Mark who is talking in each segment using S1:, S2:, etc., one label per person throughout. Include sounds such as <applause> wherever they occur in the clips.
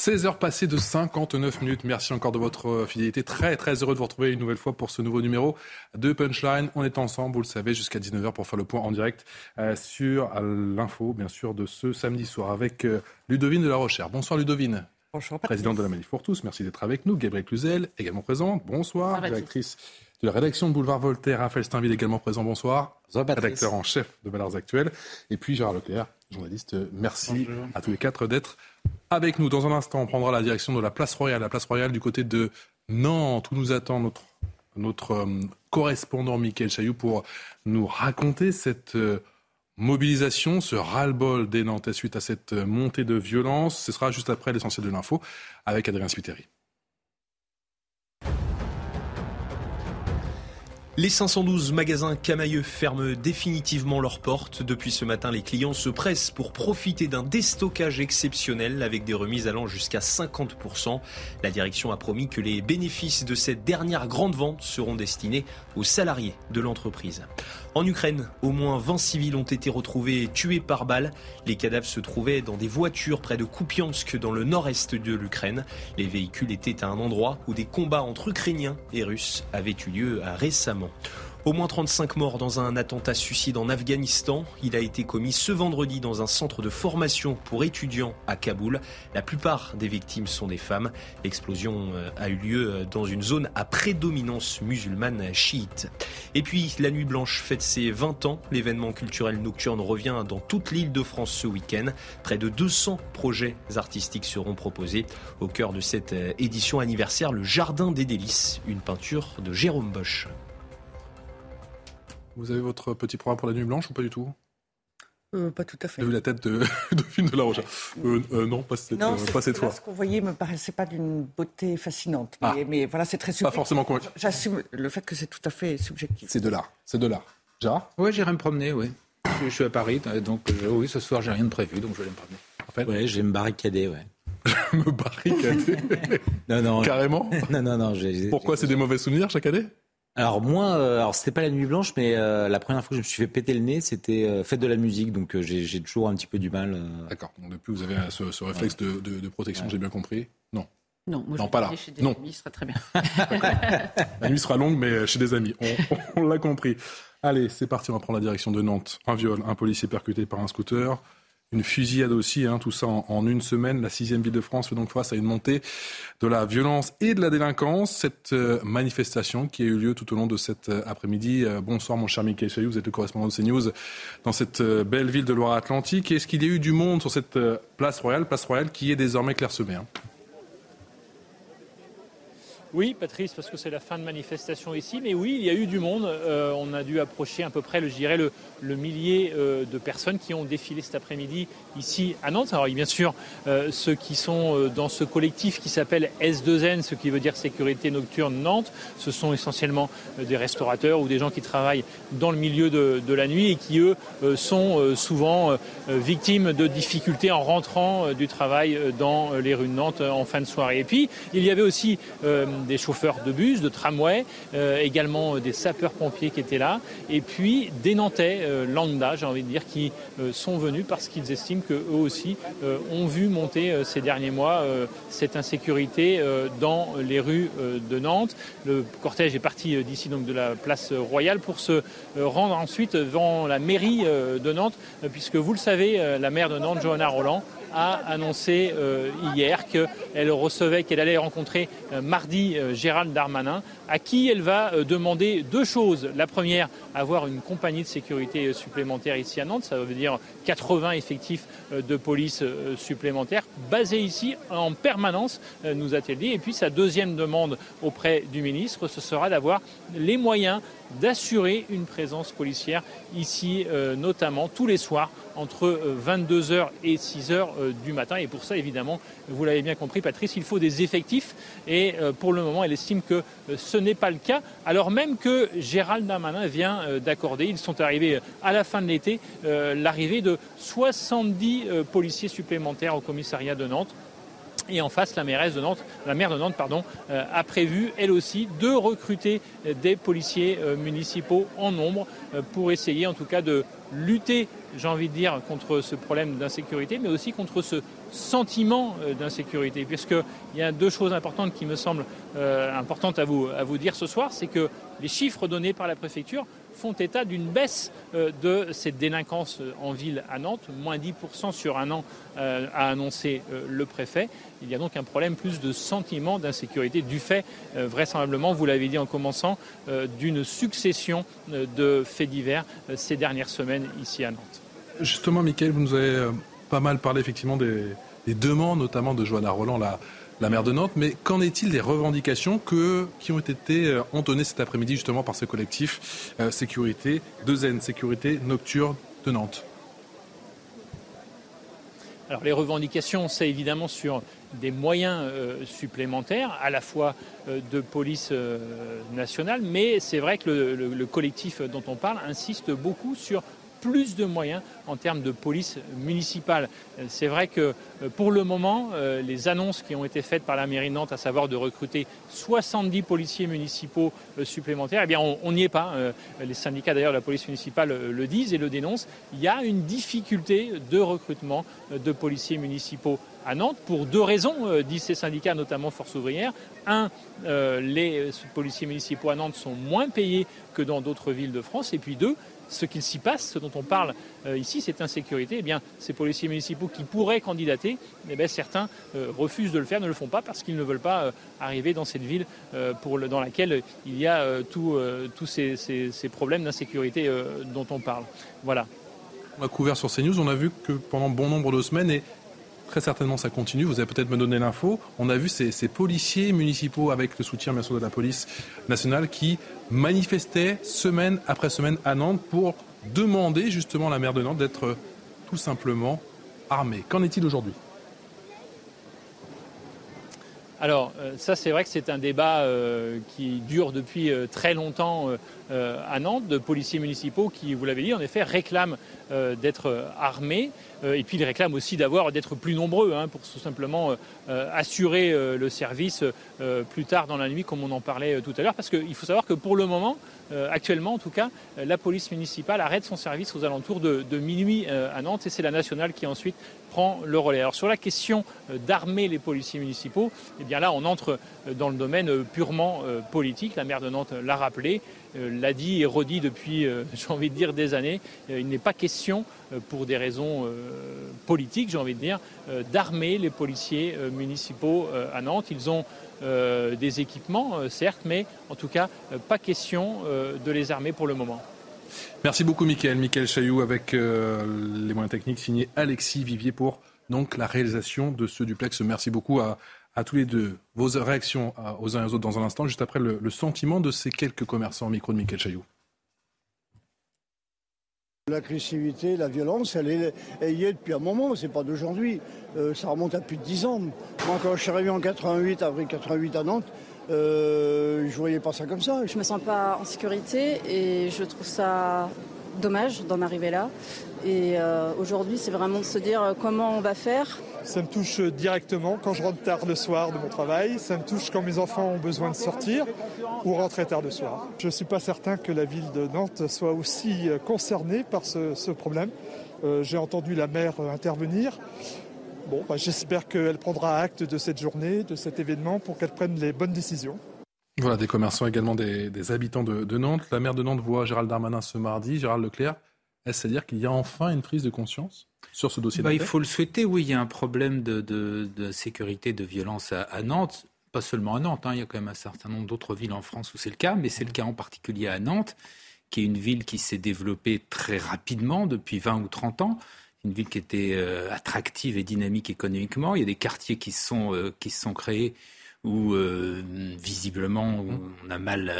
S1: 16 heures passées de 59 minutes. Merci encore de votre euh, fidélité. Très très heureux de vous retrouver une nouvelle fois pour ce nouveau numéro de Punchline. On est ensemble, vous le savez, jusqu'à 19h pour faire le point en direct euh, sur euh, l'info, bien sûr, de ce samedi soir avec Ludovine de la Rochère. Bonsoir Ludovine.
S2: Bonjour,
S1: Présidente de la Manif pour tous, merci d'être avec nous. Gabriel Cluzel, également présente. Bonsoir.
S2: Bonsoir,
S1: Directrice de la rédaction de Boulevard Voltaire, Raphaël Steinville, également présent. Bonsoir. Rédacteur en chef de Valeurs Actuelles. Et puis Gérard Leclerc, journaliste. Merci à tous les quatre d'être avec nous. Dans un instant, on prendra la direction de la Place Royale. La Place Royale du côté de Nantes, où nous attend notre, notre euh, correspondant Mickaël Chailloux pour nous raconter cette euh, mobilisation, ce ras-le-bol des Nantais suite à cette euh, montée de violence. Ce sera juste après l'essentiel de l'info avec Adrien Spiteri.
S3: Les 512 magasins Camailleux ferment définitivement leurs portes. Depuis ce matin, les clients se pressent pour profiter d'un déstockage exceptionnel avec des remises allant jusqu'à 50%. La direction a promis que les bénéfices de cette dernière grande vente seront destinés aux salariés de l'entreprise. En Ukraine, au moins 20 civils ont été retrouvés tués par balle. Les cadavres se trouvaient dans des voitures près de Kupiansk dans le nord-est de l'Ukraine. Les véhicules étaient à un endroit où des combats entre Ukrainiens et Russes avaient eu lieu récemment. Au moins 35 morts dans un attentat suicide en Afghanistan. Il a été commis ce vendredi dans un centre de formation pour étudiants à Kaboul. La plupart des victimes sont des femmes. L'explosion euh, a eu lieu dans une zone à prédominance musulmane chiite. Et puis, la Nuit Blanche fête ses 20 ans. L'événement culturel nocturne revient dans toute l'île de France ce week-end. Près de 200 projets artistiques seront proposés. Au cœur de cette euh, édition anniversaire, le Jardin des Délices, une peinture de Jérôme Bosch.
S1: Vous avez votre petit programme pour la Nuit Blanche ou pas du tout?
S2: Euh, pas tout à fait.
S1: Vous avez vu la tête de <laughs> Dauphine de la Rochère euh, euh, Non, pas cette,
S2: Non,
S1: euh, pas fois.
S2: ce qu'on voyait me paraissait pas d'une beauté fascinante.
S1: Ah.
S2: Mais, mais voilà, c'est très
S1: Pas
S2: subjectif.
S1: forcément convaincu.
S2: J'assume le fait que c'est tout à fait subjectif.
S1: C'est de l'art. C'est de l'art. Gérard?
S4: Ouais, j'irai me promener, oui. Je, je suis à Paris, donc euh, oui, ce soir, j'ai rien de prévu, donc je vais aller me promener.
S1: En fait,
S5: Ouais, je vais me barricader, ouais. <laughs>
S1: me barricader. <laughs>
S5: Non, non,
S1: Carrément?
S5: Non, non, non. j'ai-
S1: Pourquoi c'est des mauvais souvenirs chaque année?
S5: Alors moi, euh, alors c'était pas la nuit blanche, mais euh, la première fois que je me suis fait péter le nez, c'était euh, fête de la musique, donc euh, j'ai j'ai toujours un petit peu du mal. euh.
S1: D'accord. Donc depuis, vous avez ce, ce réflexe de, de- de protection, j'ai bien compris. Non.
S6: Non, moi
S1: Non,
S6: je
S1: pas là.
S6: chez des
S1: Non.
S6: amis, ce sera très bien. <laughs>
S1: La nuit sera longue, mais chez des amis. On, on l'a compris. Allez, c'est parti. On va prendre la direction de Nantes. Un viol, un policier percuté par un scooter. Une fusillade aussi, hein, tout ça en, une semaine. La sixième ville de France fait donc face à une montée de la violence et de la délinquance. Cette euh, manifestation qui a eu lieu tout au long de cet euh, après-midi. Euh, bonsoir mon cher Mickey Chailloux, vous êtes le correspondant de CNews dans cette belle ville de Loire-Atlantique. Est-ce qu'il y a eu du monde sur cette place royale, place royale qui est désormais clairsemée hein?
S7: Oui, Patrice, parce que c'est la fin de manifestation ici, mais oui, il y a eu du monde. Euh, on a dû approcher à peu près, le- je dirais, le, millier euh, de personnes qui ont défilé cet après-midi ici à Nantes. Alors, bien sûr, euh, ceux qui sont dans ce collectif qui s'appelle S2N, ce qui veut dire Sécurité Nocturne Nantes. Ce sont essentiellement des restaurateurs ou des gens qui travaillent dans le milieu de, la nuit et qui, eux, sont souvent victimes de difficultés en rentrant du travail dans les rues de Nantes en fin de soirée. Et puis, il y avait aussi des chauffeurs de bus, de tramway, euh, également euh, des sapeurs-pompiers qui étaient là, et puis des Nantais euh, lambda, j'ai envie de dire, qui sont venus parce qu'ils estiment qu'eux aussi ont vu monter ces derniers mois cette insécurité dans les rues de Nantes. Le cortège est parti d'ici, donc de la place Royale, pour se rendre ensuite devant la mairie de Nantes, puisque vous le savez, la maire de Nantes, Johanna Roland, a annoncé hier qu'elle recevait, qu'elle allait rencontrer mardi Gérald Darmanin, à qui elle va demander deux choses. La première, avoir une compagnie de sécurité supplémentaire ici à Nantes, ça veut dire 80 effectifs de police supplémentaires basés ici en permanence, nous a-t-elle dit. Et puis sa deuxième demande auprès du ministre, ce sera d'avoir les moyens d'assurer une présence policière ici, euh, notamment tous les soirs entre 22h euh, et 6h euh, du matin. Et pour ça, évidemment, vous l'avez bien compris, Patrice, il faut des effectifs. Et pour le moment, elle estime que ce n'est pas le cas, alors même que Gérald Darmanin vient d'accorder, ils sont arrivés à la fin de l'été, l'arrivée de 70 policiers supplémentaires au commissariat de Nantes. Et en face, la de Nantes, la maire de Nantes, euh, a prévu, elle aussi, de recruter des policiers euh, municipaux en nombre euh, pour essayer, en tout cas, de lutter, j'ai envie de dire, contre ce problème d'insécurité, mais aussi contre ce sentiment d'insécurité. Puisqu'il y a deux choses importantes qui me semblent importantes à vous, à vous dire ce soir, c'est que les chiffres donnés par la préfecture font état d'une baisse euh, de cette délinquance euh, en ville à Nantes, moins 10% sur un an, euh, a annoncé le préfet. Il y a donc un problème plus de sentiment d'insécurité du fait, vraisemblablement, vous l'avez dit en commençant, d'une succession de faits divers ces dernières semaines ici à Nantes.
S1: Justement, Mickaël, vous nous avez pas mal parlé effectivement des, des demandes, notamment de Joanna Roland, la, la maire de Nantes. Mais qu'en est-il des revendications qui ont été euh, entonnées cet après-midi justement par ce collectif euh, sécurité, de Zen, sécurité nocturne de Nantes?
S7: Alors les revendications, c'est évidemment sur des moyens euh, supplémentaires, à la fois de police nationale, mais c'est vrai que le, collectif dont on parle insiste beaucoup sur plus de moyens en termes de police municipale. C'est vrai que euh, pour le moment, euh, les annonces qui ont été faites par la mairie de Nantes, à savoir de recruter 70 policiers municipaux euh, supplémentaires, eh bien on n'y est pas. Les syndicats d'ailleurs de la police municipale le disent et le dénoncent. Il y a une difficulté de recrutement de policiers municipaux à Nantes pour deux raisons, disent ces syndicats, notamment Force ouvrière. Un, les policiers municipaux à Nantes sont moins payés que dans d'autres villes de France. Et puis deux, ce qu'il s'y passe, ce dont on parle euh, ici, cette insécurité, eh bien, ces policiers municipaux qui pourraient candidater, eh certains euh, refusent de le faire, ne le font pas parce qu'ils ne veulent pas euh, arriver dans cette ville dans laquelle il y a tous ces, problèmes d'insécurité dont on parle. Voilà.
S1: On a couvert sur CNews, on a vu que pendant bon nombre de semaines, très certainement ça continue, vous allez peut-être me donner l'info, on a vu ces, policiers municipaux avec le soutien bien sûr de la police nationale qui manifestaient semaine après semaine à Nantes pour demander justement à la maire de Nantes d'être tout simplement armée. Qu'en est-il aujourd'hui?
S7: Alors euh, ça c'est vrai que c'est un débat euh, qui dure depuis euh, très longtemps à Nantes, de policiers municipaux qui, vous l'avez dit, en effet réclament d'être armés et puis ils réclament aussi d'avoir d'être plus nombreux hein, pour tout simplement assurer le service plus tard dans la nuit comme on en parlait tout à l'heure parce qu'il faut savoir que pour le moment actuellement en tout cas la police municipale arrête son service aux alentours de, de minuit à Nantes et c'est la nationale qui ensuite prend le relais. Alors sur la question euh, d'armer les policiers municipaux, eh bien là on entre euh, dans le domaine euh, purement politique. La maire de Nantes l'a rappelé, l'a dit et redit depuis, <laughs> j'ai envie de dire, des années. Il n'est pas question, pour des raisons politiques, j'ai envie de dire, d'armer les policiers municipaux à Nantes. Ils ont des équipements, certes, mais en tout cas, pas question de les armer pour le moment.
S1: Merci beaucoup, Mickaël. Mickaël Chailloux avec euh, les moyens techniques signés Alexis Vivier pour donc la réalisation de ce duplex. Merci beaucoup à, tous les deux. Vos réactions aux uns et aux autres dans un instant, juste après le, sentiment de ces quelques commerçants au micro de Mickaël Chailloux.
S6: L'agressivité, la violence, elle, est, y est depuis un moment, c'est pas d'aujourd'hui. Euh, ça remonte à plus de 10 ans. Moi, quand je suis arrivé en 88, avril 88 à Nantes, euh, je voyais pas ça comme ça.
S8: Je me sens pas en sécurité et je trouve ça dommage d'en arriver là. Et euh, aujourd'hui, c'est vraiment de se dire euh, comment on va faire.
S9: Ça me touche directement quand je rentre tard le soir de mon travail. Ça me touche quand mes enfants ont besoin de sortir ou rentrer tard le soir. Je ne suis pas certain que la ville de Nantes soit aussi euh, concernée par ce, problème. J'ai entendu la maire intervenir. Bah, j'espère qu'elle prendra acte de cette journée, de cet événement, pour qu'elle prenne les bonnes décisions.
S1: Voilà, des commerçants également, des, habitants de, Nantes. La maire de Nantes voit Gérald Darmanin ce mardi. Gérald Leclerc, est-ce à dire qu'il y a enfin une prise de conscience sur ce dossier
S4: bah, Il faut le souhaiter, oui. Il y a un problème de, de, sécurité, de violence à, Nantes. Pas seulement à Nantes, hein. il y a quand même un certain nombre d'autres villes en France où c'est le cas, mais c'est le cas en particulier à Nantes, qui est une ville qui s'est développée très rapidement depuis 20 ou 30 ans une ville qui était euh, attractive et dynamique économiquement. Il y a des quartiers qui sont, euh, qui se sont créés où euh, visiblement on a mal,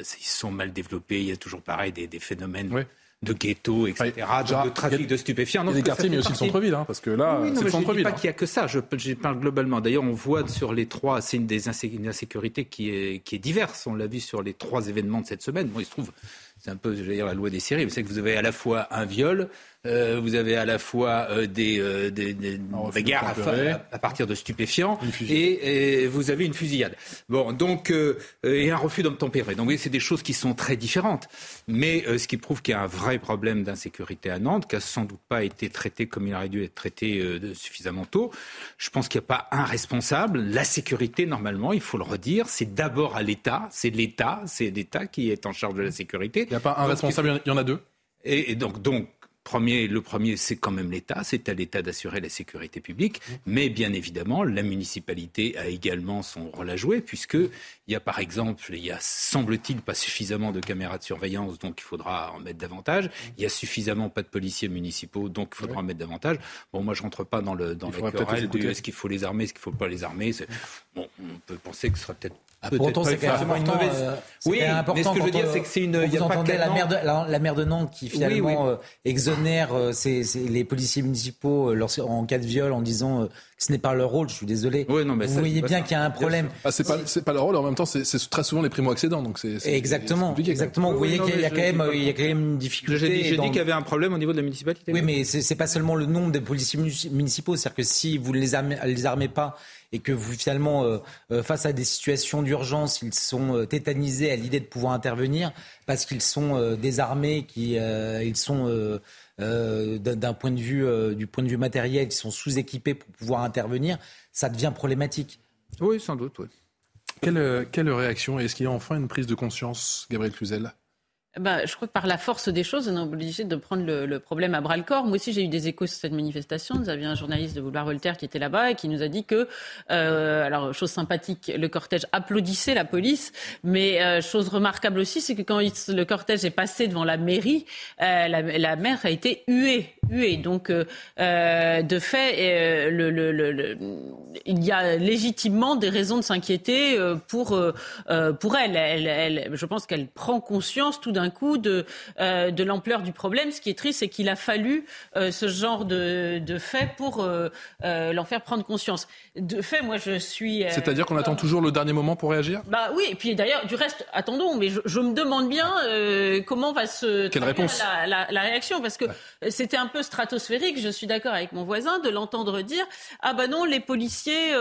S4: ils sont mal développés. Il y a toujours pareil des, des phénomènes de ghetto, etc., de, trafic de stupéfiants.
S1: A des quartiers, mais aussi le centre-ville, hein, parce que là, c'est le centre-ville.
S4: Je ne dis pas qu'il n'y a que ça, je, parle globalement. D'ailleurs, on voit sur les trois, c'est une des insécurité qui est, qui est diverse. On l'a vu sur les trois événements de cette semaine. Bon, il se trouve, c'est un peu, je vais dire, la loi des séries. Vous savez que vous avez à la fois un viol, euh, vous avez à la fois euh, des, euh, des, des bagarres à, partir de stupéfiants et, vous avez une fusillade. Bon, donc et un refus d'obtempérer. Donc, oui, c'est des choses qui sont très différentes. Mais ce qui prouve qu'il y a un vrai problème d'insécurité à Nantes, qui a sans doute pas été traité comme il aurait dû être traité suffisamment tôt. Je pense qu'il n'y a pas un responsable. La sécurité, normalement, il faut le redire, c'est d'abord à l'État. C'est l'État, c'est l'État qui est en charge de la sécurité.
S1: Il n'y a pas un responsable, il y en a deux?
S4: Et, donc, donc, Premier, le premier, c'est quand même l'État, c'est à l'État d'assurer la sécurité publique, mais bien évidemment, la municipalité a également son rôle à jouer, puisqu'il y a par exemple, il y a semble-t-il pas suffisamment de caméras de surveillance, donc il faudra en mettre davantage. Il y a suffisamment pas de policiers municipaux, donc il faudra en mettre davantage. Bon, moi je rentre pas dans le dans la querelle de est-ce qu'il faut les armer, est-ce qu'il faut pas les armer. Bon, on peut penser que ce sera peut-être
S5: ah, pour autant, c'est quand même une mauvaise. Euh,
S4: oui, important mais ce que je veux dire, c'est que c'est une.
S5: Vous entendez la maire, de, la, maire de Nantes qui finalement euh, exonère euh, les policiers municipaux en cas de viol en disant que ce n'est pas leur rôle. Je suis désolé.
S4: Oui, non, mais
S5: Vous voyez bien qu'il y a un problème.
S1: Ah, c'est pas, c'est pas leur rôle. En même temps, c'est très souvent les primo-accédants. Donc c'est.
S5: Exactement. Exactement. Vous voyez qu'il y a quand même, il y a quand même une difficulté.
S4: J'ai dit, qu'il y avait un problème au niveau de la municipalité.
S5: Oui, mais c'est pas seulement le nombre de policiers municipaux. C'est-à-dire que si vous ne les armez pas et que finalement, euh, euh, face à des situations d'urgence, ils sont euh, tétanisés à l'idée de pouvoir intervenir parce qu'ils sont désarmés, qu'ils ils sont d'un point de vue du point de vue matériel, ils sont sous-équipés pour pouvoir intervenir, ça devient problématique.
S4: Oui, sans doute. Oui.
S1: Quelle, quelle réaction? Est-ce qu'il y a enfin une prise de conscience, Gabriel Cluzel?
S10: Bah, je crois que par la force des choses, on est obligé de prendre le, problème à bras le corps. Moi aussi, j'ai eu des échos sur cette manifestation. Nous avions un journaliste de Boulevard Voltaire qui était là-bas et qui nous a dit que, euh, alors chose sympathique, le cortège applaudissait la police, mais euh, chose remarquable aussi, c'est que quand le cortège est passé devant la mairie, euh, la, la maire a été huée, huée. Donc, euh, euh, de fait, le, le, le, il y a légitimement des raisons de s'inquiéter pour pour elle. Elle, elle. Je pense qu'elle prend conscience tout d'un un coup de, euh, de l'ampleur du problème. Ce qui est triste, c'est qu'il a fallu euh, ce genre de, de fait pour euh, l'en faire prendre conscience. De fait, moi, je suis.
S1: C'est-à-dire qu'on attend toujours le dernier moment pour réagir?
S10: Bah oui, et puis d'ailleurs, du reste, attendons, mais je, me demande bien comment va se.
S1: Quelle réponse?
S10: la, la, réaction, parce que c'était un peu stratosphérique, je suis d'accord avec mon voisin, de l'entendre dire Ah bah non, les policiers,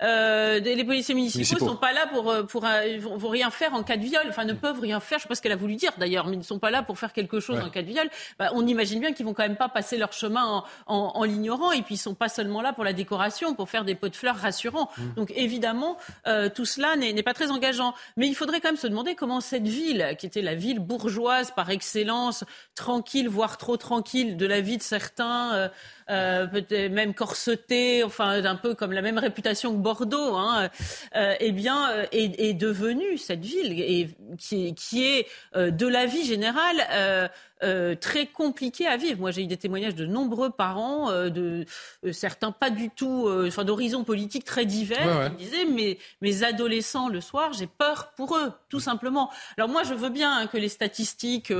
S10: les policiers municipaux, ne sont pas là pour, pour, vont, rien faire en cas de viol, enfin ne peuvent rien faire, je sais pas ce qu'elle a voulu dire d'ailleurs, mais ils ne sont pas là pour faire quelque chose en cas de viol, bah, on imagine bien qu'ils vont quand même pas passer leur chemin en, l'ignorant. Et puis ils sont pas seulement là pour la décoration, pour faire des pots de fleurs rassurants. Mmh. Donc évidemment, euh, tout cela n'est pas très engageant. Mais il faudrait quand même se demander comment cette ville, qui était la ville bourgeoise par excellence, tranquille, voire trop tranquille de la de certains. Euh, euh, peut-être même corseté, enfin un peu comme la même réputation que Bordeaux, hein, euh, eh bien, est, devenue cette ville qui est de la vie générale euh, très compliqué à vivre. Moi, j'ai eu des témoignages de nombreux parents, euh, de euh, certains pas du tout, enfin d'horizons politiques très divers, qui disaient mais mes adolescents le soir, j'ai peur pour eux, tout simplement. Alors moi, je veux bien hein, que les statistiques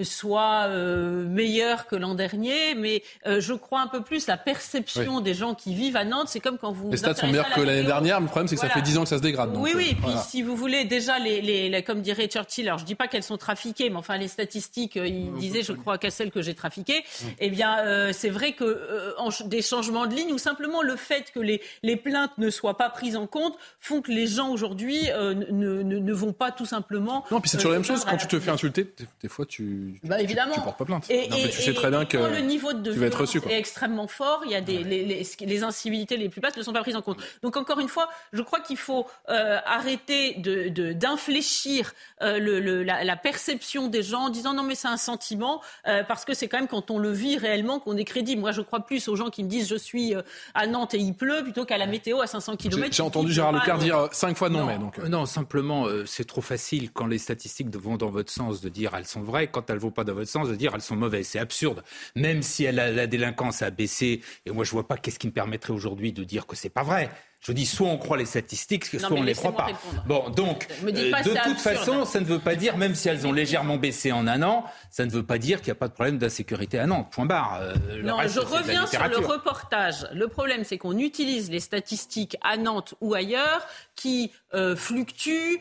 S10: soient meilleures que l'an dernier, mais je crois un peu plus la perception des gens qui vivent à Nantes. C'est comme quand vous
S1: les stats sont meilleurs que l'année dernière. Mais le problème, c'est que ça fait 10 ans que ça se dégrade.
S10: oui, oui. Puis si vous voulez déjà les, les, comme dirait Churchill, alors je dis pas qu'elles sont trafiquées, mais enfin les statistiques il disait, je crois, qu'à celle que j'ai trafiquée, eh bien, euh, c'est vrai que euh, des changements de ligne ou simplement le fait que les, les plaintes ne soient pas prises en compte font que les gens aujourd'hui euh, ne, ne, vont pas tout simplement.
S1: Non, puis c'est toujours la même chose. Quand tu te fais insulter, des fois, tu,
S10: bah, évidemment.
S1: Tu, portes pas plainte. Et, tu sais très bien que
S10: le niveau de
S1: tu vas être reçu,
S10: est extrêmement fort. Il y a des les, les, incivilités les plus basses ne sont pas prises en compte. Donc encore une fois, je crois qu'il faut arrêter de d'infléchir le, la, la perception des gens en disant non mais ça en sentiment, euh, parce que c'est quand même quand on le vit réellement qu'on est crédible. Moi, je crois plus aux gens qui me disent je suis euh, à Nantes et il pleut plutôt qu'à la météo à 500 km.
S1: J'ai entendu Gérard Leclerc dire cinq fois non, mais donc.
S4: Non, simplement, c'est trop facile quand les statistiques vont dans votre sens de dire elles sont vraies, quand elles vont pas dans votre sens de dire elles sont mauvaises. C'est absurde. Même si la délinquance a baissé, et moi je vois pas qu'est-ce qui me permettrait aujourd'hui de dire que c'est pas vrai. Je dis soit on croit les statistiques, soit on ne les croit pas. Bon, donc, euh, de toute façon, ça ne veut pas dire, même si elles ont légèrement baissé en un an, ça ne veut pas dire qu'il n'y a pas de problème d'insécurité à Nantes. Point barre.
S10: Euh, non, je reviens sur le reportage. Le problème, c'est qu'on utilise les statistiques à Nantes ou ailleurs qui euh, fluctuent,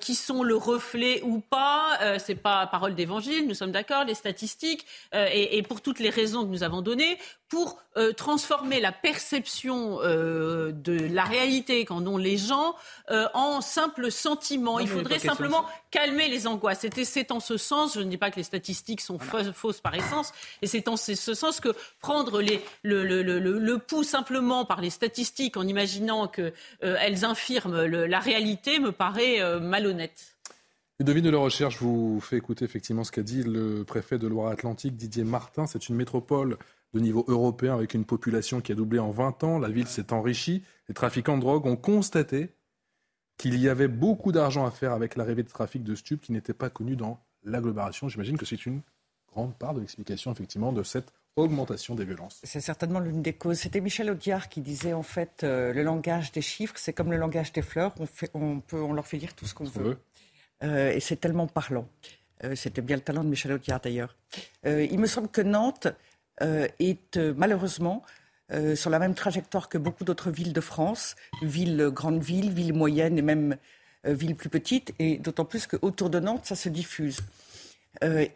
S10: qui sont le reflet ou pas. C'est pas parole d'évangile, nous sommes d'accord. Les statistiques et, et, pour toutes les raisons que nous avons données, pour transformer la perception de la réalité qu'en ont les gens euh, en simple sentiment. Il faudrait simplement calmer les angoisses. C'est en ce sens, je ne dis pas que les statistiques sont fausses, par essence, et c'est en ce sens que prendre les, le, le, le, le, pouls simplement par les statistiques en imaginant qu'elles euh, infirment la réalité me paraît euh, malhonnête.
S1: Devine de la recherche vous fait écouter effectivement ce qu'a dit le préfet de Loire-Atlantique, Didier Martin. C'est une métropole de niveau européen avec une population qui a doublé en 20 ans. La ville s'est enrichie. Les trafiquants de drogue ont constaté qu'il y avait beaucoup d'argent à faire avec l'arrivée de trafic de stupes qui n'était pas connu dans l'agglomération. J'imagine que c'est une grande part de l'explication effectivement de cette augmentation des violences.
S2: C'est certainement l'une des causes. C'était Michel Audiard qui disait en fait euh, le langage des chiffres, c'est comme le langage des fleurs. On, fait, on, peut, on leur fait dire tout ce qu'on veut. Euh, et c'est tellement parlant. Euh, c'était bien le talent de Michel Audiard d'ailleurs. il me semble que Nantes est malheureusement euh, sur la même trajectoire que beaucoup d'autres villes de France, villes, grandes villes, villes moyennes et même euh, villes plus petites, et d'autant plus qu'autour de Nantes, ça se diffuse. Euh,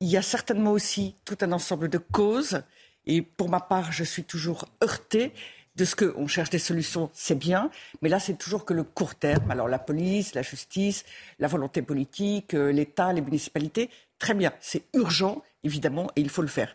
S2: il y a certainement aussi tout un ensemble de causes, et pour ma part, je suis toujours heurtée de ce qu'on cherche des solutions, c'est bien, mais là, c'est toujours que le court terme. Alors la police, la justice, la volonté politique, l'État, les municipalités, très bien, c'est urgent, évidemment, et il faut le faire.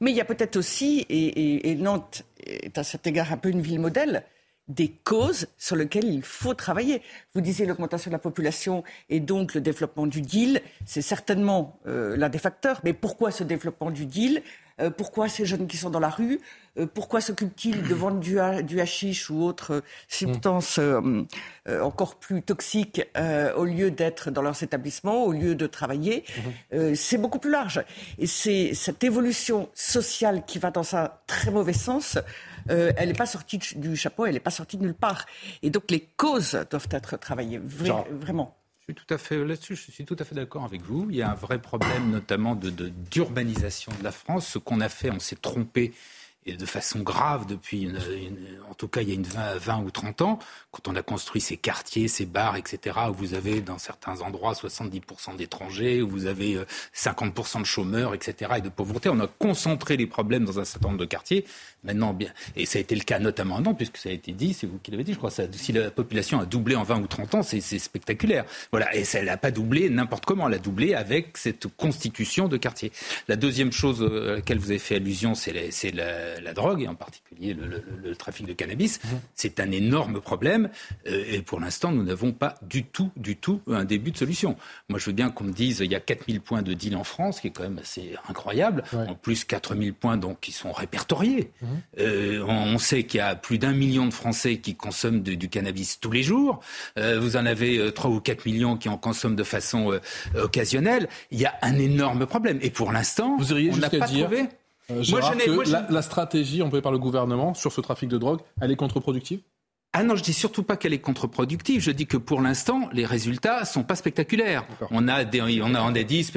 S2: Mais il y a peut-être aussi, et, Nantes est à cet égard un peu une ville modèle, des causes sur lesquelles il faut travailler. Vous disiez l'augmentation de la population et donc le développement du deal, c'est certainement euh, l'un des facteurs. Mais pourquoi ce développement du deal euh, pourquoi ces jeunes qui sont dans la rue euh, Pourquoi s'occupent-ils de vendre du, du hashish ou autre euh, substance encore plus toxique au lieu d'être dans leurs établissements, au lieu de travailler mhm. C'est beaucoup plus large. Et c'est cette évolution sociale qui va dans un très mauvais sens. elle n'est pas sortie du chapeau, elle n'est pas sortie de nulle part. Et donc les causes doivent être travaillées, vraiment.
S4: Je suis tout à fait là-dessus. Je suis tout à fait d'accord avec vous. Il y a un vrai problème, notamment de d'urbanisation de, la France. Ce qu'on a fait, on s'est trompé et de façon grave depuis, en tout cas il y a une 20, ou 30 ans, quand on a construit ces quartiers, ces bars, etc., où vous avez dans certains endroits 70% d'étrangers, où vous avez 50% euh, de chômeurs, etc., et de pauvreté, on a concentré les problèmes dans un certain nombre de quartiers. Maintenant, bien, et ça a été le cas notamment à puisque ça a été dit, c'est vous qui l'avez dit, je crois, ça, si la population a doublé en 20 ou 30 ans, c'est spectaculaire. Voilà, et ça n'a pas doublé n'importe comment, elle a doublé avec cette constitution de quartiers. La deuxième chose euh, à laquelle vous avez fait allusion, c'est la, la, drogue, et en particulier le, trafic de cannabis. Mmh. C'est un énorme problème. Euh, et pour l'instant, nous n'avons pas du tout, du tout un début de solution. Moi, je veux bien qu'on me dise il y a 4000 points de deal en France, qui est quand même assez incroyable. En plus, 4000 points donc, qui sont répertoriés. Mmh. Euh, on, sait qu'il y a plus d'un million de Français qui consomment du cannabis tous les jours. Euh, vous en avez 3 ou 4 millions qui en consomment de façon occasionnelle. Il y a un énorme problème. Et pour l'instant, on n'a pas
S1: dire... trouvé euh, que la, stratégie employée par le gouvernement sur ce trafic de drogue, elle est contre-productive?
S4: Ah non, je dis surtout pas qu'elle est contre-productive. Je dis que pour l'instant, les résultats sont pas spectaculaires. On a, on a, on a dit,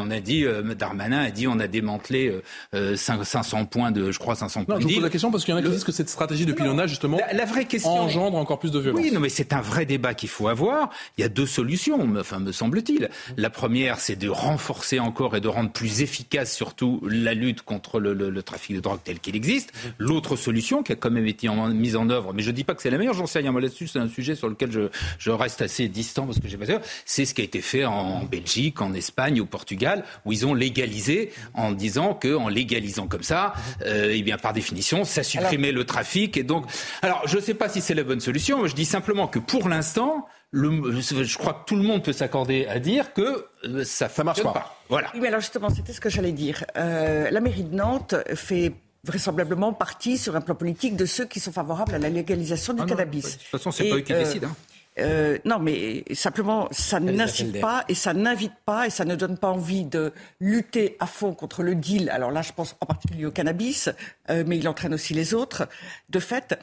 S4: on a dit, euh, Darmanin a dit, on a démantelé 500 euh, points de, je crois, 500 points.
S1: Non, je vous pose la question parce qu'il y en a qui disent que cette stratégie depuis pilonnage justement,
S4: la, vraie question
S1: engendre encore plus de violence.
S4: Oui, non, mais c'est un vrai débat qu'il faut avoir. Il y a deux solutions, enfin, me semble-t-il. La première, c'est de renforcer encore et de rendre plus efficace surtout la lutte contre le, le, trafic de drogue tel qu'il existe. L'autre solution, qui a quand même été mise en œuvre, mais je dis pas que c'est la même j'en sais rien. Moi là-dessus, c'est un sujet sur lequel je, je reste assez distant parce que j'ai pas sûr. C'est ce qui a été fait en Belgique, en Espagne, au Portugal, où ils ont légalisé en disant que en légalisant comme ça, euh, eh bien par définition, ça supprimait le trafic. Et donc, alors je ne sais pas si c'est la bonne solution. Je dis simplement que pour l'instant, je crois que tout le monde peut s'accorder à dire que ça ne marche pas.
S2: Voilà. Oui, mais alors justement, c'était ce que j'allais dire. la mairie de Nantes fait vraisemblablement partie sur un plan politique de ceux qui sont favorables à la légalisation du ah cannabis. de
S4: toute façon, c'est pas eux qui décident. Hein.
S2: Euh, non, mais simplement, ça n'incite pas et ça n'invite pas et ça ne donne pas envie de lutter à fond contre le deal. Alors là, je pense en particulier au cannabis, euh, mais il entraîne aussi les autres, de fait.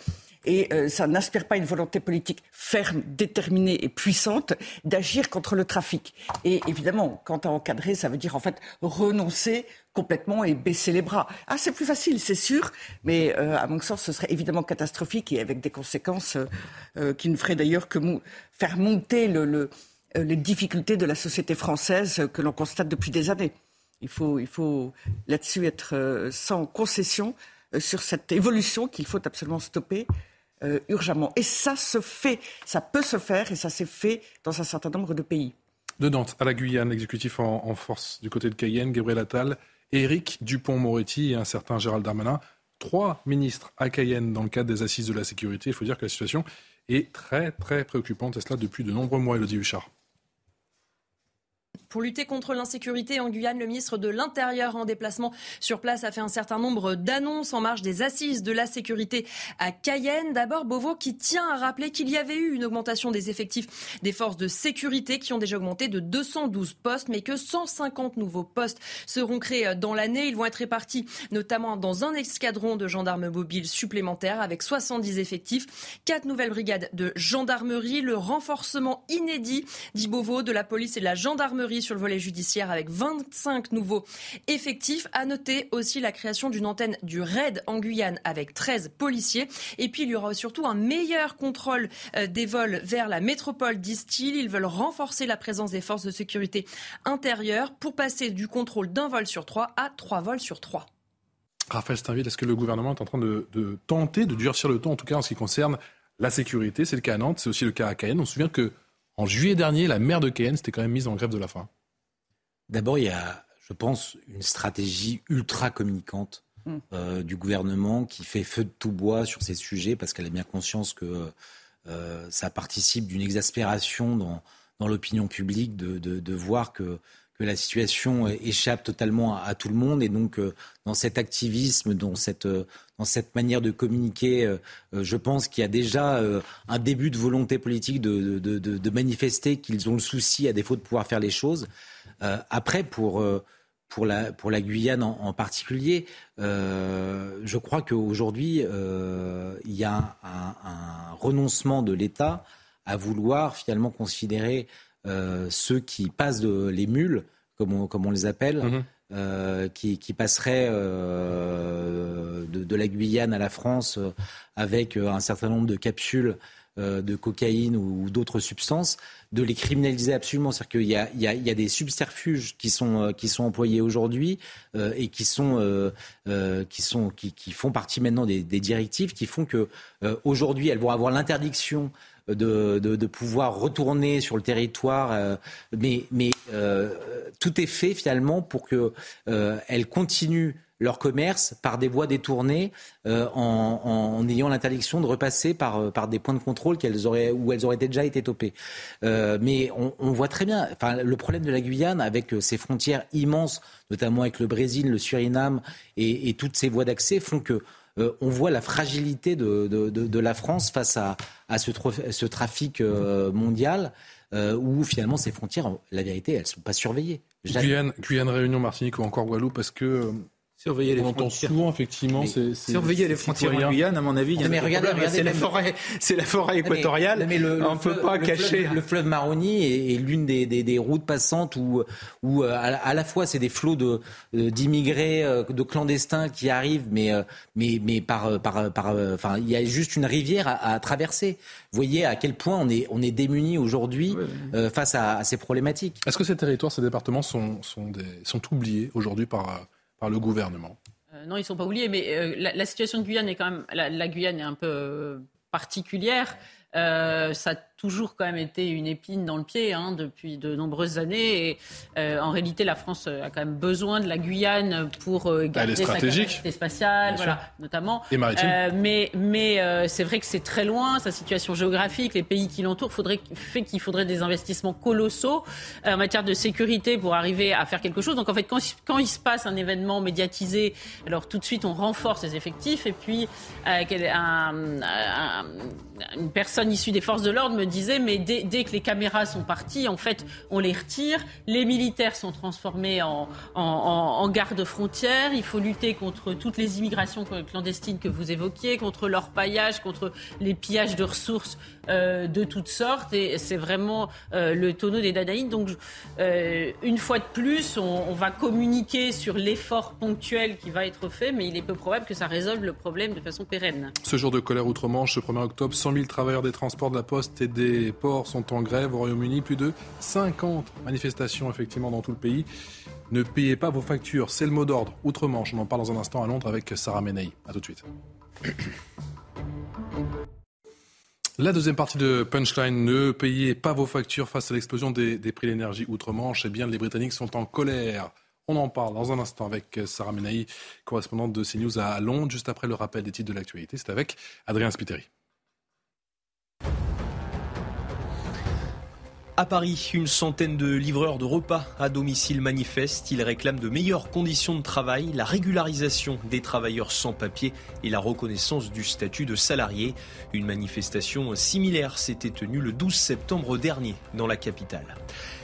S2: Et euh, ça n'inspire pas une volonté politique ferme, déterminée et puissante d'agir contre le trafic. Et évidemment, quant à encadrer, ça veut dire en fait renoncer complètement et baisser les bras. Ah, c'est plus facile, c'est sûr, mais euh, à mon sens, ce serait évidemment catastrophique et avec des conséquences euh, qui ne feraient d'ailleurs que faire monter le, les difficultés de la société française que l'on constate depuis des années. Il faut, il faut là-dessus être sans concession sur cette évolution qu'il faut absolument stopper. Urgemment. Et ça se fait, ça peut se faire et ça s'est fait dans un certain nombre de pays.
S1: De Nantes à la Guyane, l'exécutif en, en, force du côté de Cayenne, Gabriel Attal Éric Dupont-Moretti et un certain Gérald Darmanin, trois ministres à Cayenne dans le cadre des assises de la sécurité. Il faut dire que la situation est très très préoccupante, et cela depuis de nombreux mois, Elodie Huchard.
S11: Pour lutter contre l'insécurité en Guyane, le ministre de l'Intérieur en déplacement sur place a fait un certain nombre d'annonces en marge des assises de la sécurité à Cayenne. D'abord, Beauvau qui tient à rappeler qu'il y avait eu une augmentation des effectifs des forces de sécurité qui ont déjà augmenté de 212 postes, mais que 150 nouveaux postes seront créés dans l'année. Ils vont être répartis notamment dans un escadron de gendarmes mobiles supplémentaires avec 70 effectifs, quatre nouvelles brigades de gendarmerie, le renforcement inédit, dit Beauvau, de la police et de la gendarmerie sur le volet judiciaire avec 25 nouveaux effectifs. À noter aussi la création d'une antenne du RAID en Guyane avec 13 policiers. Et puis il y aura surtout un meilleur contrôle euh, des vols vers la métropole, disent-ils. Ils veulent renforcer la présence des forces de sécurité intérieures pour passer du contrôle d'un vol sur trois à trois vols sur trois.
S1: Raphaël Steinville, est-ce que le gouvernement est en train de, de, tenter de durcir le ton, en tout cas en ce qui concerne la sécurité? C'est le cas à Nantes, c'est aussi le cas à Cayenne. On se souvient que en juillet dernier, la maire de Cayenne s'était quand même mise en grève de la faim.
S5: D'abord, il y a, je pense, une stratégie ultra communicante mm. euh, du gouvernement qui fait feu de tout bois sur ces sujets parce qu'elle a bien conscience que euh, ça participe d'une exaspération dans, dans l'opinion publique de, de, voir que que la situation échappe totalement à, tout le monde et donc euh, dans cet activisme, dans cette, euh, dans cette manière de communiquer, euh, je pense qu'il y a déjà un début de volonté politique de, de, de, manifester qu'ils ont le souci, à défaut de pouvoir faire les choses. après, pour pour la, pour la Guyane en, particulier, je crois qu'aujourd'hui, il y a un, renoncement de l'État à vouloir finalement considérer euh, ceux qui passent les mules, comme on, comme on les appelle, mhm. Euh, qui, qui, passeraient euh, de, la Guyane à la France avec un certain nombre de capsules de cocaïne ou, d'autres substances, de les criminaliser absolument. C'est-à-dire qu'il y a, il y, a, des subterfuges qui sont, employés aujourd'hui et qui, font partie maintenant des, directives qui font que aujourd'hui elles vont avoir l'interdiction de, de, pouvoir retourner sur le territoire. Euh, mais, mais euh, tout est fait finalement pour qu'elles euh, continuent leur commerce par des voies détournées en, ayant l'interdiction de repasser par, par des points de contrôle qu'elles auraient, où elles auraient déjà été topées. mais on, voit très bien enfin, le problème de la Guyane avec ses frontières immenses, notamment avec le Brésil, le Suriname et, et toutes ces voies d'accès font que euh, on voit la fragilité de, la France face à, ce, trafic euh, mondial euh, où finalement ces frontières, la vérité, elles ne sont pas surveillées.
S1: Guyane, Guyane, Réunion, Martinique ou encore Guadeloupe, parce que
S4: Surveiller les
S1: on entend souvent effectivement. C'est,
S4: surveiller les frontières en Guyane, à mon avis, il y a
S5: mais regardez,
S4: c'est la forêt, c'est la forêt équatoriale. Mais, le, on ne peut pas cacher.
S5: le fleuve Maroni est, l'une des, des, routes passantes où, où euh, à, la fois c'est des flots de d'immigrés, euh, de clandestins qui arrivent, mais euh, mais mais par par par, enfin il y a juste une rivière à, traverser. Vous voyez à quel point on est on est démuni aujourd'hui face à, à, ces problématiques.
S1: Est-ce que ces territoires, ces départements sont sont des, sont oubliés aujourd'hui par le gouvernement
S10: euh, Non, ils ne sont pas oubliés, mais euh, la, situation de Guyane est quand même. La, Guyane est un peu particulière. Euh, ça toujours quand même été une épine dans le pied hein, depuis de nombreuses années. Et euh, en réalité, la France a quand même besoin de la Guyane pour euh, garder sa capacité spatiale, voilà, notamment.
S1: Et maritime. Euh,
S10: mais mais c'est vrai que c'est très loin, sa situation géographique, les pays qui l'entourent, faudrait fait qu'il faudrait des investissements colossaux en matière de sécurité pour arriver à faire quelque chose. Donc en fait, quand, quand il se passe un événement médiatisé, alors tout de suite on renforce les effectifs et puis un, un, une personne issue des forces de l'ordre me disait, mais dès, que les caméras sont parties, en fait, on les retire. Les militaires sont transformés en, en, en garde frontières. Il faut lutter contre toutes les immigrations clandestines que vous évoquiez, contre leur paillage, contre les pillages de ressources euh, de toutes sortes. Et c'est vraiment euh, le tonneau des Danaïdes. Donc, euh, une fois de plus, on, va communiquer sur l'effort ponctuel qui va être fait, mais il est peu probable que ça résolve le problème de façon pérenne.
S1: Ce jour de colère outre-Manche, ce 1er octobre, 100 000 travailleurs des transports de la Poste et ports sont en grève au Royaume-Uni. Plus de 50 manifestations effectivement dans tout le pays. Ne payez pas vos factures, c'est le mot d'ordre. Outre-Manche, on en parle dans un instant à Londres avec Sarah Menei. A tout de suite. La deuxième partie de Punchline, ne payez pas vos factures face à l'explosion des, prix de l'énergie outre-Manche. Eh bien, les Britanniques sont en colère. On en parle dans un instant avec Sarah Menaï, correspondante de CNews à Londres, juste après le rappel des titres de l'actualité. C'est avec Adrien Spiteri.
S3: À Paris, une centaine de livreurs de repas à domicile manifestent. Ils réclament de meilleures conditions de travail, la régularisation des travailleurs sans papier et la reconnaissance du statut de salarié. Une manifestation similaire s'était tenue le 12 septembre dernier dans la capitale.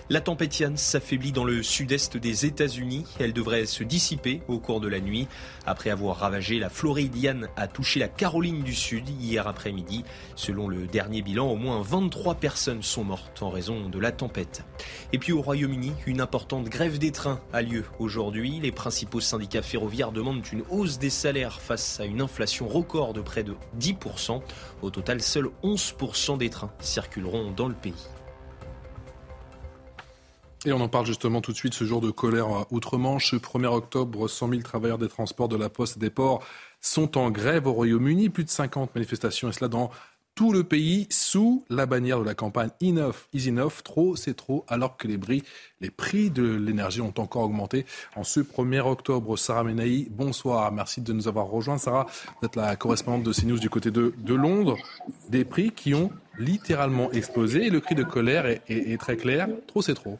S3: La tempête Yann s'affaiblit dans le sud-est des États-Unis. Elle devrait se dissiper au cours de la nuit. Après avoir ravagé la Floride, Yann a touché la Caroline du Sud hier après-midi. Selon le dernier bilan, au moins 23 personnes sont mortes en raison de la tempête. Et puis au Royaume-Uni, une importante grève des trains a lieu aujourd'hui. Les principaux syndicats ferroviaires demandent une hausse des salaires face à une inflation record de près de 10%. Au total, seuls 11% des trains circuleront dans le pays.
S1: Et on en parle justement tout de suite, ce jour de colère outre-Manche. Ce 1er octobre, 100 000 travailleurs des transports, de la poste et des ports sont en grève au Royaume-Uni. Plus de 50 manifestations, et cela dans tout le pays, sous la bannière de la campagne Enough is enough. Trop, c'est trop, alors que les prix, les prix de l'énergie ont encore augmenté. En ce 1er octobre, Sarah Menaï, bonsoir. Merci de nous avoir rejoints. Sarah, vous êtes la correspondante de CNews du côté de Londres. Des prix qui ont littéralement explosé. Et le cri de colère est très clair. Trop, c'est trop.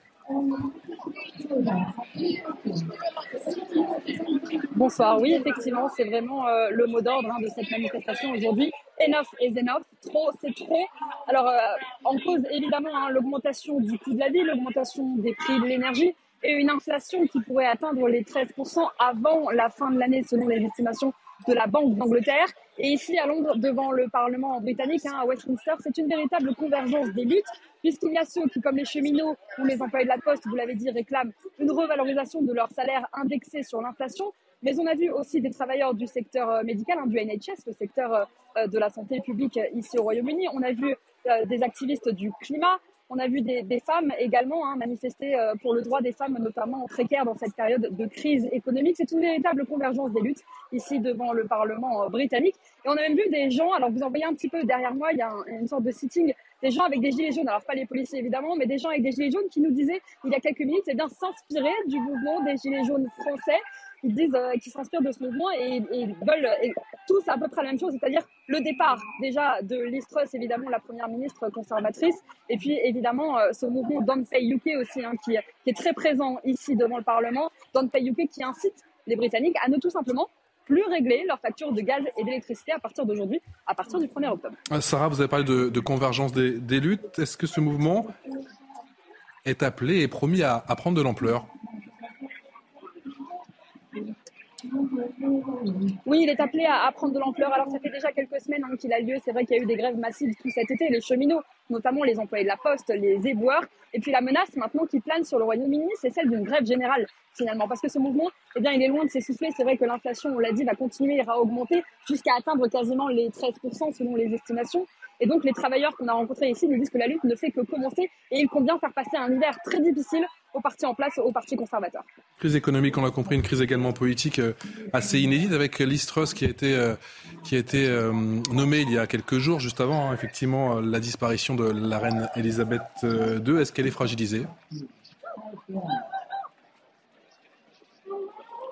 S12: Bonsoir. Oui, effectivement, c'est vraiment euh, le mot d'ordre hein, de cette manifestation aujourd'hui. Enough is enough. Trop, c'est trop. Alors, euh, en cause, évidemment, hein, l'augmentation du coût de la vie, l'augmentation des prix de l'énergie et une inflation qui pourrait atteindre les 13% avant la fin de l'année, selon les estimations de la Banque d'Angleterre. Et ici, à Londres, devant le Parlement britannique, hein, à Westminster, c'est une véritable convergence des luttes, puisqu'il y a ceux qui, comme les cheminots ou les employés de la Poste, vous l'avez dit, réclament une revalorisation de leur salaire indexé sur l'inflation. Mais on a vu aussi des travailleurs du secteur euh, médical, hein, du NHS, le secteur euh, euh, de la santé publique ici au Royaume-Uni. On a vu des activistes du climat, on a vu des, femmes également hein, manifester euh, pour le droit des femmes, notamment précaires dans cette période de crise économique. C'est une véritable convergence des luttes ici devant le Parlement euh, britannique. Et on a même vu des gens, alors vous en voyez un petit peu derrière moi, il y a une sorte de sitting, des gens avec des gilets jaunes, alors pas les policiers évidemment, mais des gens avec des gilets jaunes qui nous disaient il y a quelques minutes, c'est bien s'inspirer du mouvement des gilets jaunes français qui disent, euh, s'inspirent de ce mouvement et, veulent tous à peu près la même chose, c'est-à-dire le départ déjà de Liz Truss, évidemment la première ministre conservatrice, et puis évidemment euh, ce mouvement Don't Pay UK aussi, hein, qui, qui, est très présent ici devant le Parlement, Don't Pay UK qui incite les Britanniques à ne tout simplement plus régler leurs factures de gaz et d'électricité à partir d'aujourd'hui, à partir du 1er octobre.
S1: Euh, Sarah, vous avez parlé de, convergence des, luttes. Est-ce que ce mouvement est appelé et promis à prendre de l'ampleur?
S12: Oui, il est appelé à, prendre de l'ampleur. Alors, ça fait déjà quelques semaines hein, qu'il a lieu. C'est vrai qu'il y a eu des grèves massives tout cet été. Les cheminots, notamment les employés de la Poste, les éboueurs. Et puis la menace maintenant qui plane sur le Royaume-Uni, c'est celle d'une grève générale finalement. Parce que ce mouvement, eh bien, il est loin de s'essouffler. C'est vrai que l'inflation, on l'a dit, va continuer à augmenter jusqu'à atteindre quasiment les 13% selon les estimations. Et donc, les travailleurs qu'on a rencontrés ici nous disent que la lutte ne fait que commencer et il convient faire passer un hiver très difficile au parti en place, au parti conservateur.
S1: Crise économique, on l'a compris, une crise également politique euh, assez inédite avec Listros qui a été, euh, qui a été euh, nommé il y a quelques jours, juste avant, hein, effectivement, la disparition de la reine Elisabeth II. Est-ce qu'elle est fragilisée?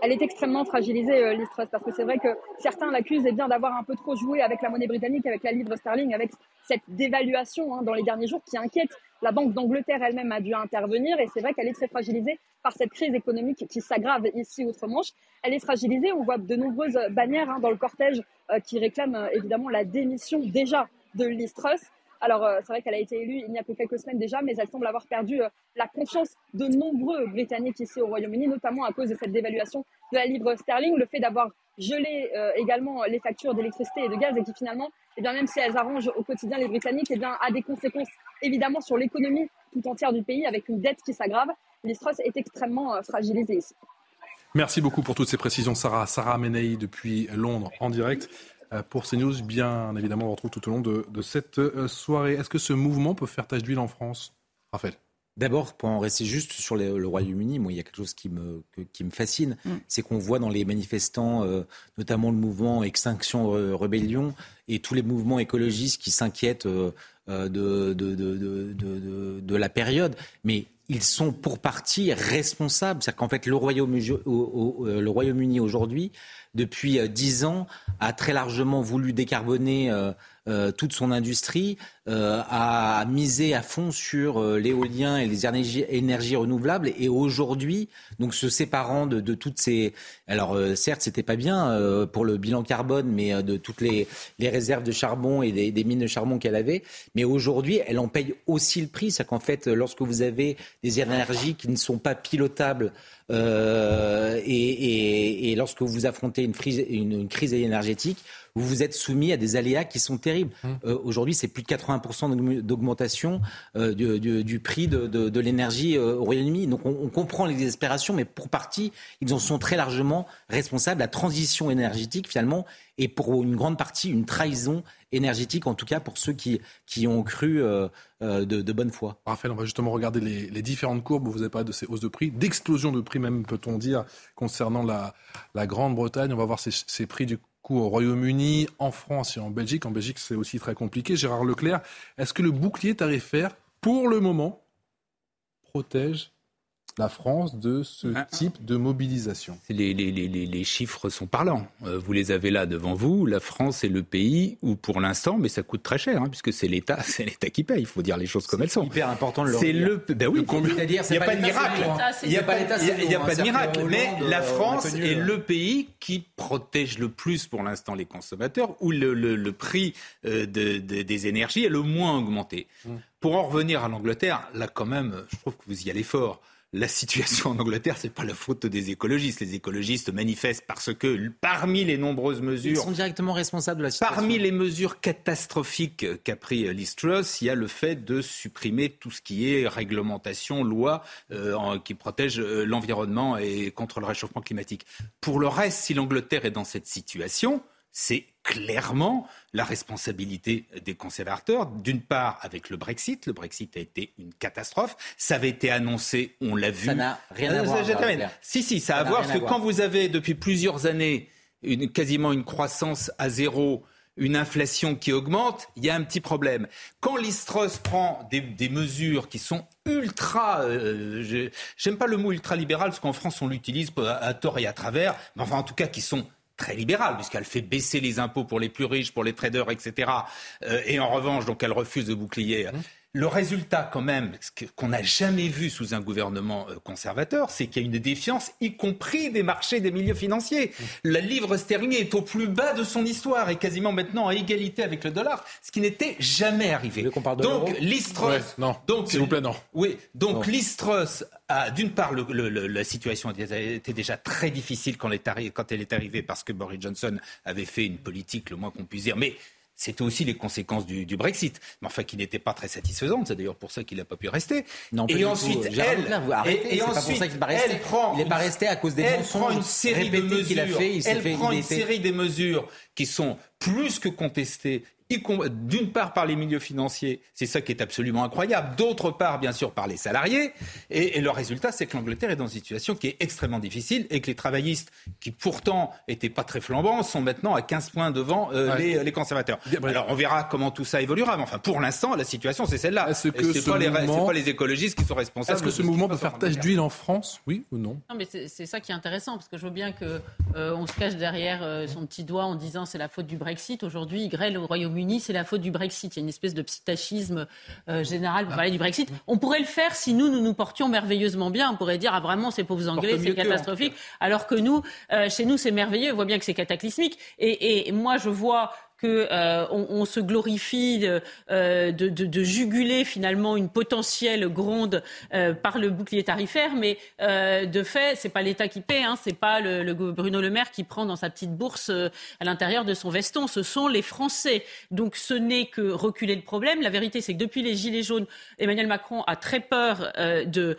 S12: Elle est extrêmement fragilisée, euh, Listros, parce que c'est vrai que certains l'accusent eh bien d'avoir un peu trop joué avec la monnaie britannique, avec la livre sterling, avec cette dévaluation hein, dans les derniers jours qui inquiète. La Banque d'Angleterre elle-même a dû intervenir et c'est vrai qu'elle est très fragilisée par cette crise économique qui s'aggrave ici outre-Manche. Elle est fragilisée, on voit de nombreuses bannières hein, dans le cortège euh, qui réclament euh, évidemment la démission déjà de Listros. Alors, euh, c'est vrai qu'elle a été élue il n'y a que quelques semaines déjà, mais elle semble avoir perdu euh, la confiance de nombreux Britanniques ici au Royaume-Uni, notamment à cause de cette dévaluation de la livre sterling, le fait d'avoir gelé euh, également les factures d'électricité et de gaz et qui finalement, eh bien, même si elles arrangent au quotidien les Britanniques, eh bien, a des conséquences évidemment sur l'économie tout entière du pays avec une dette qui s'aggrave. L'Istros est extrêmement fragilisée ici.
S1: Merci beaucoup pour toutes ces précisions, Sarah. Sarah Menei depuis Londres en direct. Euh, pour CNews. Bien évidemment, on retrouve tout au long de, cette euh, soirée. Est-ce que ce mouvement peut faire tache d'huile en France Raphaël?
S5: D'abord, pour en rester juste sur le Royaume-Uni, moi, il y a quelque chose qui me, qui me fascine, mm. c'est qu'on voit dans les manifestants, euh, notamment le mouvement Extinction Rébellion et tous les mouvements écologistes qui s'inquiètent de, de, de, de, la période. Mais ils sont pour partie responsables. C'est-à-dire qu'en fait, le Royaume-Uni Royaume aujourd'hui depuis euh, dix ans, a très largement voulu décarboner euh, euh, toute son industrie, a misé à fond sur l'éolien et les énergies, renouvelables. Et aujourd'hui, donc se séparant de, toutes ces, alors certes, c'était pas bien pour le bilan carbone, mais de toutes les, réserves de charbon et des, mines de charbon qu'elle avait. Mais aujourd'hui, elle en paye aussi le prix. C'est qu'en fait, lorsque vous avez des énergies qui ne sont pas pilotables euh, et, lorsque vous affrontez une, une, crise énergétique, vous vous êtes soumis à des aléas qui sont terribles. Mmh. Euh, aujourd'hui, c'est plus de 80% d'augmentation euh, du, prix de, l'énergie au Royaume-Uni. Donc on, comprend les désespérations, mais pour partie, ils en sont très largement responsables. La transition énergétique, finalement, est pour une grande partie une trahison énergétique, en tout cas pour ceux qui, ont cru euh, euh, de, bonne foi.
S1: Raphaël, on va justement regarder les, différentes courbes. Vous avez parlé de ces hausses de prix, d'explosion de prix même, peut-on dire, concernant la Grande-Bretagne. On va voir ces, prix du au Royaume-Uni, en France et en Belgique. En Belgique, c'est aussi très compliqué. Gérard Leclerc, est-ce que le bouclier tarifaire, pour le moment, protège la France de ce ah, ah. type de mobilisation
S4: les, les, les, les, chiffres sont parlants. Euh, vous les avez là devant vous. La France est le pays où, pour l'instant, mais ça coûte très cher, hein, puisque c'est l'État, <laughs> c'est l'État qui paye. Il faut dire les choses comme elles sont.
S5: C'est hyper important de le
S4: C'est le, ben oui. C'est-à-dire, il n'y a pas de miracle. Il n'y a pas, il y a pas de miracle. Mais la France est le pays qui protège le plus, pour l'instant, les consommateurs, où le, le, le prix euh, de, de, des énergies est le moins augmenté. Hum. Pour en revenir à l'Angleterre, là, quand même, je trouve que vous y allez fort la situation en Angleterre, c'est pas la faute des écologistes. Les écologistes manifestent parce que parmi les nombreuses mesures, ils
S5: sont directement responsables de la situation.
S4: Parmi les mesures catastrophiques qu'a pris Liz Truss, il y a le fait de supprimer tout ce qui est réglementation, loi euh, qui protège euh, l'environnement et contre le réchauffement climatique. Pour le reste, si l'Angleterre est dans cette situation, c'est clairement la responsabilité des conservateurs. D'une part, avec le Brexit. Le Brexit a été une catastrophe. Ça avait été annoncé, on l'a vu.
S5: Ça n'a rien à voir.
S4: Si, si, ça, a à voir. Parce que quand vous avez, depuis plusieurs années, une, quasiment une croissance à zéro, une inflation qui augmente, il y a un petit problème. Quand l'Istros prend des, mesures qui sont ultra, euh, j'aime pas le mot ultra libéral parce qu'en France on l'utilise à, tort et à travers, mais enfin en tout cas qui sont très libérale, puisqu'elle fait baisser les impôts pour les plus riches, pour les traders, etc. Euh, et en revanche, donc elle refuse de bouclier. Le résultat, quand même, qu'on n'a jamais vu sous un gouvernement euh, conservateur, c'est qu'il y a une défiance, y compris des marchés, des milieux financiers. Mmh. La livre sterling est au plus bas de son histoire et quasiment maintenant à égalité avec le dollar, ce qui n'était jamais arrivé.
S1: donc,
S4: l'Istrus.
S1: non, s'il vous plaît, non.
S4: Oui, donc l'Istrus a, d'une part, la situation était déjà très difficile quand elle est arrivée parce que Boris Johnson avait fait une politique, le moins qu'on puisse dire, mais c'était aussi les conséquences du, Brexit, mais enfin qui n'était pas très satisfaisante. C'est d'ailleurs pour ça qu'il n'a pas pu rester.
S5: Non, et ensuite, elle, et, ensuite, elle prend, il n'est pas resté à cause des
S4: elle prend une série de mesures. A fait, elle prend une série des mesures qui sont plus que contestées, d'une part par les milieux financiers, c'est ça qui est absolument incroyable, d'autre part bien sûr par les salariés, et, le résultat c'est que l'Angleterre est dans une situation qui est extrêmement difficile et que les travaillistes, qui pourtant n'étaient pas très flambants, sont maintenant à 15 points devant euh, les, conservateurs. Alors on verra comment tout ça évoluera, mais enfin pour l'instant la situation c'est celle-là. Est-ce que ce pas, pas, les écologistes qui sont responsables
S1: Est-ce que ce mouvement peut faire tache d'huile en France, oui ou non?
S10: Non mais c'est ça qui est intéressant, parce que je veux bien qu'on euh, se cache derrière euh, son petit doigt en disant c'est la faute du Brexit. Aujourd'hui, il grêle au Royaume c'est la faute du Brexit. Il y a une espèce de psychisme euh, général pour parler du Brexit. On pourrait le faire si nous, nous nous portions merveilleusement bien. On pourrait dire, ah vraiment, ces pauvres Anglais, c'est catastrophique. Alors que nous, euh, chez nous, c'est merveilleux. On voit bien que c'est cataclysmique. Et, et moi, je vois que euh, on, se glorifie euh, de, de, juguler finalement une potentielle gronde euh, par le bouclier tarifaire, mais de fait, c'est pas l'État qui paie, hein, c'est pas le, Bruno Le Maire qui prend dans sa petite bourse à l'intérieur de son veston, ce sont les Français. Donc ce n'est que reculer le problème. La vérité, c'est que depuis les Gilets jaunes, Emmanuel Macron a très peur de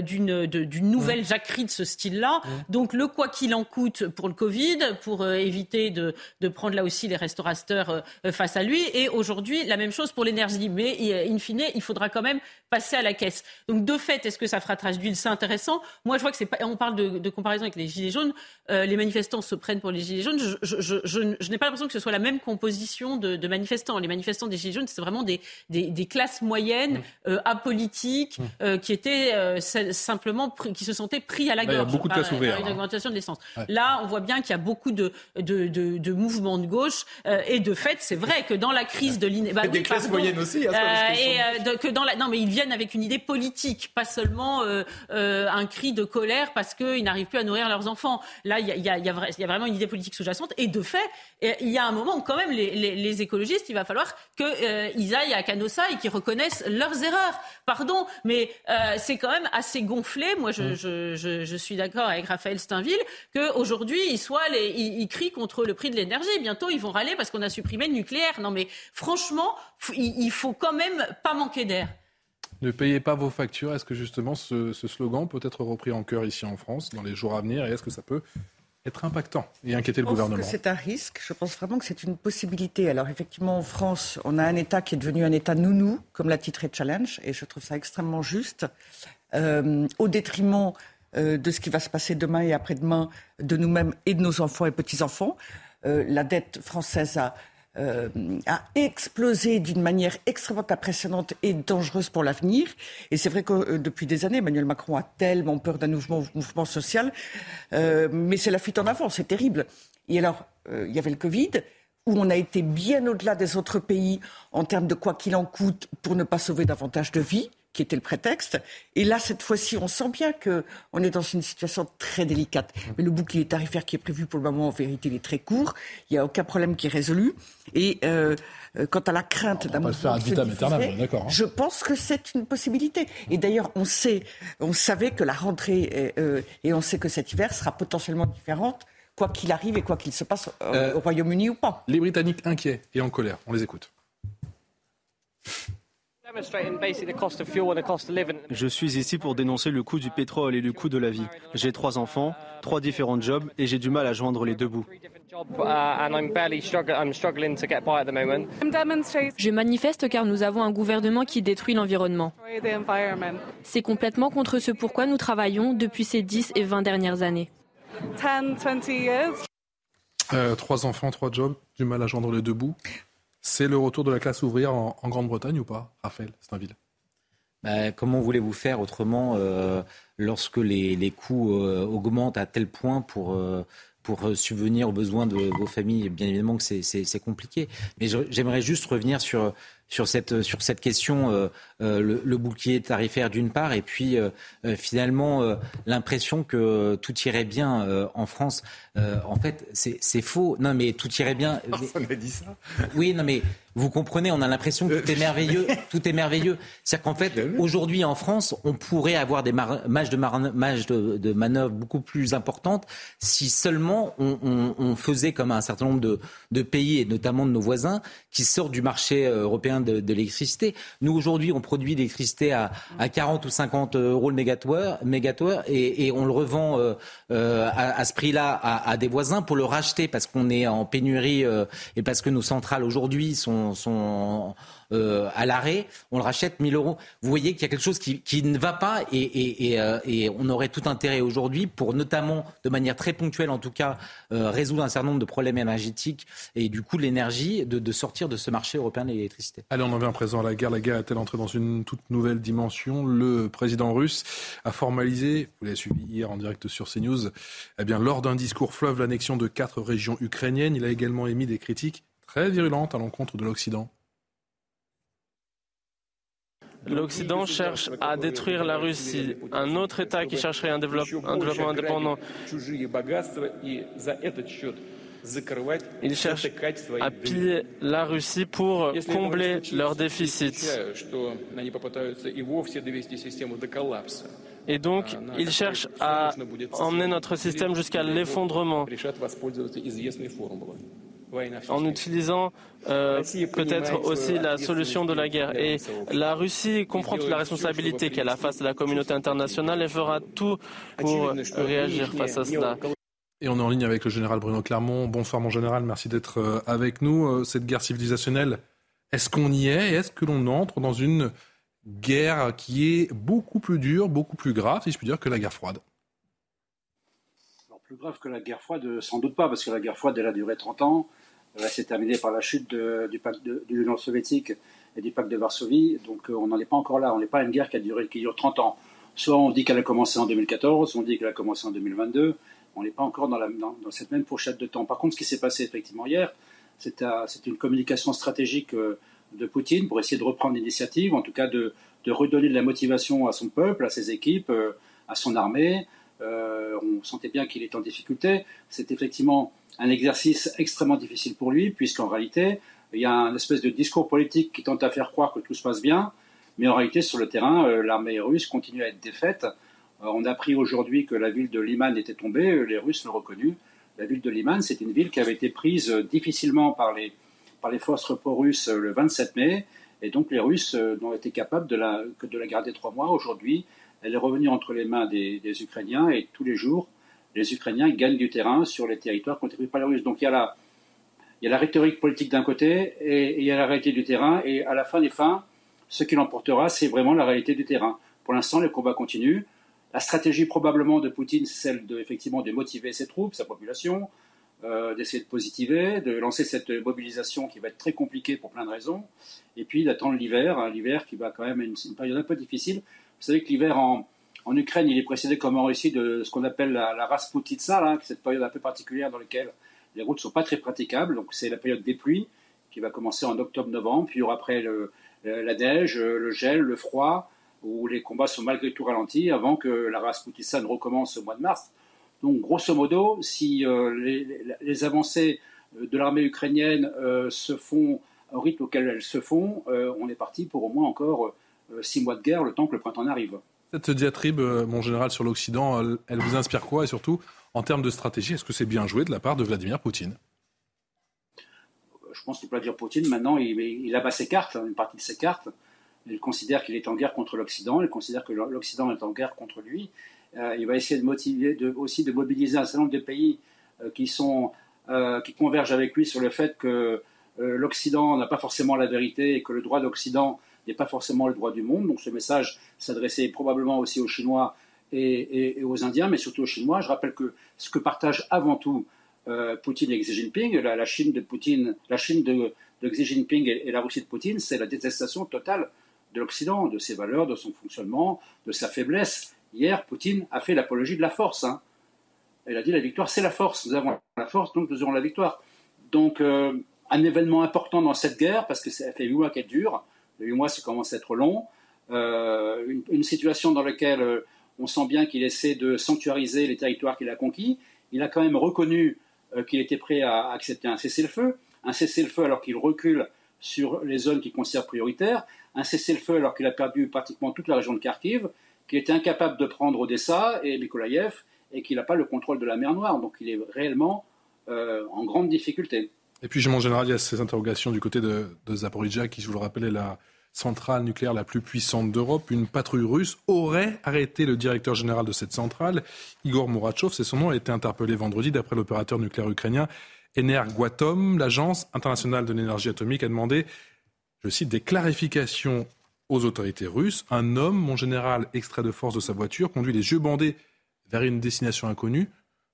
S10: d'une d'une nouvelle jacquerie de ce style-là. Donc le quoi qu'il en coûte pour le Covid, pour éviter de, de prendre là aussi les restaurations euh, face à lui. Et aujourd'hui, la même chose pour l'énergie. Mais euh, in fine, il faudra quand même passer à la caisse. Donc de fait, est-ce que ça fera trace d'huile? C'est intéressant. Moi, je vois que c'est pas. On parle de, comparaison avec les gilets jaunes. Euh, les manifestants se prennent pour les gilets jaunes. Je, n'ai pas l'impression que ce soit la même composition de, manifestants. Les manifestants des gilets jaunes, c'est vraiment des, des, classes moyennes, mmh. apolitiques, mmh. qui étaient simplement qui se sentaient pris à la gorge.
S1: il y a beaucoup de classes.
S10: Une hein. augmentation de l'essence. Là, on voit bien qu'il y a beaucoup de, de, de mouvements de gauche et de fait, c'est vrai que dans la crise de l'inégalité,
S4: bah, des classes moyennes aussi. Hein,
S10: euh, et euh, que dans la, non, mais ils viennent avec une idée politique, pas seulement euh, un cri de colère parce qu'ils n'arrivent plus à nourrir leurs enfants. Là, il y a, y, a, y a, vraiment une idée politique sous-jacente. Et de fait, il y a un moment où quand même les, les, les écologistes, il va falloir qu'ils aillent à Canossa et qu'ils reconnaissent leurs erreurs. Pardon, mais c'est quand même assez gonflé. Moi, je, mm. je, je, je suis d'accord avec Raphaël Steinville qu'aujourd'hui, ils, soient les, ils, ils crient contre le prix de l'énergie. Bientôt, ils vont râler parce qu'on a supprimer le nucléaire. Non, mais franchement, il faut quand même pas manquer d'air.
S1: Ne payez pas vos factures. Est-ce que justement ce, slogan peut être repris en cœur ici en France dans les jours à venir et est-ce que ça peut être impactant et inquiéter le gouvernement
S2: C'est un risque. Je pense vraiment que c'est une possibilité. Alors effectivement, en France, on a un État qui est devenu un État nounou, comme l'a titré Challenge, et je trouve ça extrêmement juste, euh, au détriment euh, de ce qui va se passer demain et après-demain, de nous-mêmes et de nos enfants et petits-enfants. Euh, la dette française a, euh, a explosé d'une manière extrêmement impressionnante et dangereuse pour l'avenir. Et c'est vrai que euh, depuis des années, Emmanuel Macron a tellement peur d'un mouvement, mouvement, social, mais c'est la fuite en avant, c'est terrible. Et alors, il y avait le Covid, où on a été bien au-delà des autres pays en termes de quoi qu'il en coûte pour ne pas sauver davantage de vies qui était le prétexte. Et là, cette fois-ci, on sent bien qu'on est dans une situation très délicate. Mais le bouclier tarifaire qui est prévu pour le moment, en vérité, il est très court. Il n'y a aucun problème qui est résolu. Et euh, euh, quant à la crainte d'un
S1: mouvement hein.
S2: je pense que c'est une possibilité. Et d'ailleurs, on sait, on savait que la rentrée euh, et on sait que cet hiver sera potentiellement différente quoi qu'il arrive et quoi qu'il se passe au Royaume-Uni ou pas.
S1: Les Britanniques inquiets et en colère, on les écoute.
S13: Je suis ici pour dénoncer le coût du pétrole et le coût de la vie. J'ai trois enfants, trois différents jobs et j'ai du mal à joindre les deux bouts.
S14: Je manifeste car nous avons un gouvernement qui détruit l'environnement. C'est complètement contre ce pourquoi nous travaillons depuis ces 10 et 20 dernières années.
S1: Euh, trois enfants, trois jobs, du mal à joindre les deux bouts. C'est le retour de la classe ouvrière en, Grande-Bretagne ou pas, Raphaël Steinville
S5: bah, Comment voulez-vous faire autrement euh, lorsque les, coûts euh, augmentent à tel point pour, euh, pour subvenir aux besoins de vos familles? Bien évidemment que c'est compliqué. Mais j'aimerais juste revenir sur, sur, cette, sur cette question euh, le, bouclier tarifaire d'une part, et puis euh, euh, finalement l'impression que tout irait bien en France. en fait, c'est faux. Non, mais tout irait bien. <laughs>
S4: Personne n'a dit ça.
S5: Oui, non, mais vous comprenez, on a l'impression que tout est merveilleux. <laughs> Tout est merveilleux. C'est-à-dire qu'en fait, aujourd'hui en France, on pourrait avoir des marges de, de, manœuvre beaucoup plus importantes si seulement on, faisait comme un certain nombre de, pays, et notamment de nos voisins, qui sortent du marché européen européen de, l'électricité. Nous, aujourd'hui, on produit l'électricité à, à 40 ou 50 euros le et, et on le revend euh, euh, à, ce prix-là à, des voisins pour le racheter parce qu'on est en pénurie et parce que nos centrales aujourd'hui sont, sont euh, à l'arrêt, on le rachète 1000 euros. Vous voyez qu'il y a quelque chose qui, ne va pas euh, et, on aurait tout intérêt aujourd'hui pour notamment, de manière très ponctuelle en tout cas, euh, résoudre un certain nombre de problèmes énergétiques et du coup l'énergie, de, sortir de ce marché européen de l'électricité.
S1: Allez, on en vient à présent à la guerre. La guerre est-elle entrée dans une toute nouvelle dimension? Le président russe a formalisé, vous l'avez suivi hier en direct sur CNews, eh lors d'un discours fleuve l'annexion de quatre régions ukrainiennes. Il a également émis des critiques très virulentes à l'encontre de l'Occident.
S15: L'Occident cherche à détruire la Russie, un autre État qui chercherait un, développement indépendant. Ils cherchent à piller la Russie pour combler leurs déficits. Et donc, ils cherchent à emmener notre système jusqu'à l'effondrement en utilisant euh, peut-être aussi la solution de la guerre. Et la Russie comprend toute la responsabilité qu'elle a face à la communauté internationale et fera tout pour réagir face à cela.
S1: Et on est en ligne avec le général Bruno Clermont. Bonsoir mon général, merci d'être euh, avec nous. Euh, cette guerre civilisationnelle, est-ce qu'on y est? Est-ce que l'on entre dans une guerre qui est beaucoup plus dure, beaucoup plus grave, si je puis dire, que la guerre froide?
S16: Plus grave que la guerre froide, sans doute pas, parce que la guerre froide, elle a duré 30 ans. Elle s'est terminée par la chute du pacte de, l'Union soviétique et du pacte de Varsovie. Donc euh, on n'en est pas encore là. On n'est pas à une guerre qui, a duré, qui dure 30 ans. Soit on dit qu'elle a commencé en 2014, soit on dit qu'elle a commencé en 2022. On n'est pas encore dans, cette même fourchette de temps. Par contre, ce qui s'est passé effectivement hier, c'est une communication stratégique euh, de Poutine pour essayer de reprendre l'initiative, en tout cas de, de, redonner de la motivation à son peuple, à ses équipes, euh, à son armée, euh, on sentait bien qu'il était en difficulté. C'est effectivement un exercice extrêmement difficile pour lui, puisqu'en réalité, il y a un espèce de discours politique qui tente à faire croire que tout se passe bien, mais en réalité, sur le terrain, euh, l'armée russe continue à être défaite. Euh, on a appris aujourd'hui que la ville de Liman était tombée, les Russes l'ont reconnu. La ville de Liman, c'est une ville qui avait été prise difficilement par les, par les forces pro-russes le 27 mai, et donc les Russes n'ont été capables que de la garder trois mois. Aujourd'hui, elle est revenue entre les mains des, Ukrainiens et tous les jours, les Ukrainiens gagnent du terrain sur les territoires pris par les Russes. Donc il y a la, il y a la rhétorique politique d'un côté et, il y a la réalité du terrain. Et à la fin des fins, ce qui l'emportera, c'est vraiment la réalité du terrain. Pour l'instant, le combat continue. La stratégie probablement de Poutine, c'est celle de, effectivement, de motiver ses troupes, sa population, euh, d'essayer de positiver, de lancer cette mobilisation qui va être très compliquée pour plein de raisons, et puis d'attendre l'hiver, hein, l'hiver qui va quand même être une période un peu difficile vous savez que l'hiver en, Ukraine, il est précédé comme en Russie de ce qu'on appelle la, la Rasputitsa, cette période un peu particulière dans laquelle les routes ne sont pas très praticables. Donc c'est la période des pluies qui va commencer en octobre-novembre, puis il y aura après la neige, le gel, le froid, où les combats sont malgré tout ralentis avant que la Rasputitsa ne recommence au mois de mars. Donc grosso modo, si euh, les, avancées de l'armée ukrainienne euh, se font au rythme auquel elles se font, euh, on est parti pour au moins encore euh, six mois de guerre, le temps que le printemps arrive.
S1: Cette diatribe, euh, mon général, sur l'Occident, elle, vous inspire quoi? Et surtout, en termes de stratégie, est-ce que c'est bien joué de la part de Vladimir Poutine?
S16: Je pense que Vladimir Poutine, maintenant, il, il abat ses cartes, hein, une partie de ses cartes. Il considère qu'il est en guerre contre l'Occident, il considère que l'Occident est en guerre contre lui. Euh, il va essayer de motiver, de, aussi de mobiliser un certain nombre de pays qui, sont, qui convergent avec lui sur le fait que l'Occident n'a pas forcément la vérité et que le droit d'Occident n'est pas forcément le droit du monde. Donc ce message s'adressait probablement aussi aux Chinois et, aux Indiens, mais surtout aux Chinois. Je rappelle que ce que partagent avant tout euh, Poutine et Xi Jinping, la, Chine de Poutine, la Chine de, Xi Jinping et, la Russie de Poutine, c'est la détestation totale de l'Occident, de ses valeurs, de son fonctionnement, de sa faiblesse. Hier, Poutine a fait l'apologie de la force. Hein. Il a dit la victoire, c'est la force. Nous avons la force, donc nous aurons la victoire. Donc, euh, un événement important dans cette guerre, parce que ça fait huit mois qu'elle dure, huit mois, ça commence à être long. Euh, une, situation dans laquelle euh, on sent bien qu'il essaie de sanctuariser les territoires qu'il a conquis. Il a quand même reconnu euh, qu'il était prêt à accepter un cessez-le-feu, un cessez-le-feu alors qu'il recule sur les zones qu'il considère prioritaires, un cessez-le-feu alors qu'il a perdu pratiquement toute la région de Kharkiv, qu'il était incapable de prendre Odessa et Mykolaiv et qu'il n'a pas le contrôle de la mer Noire. Donc il est réellement en grande difficulté.
S1: Et puis, en général, il y a ces interrogations du côté de, Zaporizhia, qui, je vous le rappelle, est la centrale nucléaire la plus puissante d'Europe. Une patrouille russe aurait arrêté le directeur général de cette centrale, Igor Mourachov, c'est son nom, a été interpellé vendredi d'après l'opérateur nucléaire ukrainien Energoatom. L'agence internationale de l'énergie atomique a demandé, je cite, des clarifications aux autorités russes. Un homme, mon général, extrait de force de sa voiture, conduit les yeux bandés vers une destination inconnue.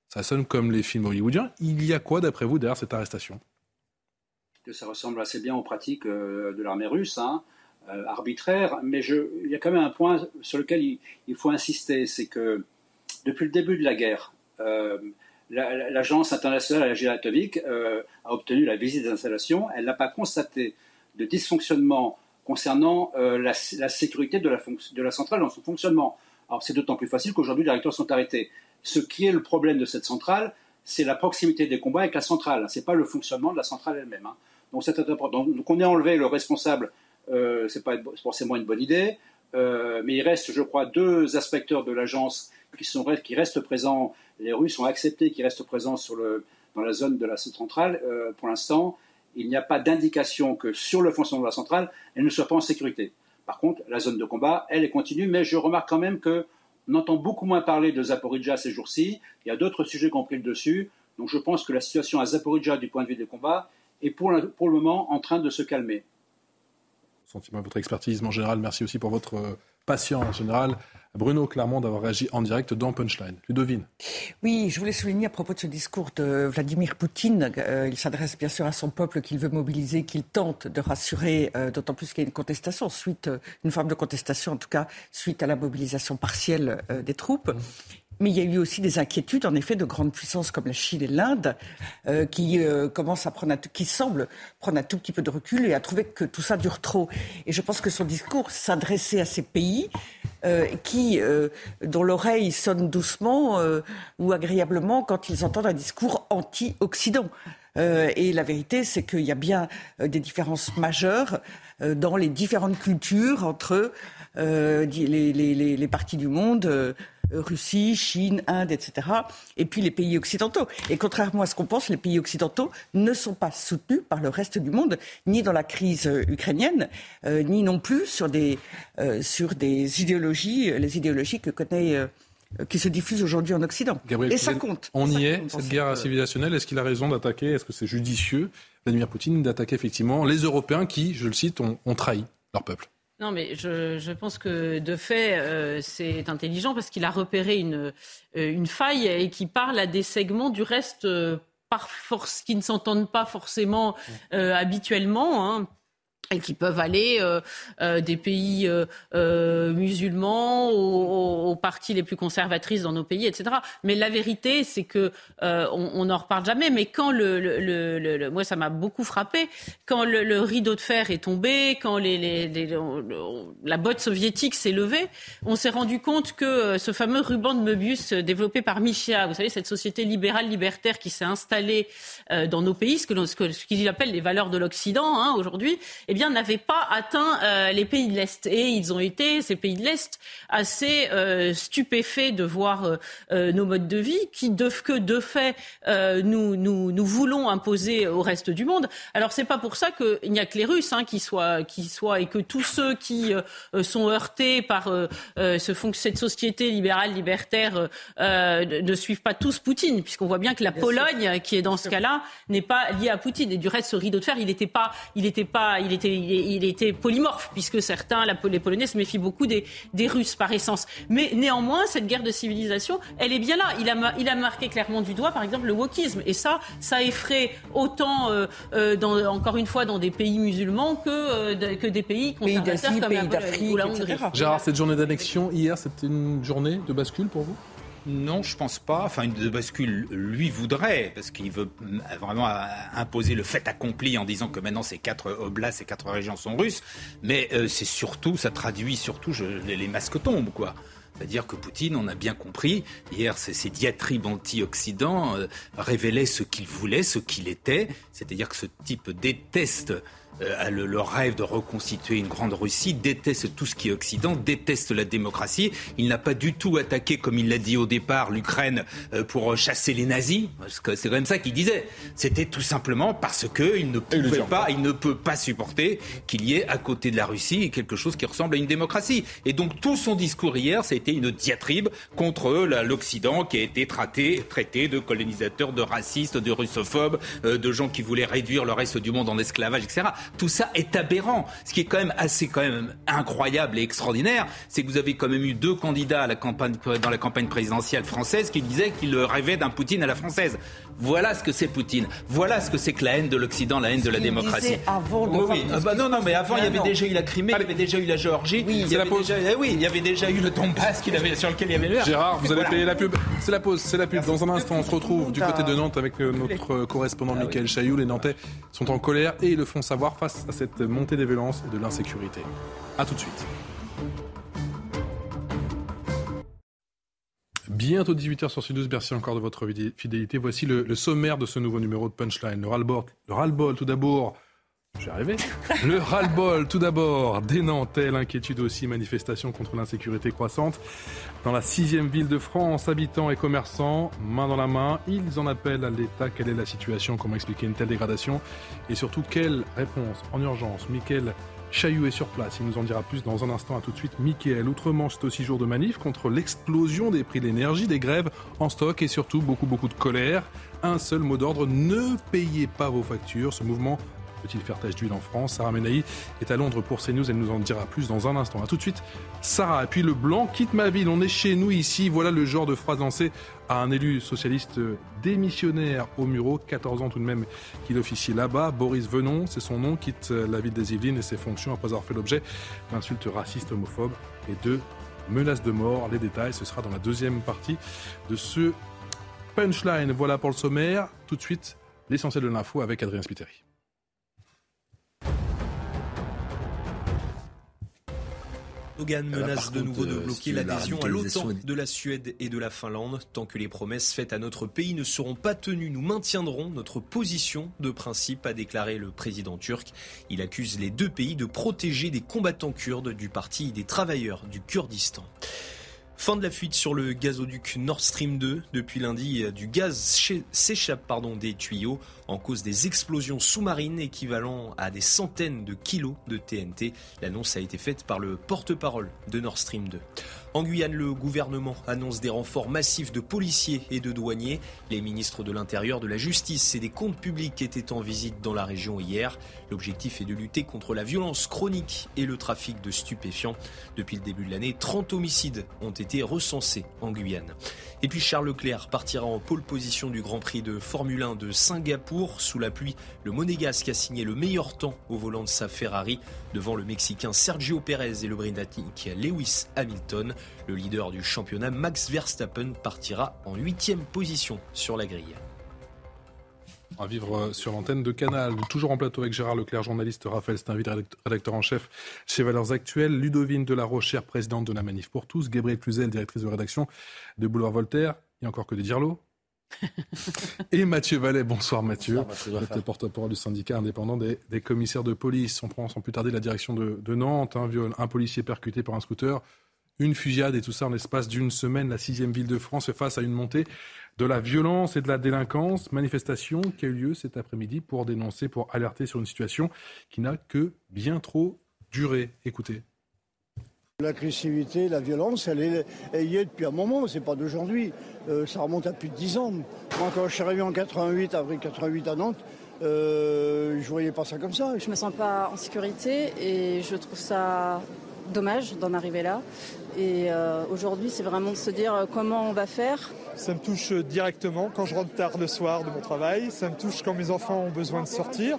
S1: Ça sonne comme les films hollywoodiens. Il y a quoi, d'après vous, derrière cette arrestation?
S16: Que ça ressemble assez bien aux pratiques euh, de l'armée russe, hein, euh, arbitraire. Mais il y a quand même un point sur lequel il, faut insister, c'est que depuis le début de la guerre, euh, l'Agence internationale à la atomique a obtenu la visite des installations. Elle n'a pas constaté de dysfonctionnement concernant la, sécurité de la, de la centrale dans son fonctionnement. Alors c'est d'autant plus facile qu'aujourd'hui les réacteurs sont arrêtés. Ce qui est le problème de cette centrale, c'est la proximité des combats avec la centrale. Ce n'est pas le fonctionnement de la centrale elle-même. Hein. Donc c'est important. Donc on ait enlevé le responsable, euh, c'est pas forcément une bonne idée. Euh, mais il reste, je crois, deux inspecteurs de l'agence qui, sont, qui restent présents. Les Russes ont accepté qu'ils restent présents sur le, dans la zone de la centrale. Euh, pour l'instant, il n'y a pas d'indication que sur le fonctionnement de la centrale, elle ne soit pas en sécurité. Par contre, la zone de combat, elle est continue, mais je remarque quand même que on entend beaucoup moins parler de Zaporizhia ces jours-ci. Il y a d'autres sujets qui ont pris le dessus. Donc je pense que la situation à Zaporizhia, du point de vue des combats, est pour, le moment en train de se calmer.
S1: Sentiment votre expertise en général. Merci aussi pour votre euh, patience en général. Bruno Clermont d'avoir réagi en direct dans Punchline. Ludovine.
S2: Oui, je voulais souligner à propos de ce discours de Vladimir Poutine, euh, il s'adresse bien sûr à son peuple qu'il veut mobiliser, qu'il tente de rassurer, euh, d'autant plus qu'il y a une contestation, suite, une forme de contestation en tout cas, suite à la mobilisation partielle des troupes. Mais il y a eu aussi des inquiétudes, en effet, de grandes puissances comme la Chine et l'Inde, euh, qui euh, commencent à prendre, qui semblent prendre un tout petit peu de recul et à trouver que tout ça dure trop. Et je pense que son discours s'adressait à ces pays euh, qui, dont l'oreille sonne doucement ou agréablement quand ils entendent un discours anti-Occident. et la vérité, c'est qu'il y a bien des différences majeures dans les différentes cultures entre les, parties du monde Russie, Chine, Inde, etc. Et puis les pays occidentaux. Et contrairement à ce qu'on pense, les pays occidentaux ne sont pas soutenus par le reste du monde, ni dans la crise euh, ukrainienne, euh, ni non plus sur des, euh, sur des idéologies, les idéologies que connaît qui se diffusent aujourd'hui en Occident. et ça compte.
S1: On
S2: y
S1: est, cette guerre civilisationnelle. Est-ce qu'il a raison d'attaquer Est-ce que c'est judicieux, Vladimir Poutine, d'attaquer effectivement les Européens qui, je le cite, ont trahi leur peuple?
S10: Non, mais je, pense que de fait, euh, c'est intelligent parce qu'il a repéré une, euh, une faille et qui parle à des segments du reste euh, par force, qui ne s'entendent pas forcément habituellement. Hein et qui peuvent aller euh, euh, des pays euh, musulmans aux, parties les plus conservatrices dans nos pays, etc. Mais la vérité, c'est que on n'en reparle jamais. Mais quand le, le, le, moi, ça m'a beaucoup frappé quand le, rideau de fer est tombé, quand les, les, la botte soviétique s'est levée, on s'est rendu compte que ce fameux ruban de Möbius développé par Michia, vous savez, cette société libérale libertaire qui s'est installée dans nos pays, ce que ce qu'il appelle les valeurs de l'Occident hein, aujourd'hui, eh bien n'avaient pas atteint euh, les pays de l'Est. Et ils ont été, ces pays de l'Est, assez euh, stupéfaits de voir euh, nos modes de vie qui, de, que de fait, nous, nous, nous voulons imposer au reste du monde. Alors, c'est pas pour ça qu'il n'y a que les Russes hein, qui, soient, qui soient, et que tous ceux qui sont heurtés par ce, cette société libérale, libertaire, ne suivent pas tous Poutine, puisqu'on voit bien que la Pologne, qui est dans ce cas-là, n'est pas liée à Poutine. Et du reste, ce rideau de fer, il n'était pas, il était pas, il était il, était polymorphe, puisque certains, les Polonais, se méfient beaucoup des, Russes par essence. Mais néanmoins, cette guerre de civilisation, elle est bien là. Il a, il a marqué clairement du doigt, par exemple, le wokisme. Et ça, ça effraie autant, euh, euh, dans, encore une fois, dans des pays musulmans que, euh, que des pays conservateurs pays comme pays la, Hongrie.
S1: Gérard, cette journée d'annexion, hier, c'était une journée de bascule pour vous?
S4: Non, je pense pas. Enfin, une de bascule, lui voudrait, parce qu'il veut vraiment imposer le fait accompli en disant que maintenant ces quatre oblasts, ces quatre régions sont russes. Mais euh, c'est surtout, ça traduit surtout je, les, masques tombent, quoi. C'est-à-dire que Poutine, on a bien compris, hier, ces diatribes anti-Occident euh, révélaient ce qu'il voulait, ce qu'il était. C'est-à-dire que ce type déteste euh, le, le, rêve de reconstituer une grande Russie, déteste tout ce qui est Occident, déteste la démocratie. Il n'a pas du tout attaqué, comme il l'a dit au départ, l'Ukraine euh, pour chasser les nazis, parce que c'est quand même ça qu'il disait. C'était tout simplement parce qu'il ne pouvait pas, il ne peut pas supporter qu'il y ait à côté de la Russie quelque chose qui ressemble à une démocratie. Et donc tout son discours hier, ça a été une diatribe contre l'Occident qui a été traité, traité de colonisateur, de raciste, de russophobe, euh, de gens qui voulaient réduire le reste du monde en esclavage, etc. Tout ça est aberrant. Ce qui est quand même assez quand même incroyable et extraordinaire, c'est que vous avez quand même eu deux candidats à la campagne, dans la campagne présidentielle française qui disaient qu'ils rêvaient d'un Poutine à la française. Voilà ce que c'est Poutine. Voilà ce que c'est que la haine de l'Occident, la haine de la démocratie.
S2: Avant
S4: oui, ah bah non, non, mais avant, il y avait déjà eu la Crimée, il y avait déjà eu la Géorgie. Oui, il y avait déjà, eh oui, il y avait déjà eu le Donbass avait, sur lequel il y avait l'air.
S1: Gérard, vous allez payer la pub. C'est la pause, c'est la pub. Dans un instant, on se retrouve du côté de Nantes avec euh, notre correspondant ah Michael Chailloux. Les Nantais sont en colère et ils le font savoir face à cette montée des violences et de l'insécurité. A tout de suite. Bientôt 18h sur Sud Merci encore de votre fidélité. Voici le, sommaire de ce nouveau numéro de Punchline. Le ras-le-bol, le ras tout d'abord. J'ai arrivé. <laughs> Le ras-le-bol, tout d'abord, des Nantais, l'inquiétude aussi, manifestation contre l'insécurité croissante. Dans la sixième ville de France, habitants et commerçants, main dans la main, ils en appellent à l'État. Quelle est la situation? Comment expliquer une telle dégradation? Et surtout, quelle réponse? En urgence Mickaël Chaillou est sur place, il nous en dira plus dans un instant. À tout de suite, Mickaël. Outre-Manche, c'est aussi jour de manif contre l'explosion des prix de l'énergie, des grèves en stock et surtout beaucoup, beaucoup de colère. Un seul mot d'ordre, ne payez pas vos factures. Ce mouvement peut-il d'huile en France? Sarah Menaï est à Londres pour CNews, elle nous en dira plus dans un instant. A tout de suite, Sarah. Et puis le blanc quitte ma ville, on est chez nous ici. Voilà le genre de phrase lancée à un élu socialiste démissionnaire au Muro, 14 ans tout de même qu'il officie là-bas. Boris Venon, c'est son nom, quitte la ville des Yvelines et ses fonctions après avoir fait l'objet d'insultes racistes, homophobes et de menaces de mort. Les détails, ce sera dans la deuxième partie de ce punchline. Voilà pour le sommaire. Tout de suite, l'essentiel de l'info avec Adrien Spiteri.
S3: Erdogan menace de nouveau de euh, bloquer l'adhésion à l'OTAN de la Suède et de la Finlande. Tant que les promesses faites à notre pays ne seront pas tenues, nous maintiendrons notre position de principe, a déclaré le président turc. Il accuse les deux pays de protéger des combattants kurdes du parti des travailleurs du Kurdistan. Fin de la fuite sur le gazoduc Nord Stream 2. Depuis lundi, du gaz s'échappe des tuyaux en cause des explosions sous-marines équivalent à des centaines de kilos de TNT. L'annonce a été faite par le porte-parole de Nord Stream 2. En Guyane, le gouvernement annonce des renforts massifs de policiers et de douaniers. Les ministres de l'Intérieur, de la Justice et des comptes publics étaient en visite dans la région hier. L'objectif est de lutter contre la violence chronique et le trafic de stupéfiants. Depuis le début de l'année, 30 homicides ont été recensés en Guyane. Et puis Charles Leclerc partira en pole position du Grand Prix de Formule 1 de Singapour. Sous la pluie, le Monégasque a signé le meilleur temps au volant de sa Ferrari devant le Mexicain Sergio Pérez et le Britannique Lewis Hamilton. Le leader du championnat, Max Verstappen, partira en huitième position sur la grille.
S1: À vivre sur l'antenne de Canal. Toujours en plateau avec Gérard Leclerc, journaliste, Raphaël Steinville, rédacteur en chef chez Valeurs Actuelles, Ludovine de la Rochère, présidente de la Manif pour tous, Gabriel Cluzel, directrice de rédaction de Boulevard Voltaire. Il n'y a encore que des dirlots. <laughs> et Mathieu Vallet. Bonsoir Mathieu. Bonsoir, porte-parole du syndicat indépendant des, commissaires de police. On prend sans plus tarder la direction de, Nantes. Un viol, un policier percuté par un scooter, une fusillade et tout ça en l'espace d'une semaine. La sixième ville de France fait face à une montée de la violence et de la délinquance. Manifestation qui a eu lieu cet après-midi pour dénoncer, pour alerter sur une situation qui n'a que bien trop duré. Écoutez.
S6: L'agressivité, la violence, elle, est, y est depuis un moment, c'est pas d'aujourd'hui. Euh, ça remonte à plus de 10 ans. Moi, quand je suis arrivé en 88, avril 88 à Nantes, euh, je voyais pas ça comme ça.
S8: Je me sens pas en sécurité et je trouve ça dommage d'en arriver là. Et euh, aujourd'hui, c'est vraiment de se dire euh, comment on va faire.
S9: Ça me touche directement quand je rentre tard le soir de mon travail. Ça me touche quand mes enfants ont besoin de sortir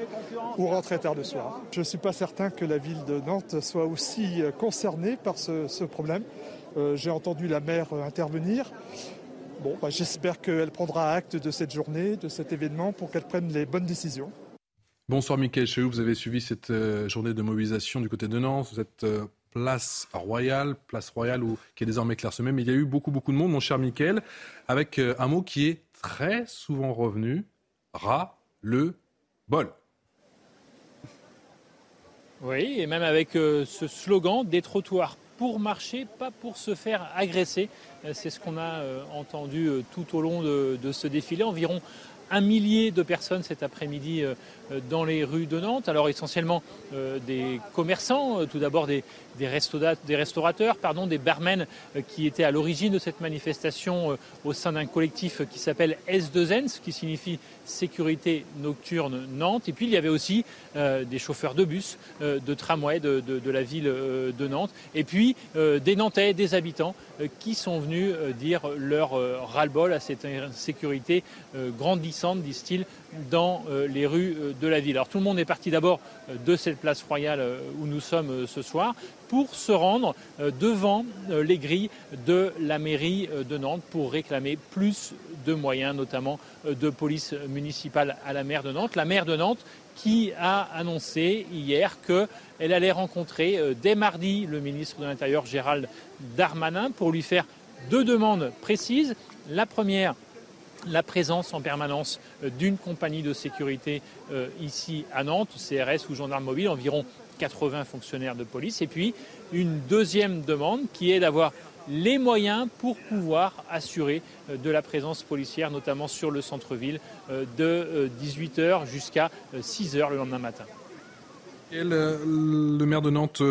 S9: ou rentrer tard le soir. Je ne suis pas certain que la ville de Nantes soit aussi euh, concernée par ce, problème. J'ai entendu la maire intervenir. Bon, bah, j'espère qu'elle prendra acte de cette journée, de cet événement, pour qu'elle prenne les bonnes décisions.
S1: Bonsoir Mickaël Chehou, vous avez suivi cette journée de mobilisation du côté de Nantes. Vous êtes place royale, place royale qui est désormais clairsemée. Mais il y a eu beaucoup, beaucoup de monde, mon cher Mickaël, avec euh, un mot qui est très souvent revenu, ras le bol.
S7: Oui, et même avec ce slogan des trottoirs pour marcher, pas pour se faire agresser. C'est ce qu'on a entendu tout au long de, ce défilé. Environ un millier de personnes cet après-midi euh, dans les rues de Nantes. Alors essentiellement euh, des commerçants, euh, tout d'abord des, des, restaurateurs, pardon, des barmen qui étaient à l'origine de cette manifestation au sein d'un collectif qui s'appelle S2N, ce qui signifie Sécurité Nocturne Nantes. Et puis il y avait aussi des chauffeurs de bus, de tramway de, de, la ville de Nantes. Et puis des Nantais, des habitants qui sont venus dire leur ras-le-bol à cette insécurité grandissante, disent-ils, dans euh, les rues euh, de la ville. Alors tout le monde est parti d'abord euh, de cette place royale où nous sommes ce soir pour se rendre devant les grilles de la mairie de Nantes pour réclamer plus de moyens, notamment de police municipale à la maire de Nantes. La maire de Nantes qui a annoncé hier qu'elle allait rencontrer dès mardi le ministre de l'Intérieur Gérald Darmanin pour lui faire deux demandes précises. La première, la présence en permanence euh, d'une compagnie de sécurité euh, ici à Nantes, CRS ou gendarme mobile, environ 80 fonctionnaires de police. Et puis une deuxième demande qui est d'avoir les moyens pour pouvoir assurer euh, de la présence policière, notamment sur le centre-ville, de 18h jusqu'à 6h le lendemain matin.
S1: le, maire de Nantes,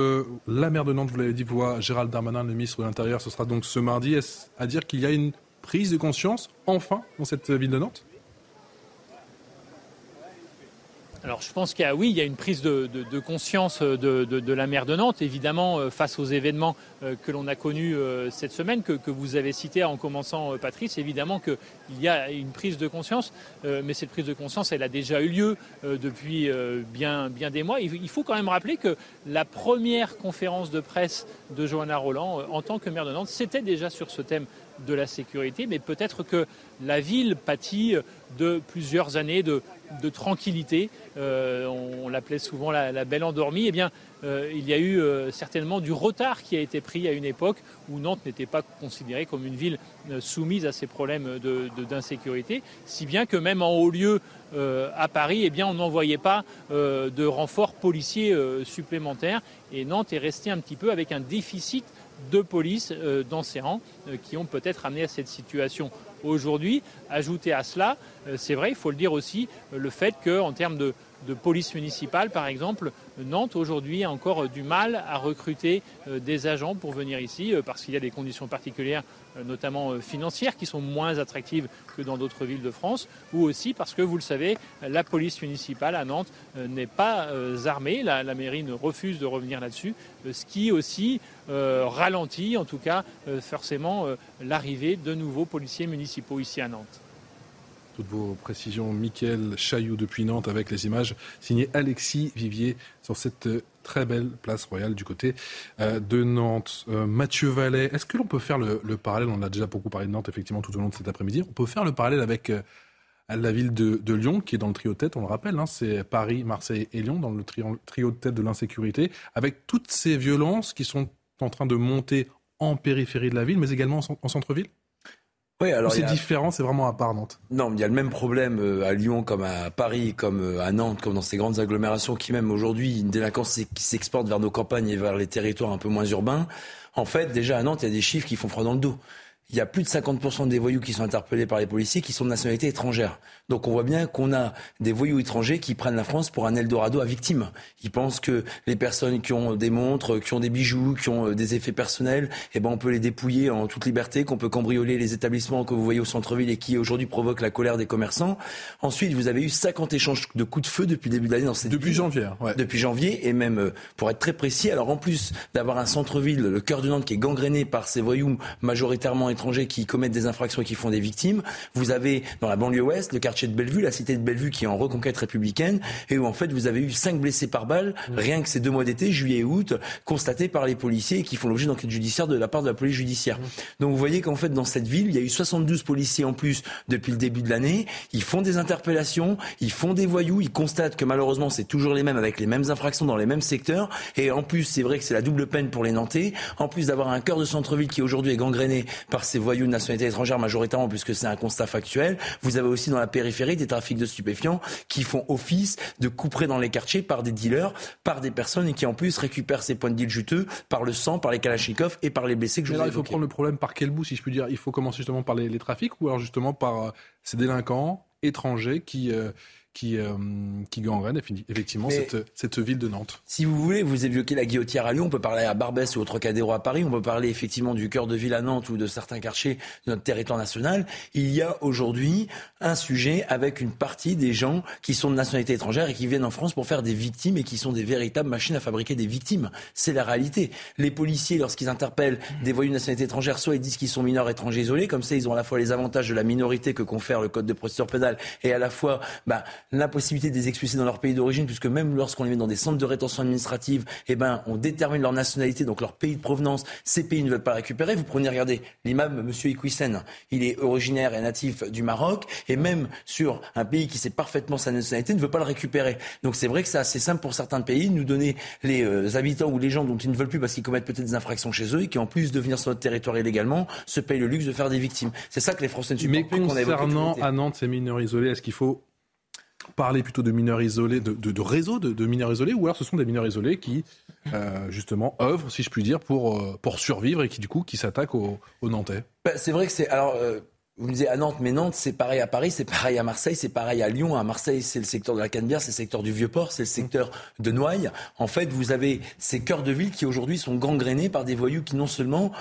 S1: la maire de Nantes, vous l'avez dit, voit Gérald Darmanin, le ministre de l'Intérieur, ce sera donc ce mardi. Est-ce à dire qu'il y a une prise de conscience, enfin, dans cette ville de Nantes
S7: alors je pense qu'il y a, oui, il y a une prise de, conscience de, la maire de Nantes, évidemment, euh, face aux événements euh, que l'on a connus euh, cette semaine, que, vous avez cités en commençant, Patrice. Évidemment qu'il y a une prise de conscience, mais cette prise de conscience, elle a déjà eu lieu depuis bien, bien des mois. Il faut quand même rappeler que la première conférence de presse de Johanna Roland, en tant que maire de Nantes, c'était déjà sur ce thème de la sécurité, mais peut-être que la ville pâtit de plusieurs années de, tranquillité. Euh, on, l'appelait souvent la, belle endormie. Eh euh, il y a eu euh, certainement du retard qui a été pris à une époque où Nantes n'était pas considérée comme une ville soumise à ces problèmes d'insécurité, si bien que même en haut lieu à Paris, eh bien, on n'envoyait pas de renforts policiers supplémentaires. Et Nantes est restée un petit peu avec un déficit de police dans ses rangs qui ont peut-être amené à cette situation aujourd'hui. Ajouter à cela, euh, c'est vrai, il faut le dire aussi, euh, le fait qu'en termes de, police municipale, par exemple, Nantes aujourd'hui a encore du mal à recruter euh, des agents pour venir ici parce qu'il y a des conditions particulières, notamment financières, qui sont moins attractives que dans d'autres villes de France, ou aussi parce que, vous le savez, la police municipale à Nantes n'est pas armée, la, la, mairie ne refuse de revenir là-dessus, ce qui aussi ralentit, en tout cas, forcément, l'arrivée de nouveaux policiers municipaux ici à Nantes
S1: toutes vos précisions. Mickaël Chailloux depuis Nantes avec les images signées Alexis Vivier sur cette très belle place royale du côté euh, de Nantes. Euh, Mathieu Vallet, est-ce que l'on peut faire le, parallèle On a déjà beaucoup parlé de Nantes effectivement tout au long de cet après-midi. On peut faire le parallèle avec euh, la ville de, Lyon qui est dans le trio de tête, on le rappelle. Hein, c'est Paris, Marseille et Lyon dans le trio, de tête de l'insécurité avec toutes ces violences qui sont en train de monter en périphérie de la ville mais également en centre-ville? Alors c'est différent, c'est vraiment à part Nantes?
S17: Non, mais il y a le même problème euh, à Lyon comme à Paris, comme euh, à Nantes, comme dans ces grandes agglomérations qui même aujourd'hui une délinquance qui s'exporte vers nos campagnes et vers les territoires un peu moins urbains. En fait, déjà à Nantes, il y a des chiffres qui font froid dans le dos il y a plus de 50% des voyous qui sont interpellés par les policiers qui sont de nationalité étrangère. Donc on voit bien qu'on a des voyous étrangers qui prennent la France pour un Eldorado à victimes. Ils pensent que les personnes qui ont des montres, qui ont des bijoux, qui ont euh, des effets personnels, eh ben on peut les dépouiller en toute liberté, qu'on peut cambrioler les établissements que vous voyez au centre-ville et qui aujourd'hui provoquent la colère des commerçants. Ensuite, vous avez eu 50 échanges de coups de feu depuis le début de l'année dans cette
S1: Depuis janvier, ouais.
S17: Depuis janvier et même euh, pour être très précis, alors en plus d'avoir un centre-ville, le cœur de Nantes qui est gangréné par ces voyous majoritairement étrangers qui commettent des infractions et qui font des victimes. Vous avez dans la banlieue ouest le quartier de Bellevue, la cité de Bellevue qui est en reconquête républicaine et où en fait vous avez eu cinq blessés par balle rien que ces deux mois d'été, juillet et août, constatés par les policiers et qui font l'objet d'enquête judiciaire de la part de la police judiciaire. Donc vous voyez qu'en fait dans cette ville, il y a eu 72 policiers en plus depuis le début de l'année. Ils font des interpellations, ils font des voyous, ils constatent que malheureusement c'est toujours les mêmes avec les mêmes infractions dans les mêmes secteurs. Et en plus, c'est vrai que c'est la double peine pour les Nantais. En plus d'avoir un cœur de centre-ville qui aujourd'hui est gangréné par par ces voyous de nationalité étrangère majoritairement, puisque c'est un constat factuel. Vous avez aussi dans la périphérie des trafics de stupéfiants qui font office de couperets dans les quartiers par des dealers, par des personnes et qui en plus récupèrent ces points de deal juteux par le sang, par les kalachnikovs et par les blessés que je
S1: Mais
S17: vous
S1: il faut prendre le problème par quel bout, si je puis dire? Il faut commencer justement par les, trafics ou alors justement par euh, ces délinquants étrangers qui, euh, qui, euh, qui gangrène effectivement cette, cette, ville de Nantes.
S17: Si vous voulez, vous évoquez la guillotière à Lyon, on peut parler à Barbès ou au Trocadéro à Paris, on peut parler effectivement du cœur de ville à Nantes ou de certains quartiers de notre territoire national. Il y a aujourd'hui un sujet avec une partie des gens qui sont de nationalité étrangère et qui viennent en France pour faire des victimes et qui sont des véritables machines à fabriquer des victimes. C'est la réalité. Les policiers, lorsqu'ils interpellent des voyous de nationalité étrangère, soit ils disent qu'ils sont mineurs étrangers isolés, comme ça ils ont à la fois les avantages de la minorité que confère le code de procédure pénale et à la fois bah, l'impossibilité de les expulser dans leur pays d'origine, puisque même lorsqu'on les met dans des centres de rétention administrative, eh ben, on détermine leur nationalité, donc leur pays de provenance. Ces pays ne veulent pas récupérer. Vous prenez, regardez, l'imam M. Iquissen, il est originaire et natif du Maroc, et même sur un pays qui sait parfaitement sa nationalité, ne veut pas le récupérer. Donc c'est vrai que c'est assez simple pour certains pays de nous donner les euh, habitants ou les gens dont ils ne veulent plus parce qu'ils commettent peut-être des infractions chez eux et qui, en plus de venir sur notre territoire illégalement, se payent le luxe de faire des victimes. C'est ça que les Français ne supportent
S1: Mais concernant à Nantes ces mineurs isolés, est-ce qu'il faut parler plutôt de mineurs isolés, de, de, de réseaux de, mineurs isolés, ou alors ce sont des mineurs isolés qui, euh, justement, œuvrent, si je puis dire, pour, euh, pour survivre et qui, du coup, qui s'attaquent aux, Nantais.
S17: Bah, C'est vrai que c'est... Alors, euh, vous me disiez à Nantes, mais Nantes, c'est pareil à Paris, c'est pareil à Marseille, c'est pareil à Lyon. À Marseille, c'est le secteur de la Canebière, c'est le secteur du Vieux-Port, c'est le secteur de Noailles. En fait, vous avez ces cœurs de ville qui aujourd'hui sont gangrénés par des voyous qui non seulement,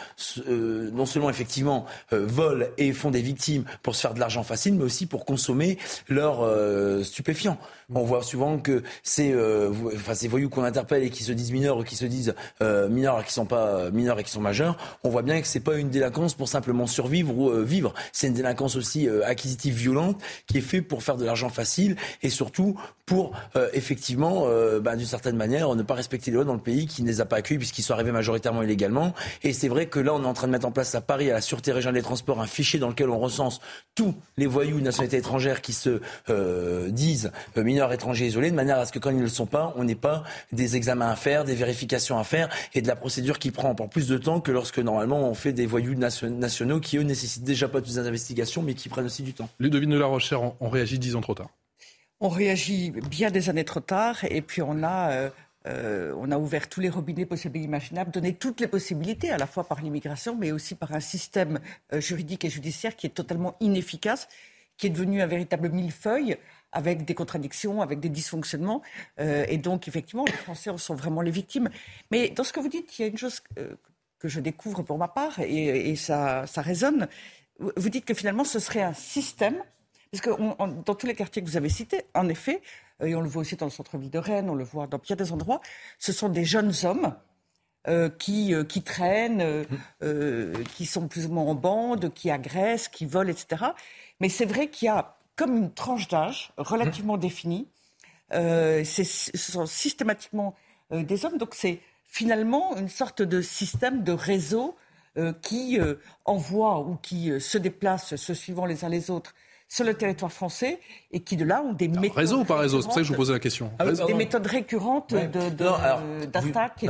S17: euh, non seulement effectivement euh, volent et font des victimes pour se faire de l'argent facile, mais aussi pour consommer leurs euh, stupéfiants. On voit souvent que ces, enfin, ces voyous qu'on interpelle et qui se disent mineurs ou qui se disent mineurs et qui sont pas mineurs et qui sont majeurs, on voit bien que c'est pas une délinquance pour simplement survivre ou vivre c'est une délinquance aussi euh, acquisitive violente qui est fait pour faire de l'argent facile et surtout pour euh, effectivement, euh, bah, d'une certaine manière, ne pas respecter les lois dans le pays qui ne les a pas accueillis puisqu'ils sont arrivés majoritairement illégalement. Et c'est vrai que là, on est en train de mettre en place à Paris, à la Sûreté régionale des transports, un fichier dans lequel on recense tous les voyous de nationalité étrangère qui se disent mineurs étrangers isolés, de manière à ce que quand ils ne le sont pas, on n'ait pas des examens à faire, des vérifications à faire et de la procédure qui prend encore plus de temps que lorsque normalement on fait des voyous nationaux qui eux nécessitent déjà pas plus investigations, mais qui prennent aussi du temps.
S1: Ludovine de la Rochère, on, réagit dix ans trop tard.
S2: On réagit bien des années trop tard, et puis on a, euh, euh, on a ouvert tous les robinets possibles et imaginables, donné toutes les possibilités, à la fois par l'immigration, mais aussi par un système euh, juridique et judiciaire qui est totalement inefficace, qui est devenu un véritable millefeuille avec des contradictions, avec des dysfonctionnements. et donc, effectivement, les Français en sont vraiment les victimes. Mais dans ce que vous dites, il y a une chose que je découvre pour ma part, et, et ça, ça résonne, vous dites que finalement ce serait un système, parce que dans tous les quartiers que vous avez cités, en effet, euh, et on le voit aussi dans le centre-ville de Rennes, on le voit dans bien des endroits, ce sont des jeunes hommes euh, qui, euh, qui traînent, qui sont plus ou moins en bande, qui agressent, qui volent, etc. Mais c'est vrai qu'il y a comme une tranche d'âge relativement définie. ce sont systématiquement des hommes, donc c'est finalement une sorte de système de réseau qui euh, envoient ou qui euh, se déplacent, se suivant les uns les autres, sur le territoire français et qui de là ont des méthodes.
S1: Réseau ou pas réseau? C'est pour ça que je vous posais la question.
S2: Ah des méthodes récurrentes d'attaque.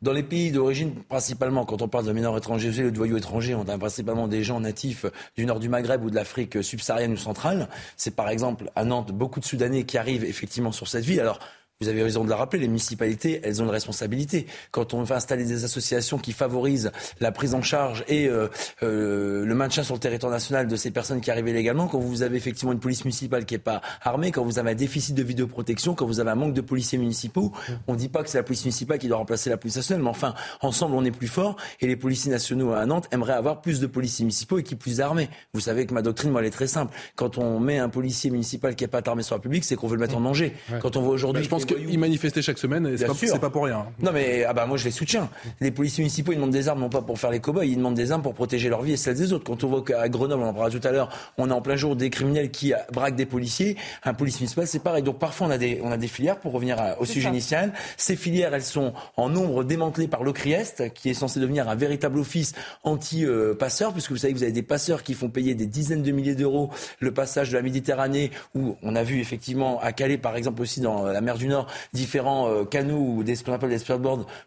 S17: Dans les pays d'origine, principalement, quand on parle de mineurs étrangers ou de voyous étrangers, on a principalement des gens natifs du nord du Maghreb ou de l'Afrique subsaharienne ou centrale. C'est par exemple à Nantes beaucoup de Soudanais qui arrivent effectivement sur cette ville. Alors vous avez raison de le rappeler, les municipalités, elles ont une responsabilité. Quand on va installer des associations qui favorisent la prise en charge et euh, euh, le maintien sur le territoire national de ces personnes qui arrivent illégalement, quand vous avez effectivement une police municipale qui n'est pas armée, quand vous avez un déficit de vidéoprotection, quand vous avez un manque de policiers municipaux, on ne dit pas que c'est la police municipale qui doit remplacer la police nationale, mais enfin, ensemble, on est plus fort et les policiers nationaux à Nantes aimeraient avoir plus de policiers municipaux et qui plus armés. Vous savez que ma doctrine, moi, elle est très simple. Quand on met un policier municipal qui n'est pas armé sur la public, c'est qu'on veut le mettre en danger. Quand on voit aujourd'hui
S1: qu'ils manifestaient chaque semaine et c'est pas, pour rien.
S17: Non mais ah bah moi je les soutiens. Les policiers municipaux ils demandent des armes non pas pour faire les cow-boys, ils demandent des armes pour protéger leur vie et celles des autres. Quand on voit qu'à Grenoble, on en parlera tout à l'heure, on a en plein jour des criminels qui braquent des policiers, un policier municipal c'est pareil. Donc parfois on a des on a des filières pour revenir au sujet initial. Ces filières elles sont en nombre démantelées par l'Ocriest qui est censé devenir un véritable office anti-passeur puisque vous savez que vous avez des passeurs qui font payer des dizaines de milliers d'euros le passage de la Méditerranée où on a vu effectivement à Calais par exemple aussi dans la mer du Nord différents euh, canaux ou des, ce qu'on appelle des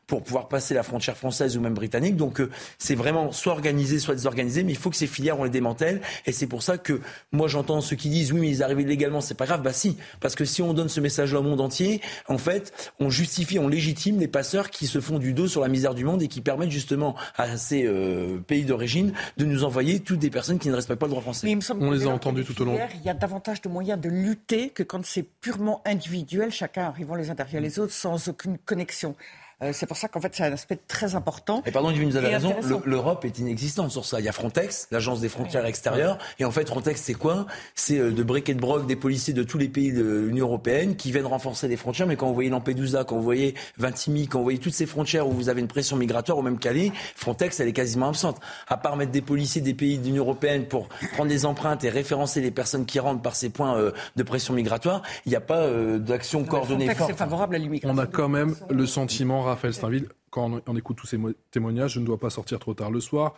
S17: pour pouvoir passer la frontière française ou même britannique. Donc euh, c'est vraiment soit organisé, soit désorganisé, mais il faut que ces filières on les démantèle. Et c'est pour ça que moi j'entends ceux qui disent oui mais ils arrivent illégalement, c'est pas grave. Bah si, parce que si on donne ce message au monde entier, en fait, on justifie, on légitime les passeurs qui se font du dos sur la misère du monde et qui permettent justement à ces euh, pays d'origine de nous envoyer toutes des personnes qui ne respectent pas le droit français.
S1: on les a entendus tout au long.
S2: Il y a davantage de moyens de lutter que quand c'est purement individuel, chacun arrivant les uns derrière les autres sans aucune connexion. Euh, c'est pour ça qu'en fait, c'est un aspect très important.
S17: Et pardon, nous avez raison, l'Europe est inexistante sur ça. Il y a Frontex, l'agence des frontières extérieures. Et en fait, Frontex, c'est quoi? C'est euh, de briquet de broc des policiers de tous les pays de l'Union européenne qui viennent renforcer les frontières. Mais quand vous voyez Lampedusa, quand vous voyez Vintimille, quand vous voyez toutes ces frontières où vous avez une pression migratoire, ou même Calais, Frontex, elle est quasiment absente. À part mettre des policiers des pays de l'Union européenne pour prendre des empreintes et référencer les personnes qui rentrent par ces points euh, de pression migratoire, il n'y a pas d'action coordonnée
S2: forte. favorable à l'immigration.
S1: On a quand même le sentiment, Raphaël Steinville, quand on, écoute tous ces témoignages, je ne dois pas sortir trop tard le soir,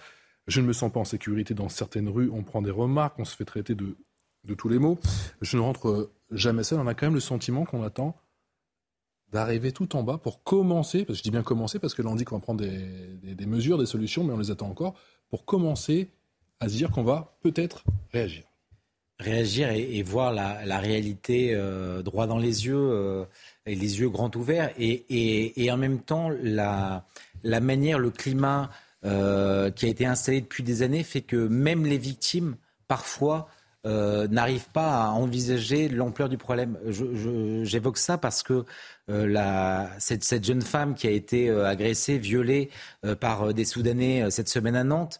S1: je ne me sens pas en sécurité dans certaines rues, on prend des remarques, on se fait traiter de, tous les mots. Je ne rentre jamais seul, on a quand même le sentiment qu'on attend d'arriver tout en bas pour commencer, parce que je dis bien commencer, parce que là on dit qu'on va prendre des, mesures, des solutions, mais on les attend encore, pour commencer à se dire qu'on va peut-être réagir.
S5: Réagir et, voir la, réalité euh, droit dans les yeux. Euh, les yeux grands ouverts, et, en même temps, la, manière, le climat euh, qui a été installé depuis des années fait que même les victimes, parfois, euh, n'arrivent pas à envisager l'ampleur du problème. J'évoque ça parce que euh, cette, jeune femme qui a été agressée, violée par des Soudanais cette semaine à Nantes,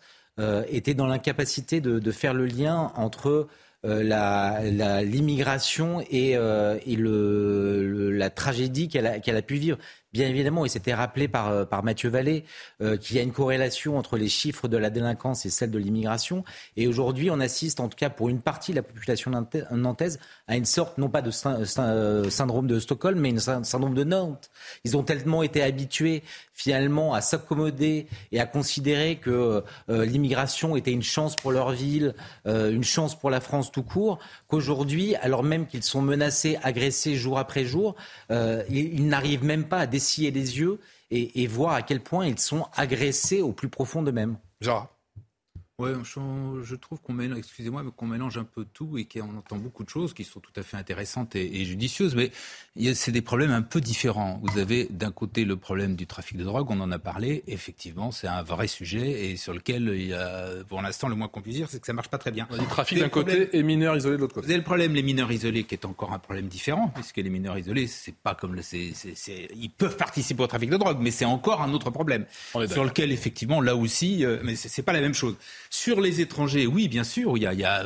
S5: était dans l'incapacité de, faire le lien entre l'immigration et, euh, et le, la tragédie qu'elle a, qu'elle a pu vivre. Bien évidemment, et c'était rappelé par, euh, par Mathieu Vallée, euh, qu'il y a une corrélation entre les chiffres de la délinquance et celle de l'immigration. Et aujourd'hui, on assiste, en tout cas pour une partie de la population nantaise, à une sorte, non pas de euh, syndrome de Stockholm, mais un syndrome de Nantes. Ils ont tellement été habitués, finalement, à s'accommoder et à considérer que l'immigration était une chance pour leur ville, une chance pour la France tout court, qu'aujourd'hui, alors même qu'ils sont menacés, agressés jour après jour, ils, n'arrivent même pas à scier les yeux et, voir à quel point ils sont agressés au plus profond d'eux-mêmes.
S1: Genre.
S4: Ouais, je, trouve qu'on mélange, excusez-moi, qu'on mélange un peu tout et qu'on entend beaucoup de choses qui sont tout à fait intéressantes et, judicieuses, mais c'est des problèmes un peu différents. Vous avez d'un côté le problème du trafic de drogue, on en a parlé, effectivement, c'est un vrai sujet et sur lequel il y a, pour l'instant, le moins qu'on puisse dire, c'est que ça marche pas très bien.
S1: Le trafic d'un côté et mineurs isolés de l'autre côté.
S4: Vous avez le problème les mineurs isolés qui est encore un problème différent, puisque les mineurs isolés, c'est pas comme le, c'est, ils peuvent participer au trafic de drogue, mais c'est encore un autre problème sur lequel effectivement, là aussi, euh, mais c'est pas la même chose. Sur les étrangers, oui, bien sûr, il y a, a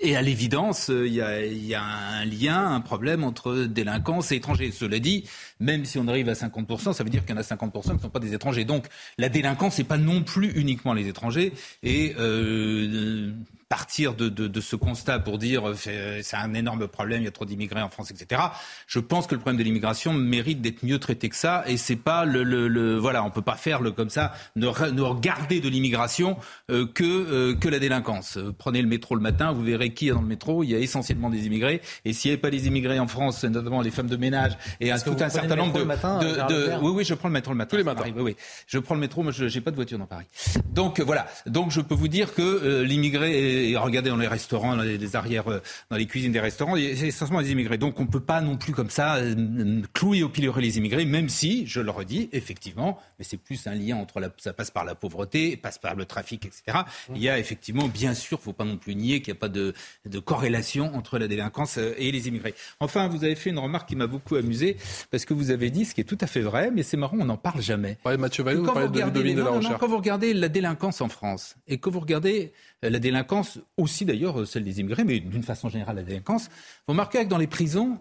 S4: et à l'évidence, il y, a, il y a un lien, un problème entre délinquance et étrangers. Cela dit, même si on arrive à 50%, ça veut dire qu'il y en a 50% qui ne sont pas des étrangers. Donc la délinquance, n'est pas non plus uniquement les étrangers. Et euh, partir de, de, de, ce constat pour dire c'est un énorme problème, il y a trop d'immigrés en France, etc. Je pense que le problème de l'immigration mérite d'être mieux traité que ça, et c'est pas le, le, le, voilà, on peut pas faire le comme ça, ne, ne regarder de l'immigration euh, que euh, que la délinquance. Prenez le métro le matin, vous verrez qui est dans le métro, il y a essentiellement des immigrés, et s'il n'y avait pas des immigrés en France, notamment les femmes de ménage et un, tout un certain nombre de,
S5: matin,
S4: de, oui oui, je prends le métro le matin.
S1: Tous les matins.
S4: oui, oui, je prends le métro, moi je j'ai pas de voiture dans Paris. Donc voilà, donc je peux vous dire que euh, l'immigré et regardez dans les restaurants, dans les, arrières, euh, dans les cuisines des restaurants, c'est essentiellement des immigrés. Donc on ne peut pas non plus comme ça euh, clouer au pilori les immigrés, même si, je le redis, effectivement, mais c'est plus un lien entre la, ça passe par la pauvreté, passe par le trafic, etc. Il y a effectivement, bien sûr, il ne faut pas non plus nier qu'il n'y a pas de, de, corrélation entre la délinquance euh, et les immigrés. Enfin, vous avez fait une remarque qui m'a beaucoup amusé, parce que vous avez dit, ce qui est tout à fait vrai, mais c'est marrant, on n'en parle jamais.
S1: Mathieu Vallée, quand, vous regardez, de la
S4: quand vous regardez la délinquance en France, et que vous regardez la délinquance aussi d'ailleurs euh, celle des immigrés, mais d'une façon générale la délinquance, vous remarquez que dans les prisons,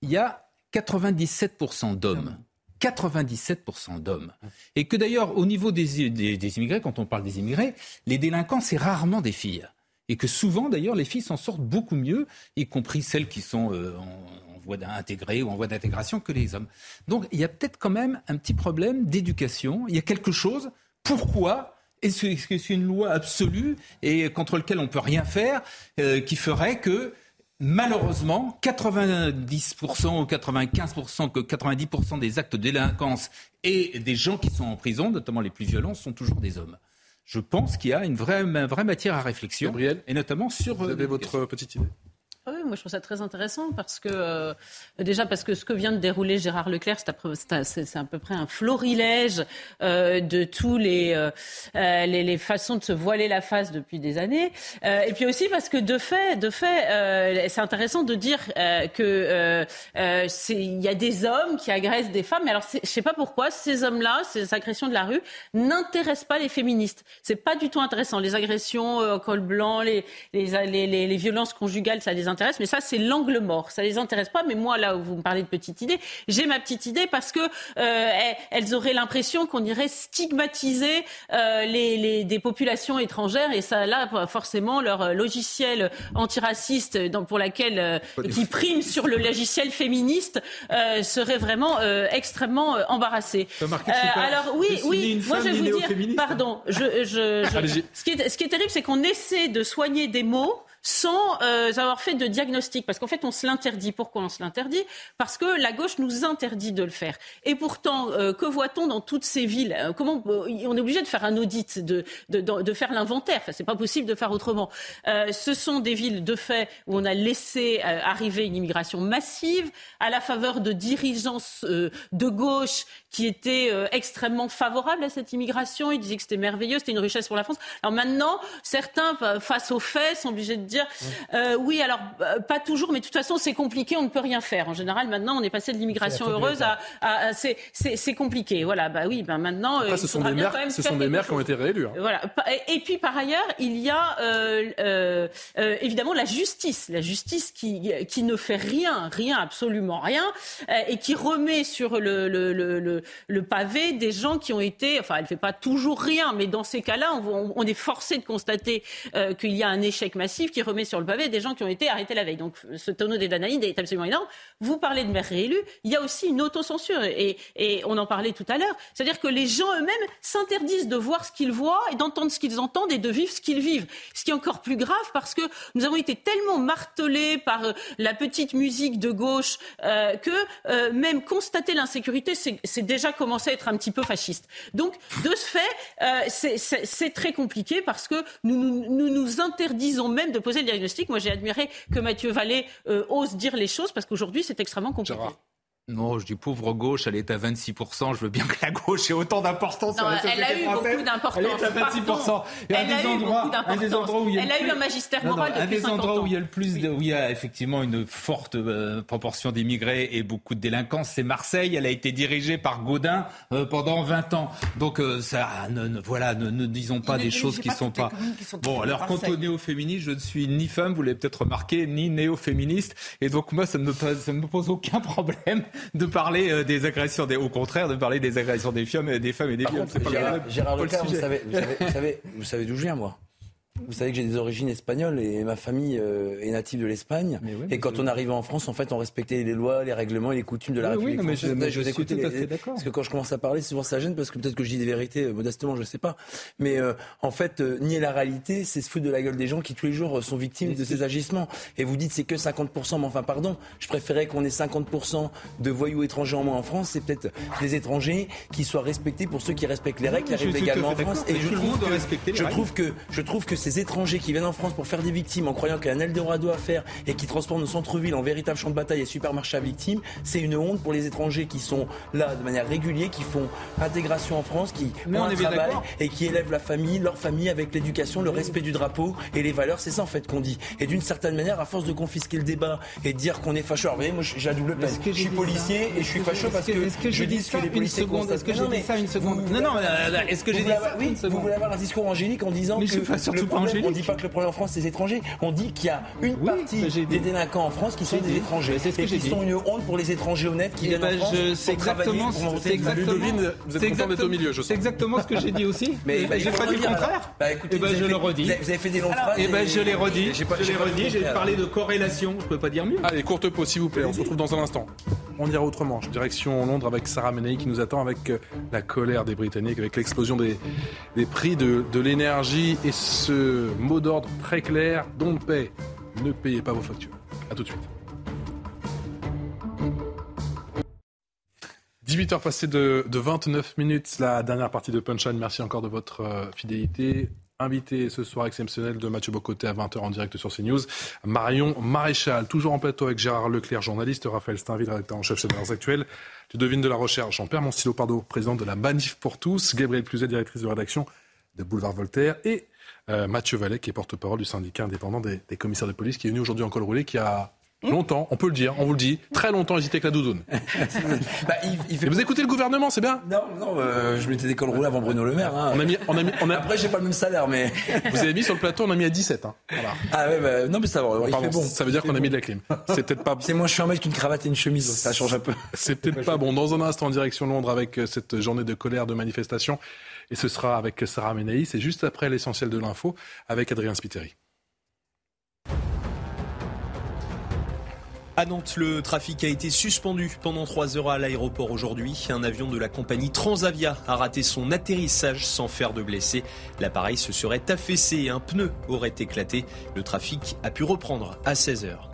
S4: il y a 97% d'hommes. 97% d'hommes. Et que d'ailleurs, au niveau des, des, immigrés, quand on parle des immigrés, les délinquants, c'est rarement des filles. Et que souvent, d'ailleurs, les filles s'en sortent beaucoup mieux, y compris celles qui sont euh, en, voie d'intégrer ou en voie d'intégration, que les hommes. Donc, il y a peut-être quand même un petit problème d'éducation. Il y a quelque chose. Pourquoi est-ce que c'est une loi absolue et contre laquelle on ne peut rien faire euh, qui ferait que malheureusement, 90% ou 95%, que 90% des actes de délinquance et des gens qui sont en prison, notamment les plus violents, sont toujours des hommes. Je pense qu'il y a une vraie, vraie matière à réflexion,
S1: Gabriel,
S4: et notamment sur.
S1: Vous avez votre petite idée?
S10: Ah oui, moi je trouve ça très intéressant parce que euh, déjà parce que ce que vient de dérouler Gérard Leclerc, c'est à, peu près un florilège euh, de tous les, euh, les, les façons de se voiler la face depuis des années. et puis aussi parce que de fait, de fait, c'est intéressant de dire que il y a des hommes qui agressent des femmes. Mais alors je sais pas pourquoi ces hommes-là, ces agressions de la rue, n'intéressent pas les féministes. C'est pas du tout intéressant. Les agressions au col blanc, les les, les, les violences conjugales, ça les intéresse, mais ça, c'est l'angle mort. Ça les intéresse pas. Mais moi, là où vous me parlez de petite idée, j'ai ma petite idée parce que euh, elles auraient l'impression qu'on irait stigmatiser euh, les, les, des populations étrangères et ça, là, forcément, leur logiciel antiraciste, dans, pour laquelle euh, qui prime sur le logiciel féministe, euh, serait vraiment euh, extrêmement embarrassé. alors oui, oui, moi je vais vous dire, pardon, je, je, je ce, qui est, ce qui est terrible, c'est qu'on essaie de soigner des mots sans euh, avoir fait de diagnostic. Parce qu'en fait, on se l'interdit. Pourquoi on se l'interdit? Parce que la gauche nous interdit de le faire. Et pourtant, euh, que voit-on dans toutes ces villes? Euh, Comment On est obligé de faire un audit, de, de, de faire l'inventaire. Enfin, c'est pas possible de faire autrement. ce sont des villes de fait où on a laissé arriver une immigration massive à la faveur de dirigeants de gauche qui étaient extrêmement favorables à cette immigration. Ils disaient que c'était merveilleux, c'était une richesse pour la France. Alors maintenant, certains, face aux faits, sont obligés de dire euh, oui, alors euh, pas toujours, mais de toute façon c'est compliqué, on ne peut rien faire. En général, maintenant, on est passé de l'immigration heureuse à, c'est compliqué. Voilà, bah oui, ben maintenant.
S1: Après, ce sont des maires, ce sont des maires qui ont été réélus. Hein.
S10: Voilà. Et puis par ailleurs, il y a euh, évidemment la justice, la justice qui qui ne fait rien, rien, absolument rien, et qui remet sur le le, le, le, pavé des gens qui ont été, enfin, elle fait pas toujours rien, mais dans ces cas-là, on, est forcé de constater qu'il y a un échec massif qui remet sur le pavé des gens qui ont été arrêtés la veille. Donc ce tonneau des Danaïdes est absolument énorme. Vous parlez de maires réélus, il y a aussi une autocensure et, on en parlait tout à l'heure. C'est-à-dire que les gens eux-mêmes s'interdisent de voir ce qu'ils voient et d'entendre ce qu'ils entendent et de vivre ce qu'ils vivent. Ce qui est encore plus grave parce que nous avons été tellement martelés par euh, la petite musique de gauche euh, que euh, même constater l'insécurité, c'est déjà commencé à être un petit peu fasciste. Donc de ce fait, c'est très compliqué parce que nous nous, nous, nous interdisons même de poser le diagnostic. Moi, j'ai admiré que Mathieu Vallée euh, ose dire les choses parce qu'aujourd'hui, c'est extrêmement compliqué.
S4: Non, je dis pauvre gauche, elle est à 26%. Je veux bien que la gauche ait autant d'importance
S10: sur la société
S4: Elle a
S10: eu beaucoup d'importance.
S4: Elle est à 26%.
S10: elle, a des endroits, un des endroits où il y a elle a eu un magistère moral
S4: Un
S10: des
S4: endroits où il y a le plus, de, où il y a effectivement une forte euh, proportion d'immigrés et beaucoup de délinquants, c'est Marseille. Elle a été dirigée par Gaudin euh, pendant 20 ans. Donc euh, ça, ne, voilà, ne, disons pas des choses qui ne sont pas. bon, alors quant au néo-féministe, je ne suis ni femme, vous l'avez peut-être remarqué, ni néo-féministe, et donc moi ça ne me, ça ne me pose aucun problème de parler euh, des agressions, des, au contraire, de parler des agressions des femmes, des femmes et des femmes.
S17: Gérard, Leclerc, vous savez, vous savez, vous savez, vous savez d'où je viens, moi vous savez que j'ai des origines espagnoles et ma famille euh, est native de l'Espagne. et quand on arrivait en France, en fait, on respectait les lois, les règlements et les coutumes de la République
S4: oui, mais je, je, je suis tout à fait d'accord.
S17: Parce que quand je commence à parler, souvent ça gêne parce que peut-être que je dis des vérités euh, modestement, je sais pas. Mais euh, en fait, nier la réalité, c'est se foutre de la gueule des gens qui tous les jours sont victimes de ces agissements. Et vous dites c'est que 50%, mais enfin pardon, je préférais qu'on ait 50% de voyous étrangers en moins en France. C'est peut-être des étrangers qui soient respectés pour ceux qui respectent les règles, qui arrivent légalement en France. Et je trouve, que, je trouve que je trouve que ces étrangers qui viennent en France pour faire des victimes en croyant qu'il y a un Eldorado à faire et qui transforme nos centres-villes en véritable champ de bataille et supermarché à victimes, c'est une honte pour les étrangers qui sont là de manière régulière, qui font intégration en France, qui ont un travail et qui élèvent la famille, leur famille avec l'éducation, le respect du drapeau et les valeurs. C'est ça en fait qu'on dit. Et d'une certaine manière, à force de confisquer le débat et de dire qu'on est fâcheux, alors vous voyez, moi j'ai la double peine. Je suis policier et je suis fâcheux parce que, je dis que les policiers
S4: Est-ce que j'ai dit ça une seconde Non, non, est-ce que j'ai dit ça
S17: Oui, vous voulez avoir un discours angélique en disant que le problème, on dit pas que le problème en France, c'est les étrangers. On dit qu'il y a une partie des délinquants en France qui sont des étrangers. C'est ce que et qui sont une honte pour les étrangers honnêtes qui eh viennent en ben, France C'est exactement,
S1: c'est exactement, vous êtes d'être au milieu, je
S4: C'est exactement ce que j'ai dit aussi. <laughs> Mais bah, j'ai pas dit le contraire. Bah écoutez, eh ben, je le redis.
S17: Vous avez fait des longues phrases.
S4: Et ben je l'ai redit. Je l'ai redit. J'ai parlé de corrélation. Je peux pas dire mieux.
S1: Allez, courte pause s'il vous plaît. On se retrouve dans un instant. On ira autrement. Direction Londres avec Sarah Menei qui nous attend avec euh, la colère des Britanniques, avec l'explosion des, des prix de, de l'énergie et ce mot d'ordre très clair, don't pay. Ne payez pas vos factures. A tout de suite. 18h passées de, 29 minutes, la dernière partie de Punchline. Merci encore de votre euh, fidélité. Invité ce soir exceptionnel de Mathieu Bocoté à 20h en direct sur CNews. Marion Maréchal, toujours en plateau avec Gérard Leclerc, journaliste, Raphaël Steinville, rédacteur en chef chez Valeurs Actuelles. Tu devines de la recherche, Jean-Pierre Monstilo Pardo, président de la Manif pour tous, Gabriel Cluzet, directrice de rédaction de Boulevard Voltaire, et euh, Mathieu Vallet, qui est porte-parole du syndicat indépendant des, des, commissaires de police, qui est venu aujourd'hui en col roulé, qui a Longtemps, on peut le dire, on vous le dit. Très longtemps hésité avec la doudoune. <laughs> bah, il, fait... vous écoutez le gouvernement, c'est bien?
S17: Non, non, euh, je m'étais décollé rouler avant Bruno Le Maire. Hein.
S1: On a mis, on a mis, on a...
S17: Après, j'ai pas le même salaire, mais. <laughs>
S1: vous avez mis sur le plateau, on a mis à 17. Hein. Voilà.
S17: Ah ouais, bah, non, mais ça va. Il fait bon.
S1: Ça veut dire qu'on a mis de la clim. C'est peut-être pas. <laughs>
S17: C'est moi, je suis un mec qu'une cravate et une chemise, donc ça change un peu.
S1: C'est peut-être pas bon. Dans un instant, en direction Londres avec euh, cette journée de colère, de manifestation. Et ce sera avec Sarah Menaïs. C'est juste après l'essentiel de l'info avec Adrien Spiteri.
S3: À Nantes, le trafic a été suspendu pendant trois heures à l'aéroport aujourd'hui. Un avion de la compagnie Transavia a raté son atterrissage sans faire de blessés. L'appareil se serait affaissé et un pneu aurait éclaté. Le trafic a pu reprendre à 16 heures.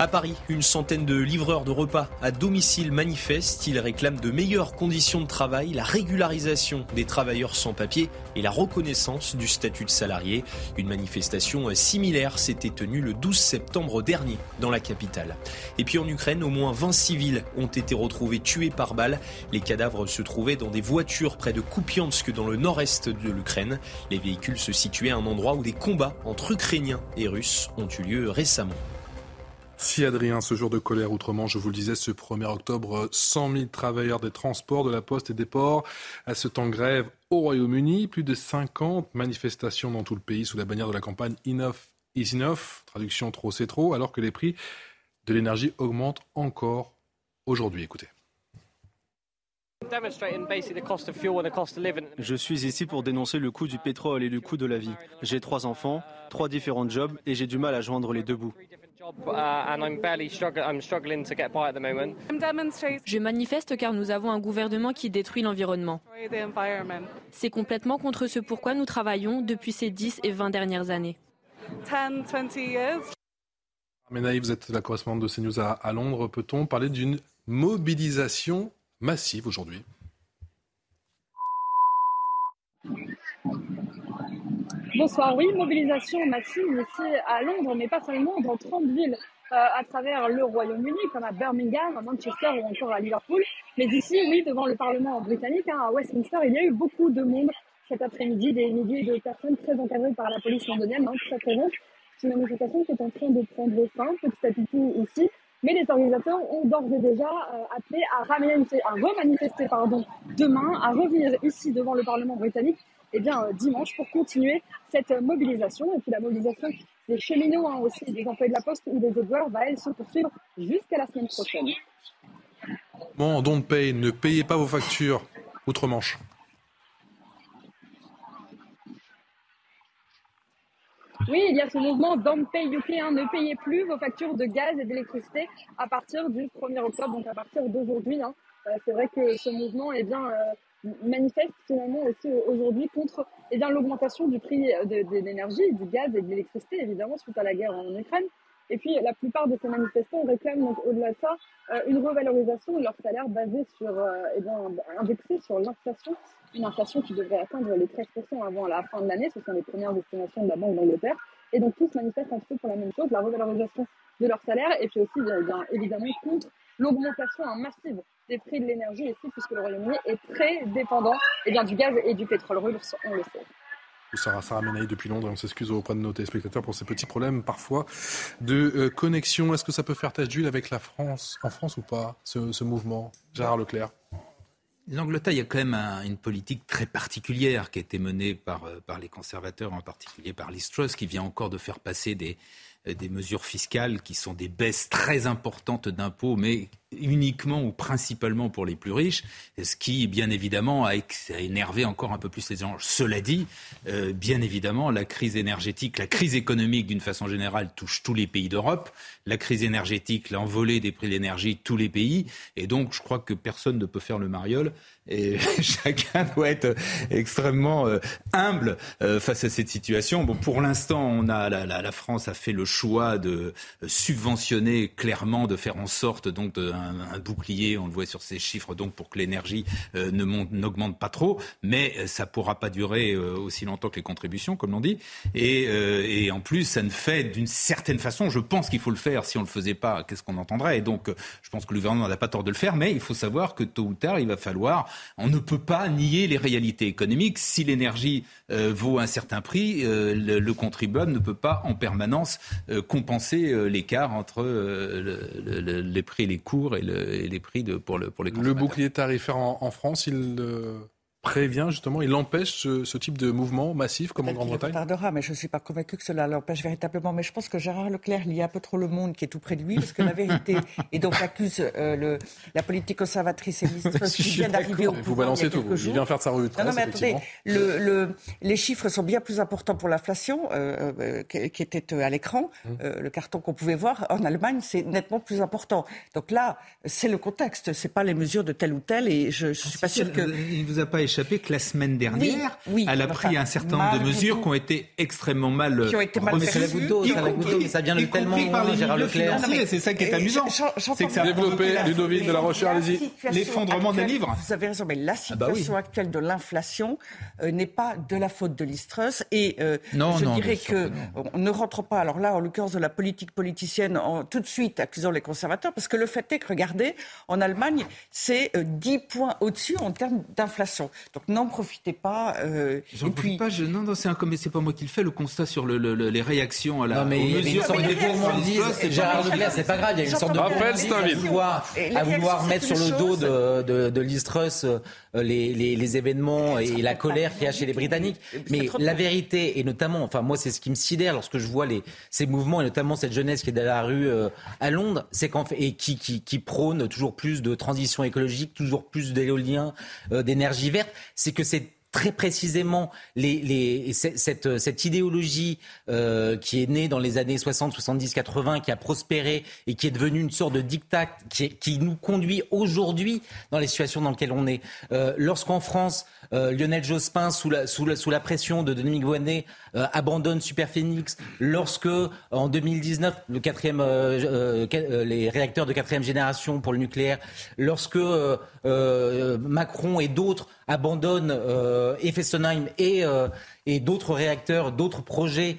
S3: À Paris, une centaine de livreurs de repas à domicile manifestent. Ils réclament de meilleures conditions de travail, la régularisation des travailleurs sans papier et la reconnaissance du statut de salarié. Une manifestation similaire s'était tenue le 12 septembre dernier dans la capitale. Et puis en Ukraine, au moins 20 civils ont été retrouvés tués par balles. Les cadavres se trouvaient dans des voitures près de Kupiansk dans le nord-est de l'Ukraine. Les véhicules se situaient à un endroit où des combats entre Ukrainiens et Russes ont eu lieu récemment.
S1: Si Adrien, ce jour de colère outrement, je vous le disais, ce 1er octobre, 100 000 travailleurs des transports, de la poste et des ports à ce temps grève au Royaume-Uni. Plus de 50 manifestations dans tout le pays sous la bannière de la campagne Enough is enough, traduction trop c'est trop, alors que les prix de l'énergie augmentent encore aujourd'hui. Écoutez.
S13: Je suis ici pour dénoncer le coût du pétrole et le coût de la vie. J'ai trois enfants, trois différents jobs et j'ai du mal à joindre les deux bouts.
S14: Je manifeste car nous avons un gouvernement qui détruit l'environnement. C'est complètement contre ce pourquoi nous travaillons depuis ces 10 et 20 dernières années.
S1: Menaï, vous êtes la correspondante de CNews à, à Londres. Peut-on parler d'une mobilisation massive aujourd'hui?
S12: Bonsoir. Oui, mobilisation massive ici à Londres, mais pas seulement dans 30 villes euh, à travers le Royaume-Uni, comme à Birmingham, à Manchester ou encore à Liverpool. Mais ici, oui, devant le Parlement britannique, hein, à Westminster, il y a eu beaucoup de monde cet après-midi, des milliers de personnes très encadrées par la police londonienne, hein, très présentes. C'est une manifestation qui est en train de prendre fin petit à petit ici. Mais les organisateurs ont d'ores et déjà euh, appelé à, à remanifester pardon, demain, à revenir ici devant le Parlement britannique eh bien, euh, dimanche pour continuer cette euh, mobilisation. Et puis la mobilisation des cheminots hein, aussi, des employés de la Poste ou des éboueurs va elle se poursuivre jusqu'à la semaine prochaine.
S1: Bon, don't pay, ne payez pas vos factures outre-Manche.
S12: Oui, il y a ce mouvement Don't Pay UK, hein, ne payez plus vos factures de gaz et d'électricité à partir du 1er octobre, donc à partir d'aujourd'hui. Hein. Euh, c'est vrai que ce mouvement est bien, manifeste finalement aussi aujourd'hui contre eh l'augmentation du prix de, de, l'énergie, du gaz et de l'électricité, évidemment, suite à la guerre en Ukraine. Et puis, la plupart de ces manifestants réclament donc, au-delà de ça, euh, une revalorisation de leur salaire basée sur, euh, eh bien, indexé sur l'inflation, une inflation qui devrait atteindre les 13% avant la fin de l'année. Ce sont les premières estimations de la Banque d'Angleterre. Et donc, tous manifestent un peu pour la même chose, la revalorisation de leur salaire, et puis aussi, bien, évidemment, contre l'augmentation massive des prix de l'énergie ici, puisque le Royaume-Uni est très dépendant eh bien, du gaz et du pétrole russe, on le sait.
S1: Sarah, Sarah Menaï depuis Londres, on s'excuse auprès de nos téléspectateurs pour ces petits problèmes parfois de euh, connexion. Est-ce que ça peut faire tâche d'huile avec la France, en France ou pas, ce, ce mouvement Gérard Leclerc?
S4: L'Angleterre, il y a quand même une politique très particulière qui a été menée par, euh, par les conservateurs, en particulier par Liz Truss, qui vient encore de faire passer des, euh, des mesures fiscales qui sont des baisses très importantes d'impôts, mais uniquement ou principalement pour les plus riches, ce qui, bien évidemment, a, énervé encore un peu plus les gens. Cela dit, euh, bien évidemment, la crise énergétique, la crise économique d'une façon générale touche tous les pays d'Europe. La crise énergétique, l'envolée des prix de l'énergie, tous les pays. Et donc, je crois que personne ne peut faire le mariole Et <laughs> chacun doit être extrêmement euh, humble euh, face à cette situation. Bon, pour l'instant, on a la, France a fait le choix de subventionner clairement, de faire en sorte donc de, un, bouclier. On le voit sur ces chiffres, donc pour que l'énergie euh, ne n'augmente pas trop. Mais ça pourra pas durer aussi longtemps que les contributions, comme l'on dit. Et, et en plus, ça ne fait d'une certaine façon. Je pense qu'il faut le faire. Si on le faisait pas, qu'est-ce qu'on entendrait? Et donc, je pense que le gouvernement n'a pas tort de le faire. Mais il faut savoir que tôt ou tard, il va falloir on ne peut pas nier les réalités économiques. Si l'énergie euh, vaut un certain prix, euh, le, contribuable ne peut pas en permanence euh, compenser l'écart entre les prix, les cours et, les prix pour, le, pour les consommateurs.
S1: Le bouclier tarifaire en France, il prévient justement, il empêche ce, type de mouvement massif comme en Grande-Bretagne
S2: tardera, mais je ne suis pas convaincu que cela l'empêche véritablement. Mais je pense que Gérard Leclerc lit un peu trop le monde qui est tout près de lui, parce que la vérité, <laughs> et donc accuse euh, le, la politique conservatrice et ministre <laughs> qui vient d'arriver au pouvoir.
S1: Vous balancez tout, il vient faire de sa revue de presse.
S2: Non, mais attendez, le, le, les chiffres sont bien plus importants pour l'inflation, euh, euh, qui, était à l'écran. Hum. le carton qu'on pouvait voir en Allemagne, c'est nettement plus important. Donc là, c'est le contexte, c'est pas les mesures de tel ou tel, et je ne suis pas sûr que.
S4: Il vous a pas échappé que la semaine dernière, elle a pris un certain nombre de mesures qui ont été extrêmement mal
S2: qui ont été mal
S5: C'est la goutte d'eau, ça vient de tellement
S4: par les Gérard Leclerc. C'est ça qui est amusant.
S1: C'est que ça a développé Ludovic de la Rochère, allez-y.
S4: L'effondrement des livres.
S2: Vous avez raison, mais la situation actuelle de l'inflation euh, n'est pas de la faute de l'Istrus. Et euh, je dirais que on ne rentre pas, alors là, en l'occurrence de la politique politicienne, tout de suite accusant les conservateurs, parce que le fait est que, regardez, en Allemagne, c'est 10 euh, points au-dessus en termes d'inflation. Donc n'en profitez pas.
S4: Euh, J'en puis... pas, je... non, non c'est un... c'est pas moi qui le fais, le constat sur le, le, les réactions à la.
S5: Non, mais il y a une sorte de gourmandise. Gérard Leclerc, c'est pas grave, il y a une sorte de gourmandise à vouloir, à vouloir mettre sur le dos de, de, de l'Istrus euh, les, les, les, événements et la colère qu'il y a chez les Britanniques. Mais la vérité, et notamment, enfin, moi, c'est ce qui me sidère lorsque je vois les, ces mouvements, et notamment cette jeunesse qui est dans la rue euh, à Londres, c'est qu'en fait, et qui, qui, qui prône toujours plus de transition écologique, toujours plus d'éolien, d'énergie verte, c'est que c'est très précisément les, cette, idéologie euh, qui est née dans les années 60, 70, 80, qui a prospéré et qui est devenue une sorte de diktat qui, nous conduit aujourd'hui dans les situations dans lesquelles on est. Euh, Lorsqu'en France, euh, Lionel Jospin, sous la, sous la, pression de Voinet, euh, abandonne Superphénix, lorsque en 2019, le quatrième, euh, les réacteurs de quatrième génération pour le nucléaire, lorsque Macron et d'autres abandonnent et Fessenheim et, et d'autres réacteurs, d'autres projets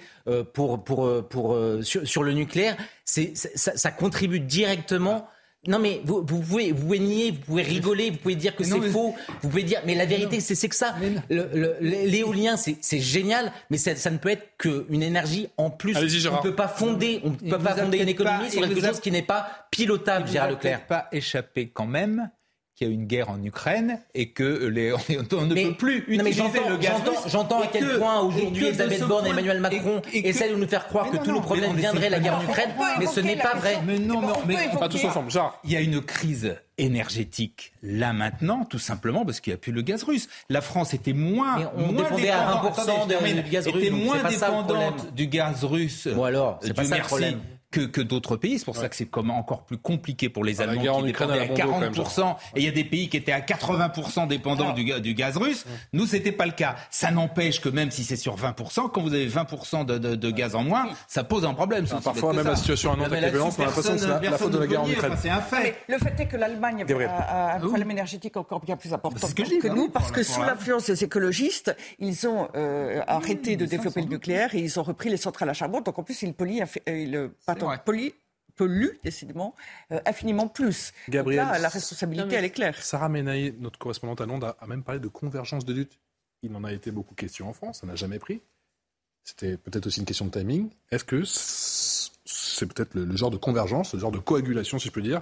S5: pour, pour, pour, sur, sur, le nucléaire, c'est, ça, ça, contribue directement non mais vous, vous, pouvez vous pouvez nier, vous pouvez rigoler, vous pouvez dire que c'est faux, vous pouvez dire mais la vérité c'est que ça. L'éolien c'est génial, mais ça, ça, ne peut être qu'une énergie en plus. On ne peut pas fonder, on peut pas fonder une économie sur quelque chose qui n'est pas pilotable, Gérard Leclerc.
S4: Pas échappé quand même qu'il y a une guerre en Ukraine et que les, <laughs> on, ne peut plus utiliser le gaz
S5: J'entends à quel point aujourd'hui Elisabeth Borne et Emmanuel Macron essaient de nous faire croire que tous nos problèmes viendraient de la guerre en Ukraine, mais ce n'est pas vrai.
S4: Mais non, non, mais pas tous ensemble. Genre, il y a une crise énergétique là maintenant, tout simplement parce qu'il n'y a plus le gaz russe. La France était moins,
S5: on
S4: moins
S5: dépendait à 1% de, gaz russe,
S4: était moins dépendante du gaz russe.
S5: Bon alors, c'est pas ça le problème
S4: que, que d'autres pays. C'est pour ça que c'est encore plus compliqué pour les Allemands qui dépendaient à 40%. et il y a des pays qui étaient à 80% dépendants du, du, gaz russe. Nous, c'était pas le cas. Ça n'empêche que même si c'est sur 20%, quand vous avez 20% de, de, de gaz en moins, ça pose un problème.
S1: parfois, même la situation à Nantes avec on a l'impression que c'est la, faute de la guerre en Ukraine.
S4: c'est un fait.
S2: le fait est que l'Allemagne a, un problème énergétique encore bien plus important que, nous, parce que sous l'influence des écologistes, ils ont euh, arrêté de développer le nucléaire et ils ont repris les centrales à charbon. Donc en plus, ils polluent, pollue, décidément, euh, infiniment plus. Gabriel, là, la responsabilité, elle est claire.
S1: Sarah Menaï, notre correspondante à Londres, a, même parlé de convergence de lutte. Il en a été beaucoup question en France, ça n'a jamais pris. C'était peut-être aussi une question de timing. Est-ce que c'est peut-être le, genre de convergence, le genre de coagulation, si je peux dire,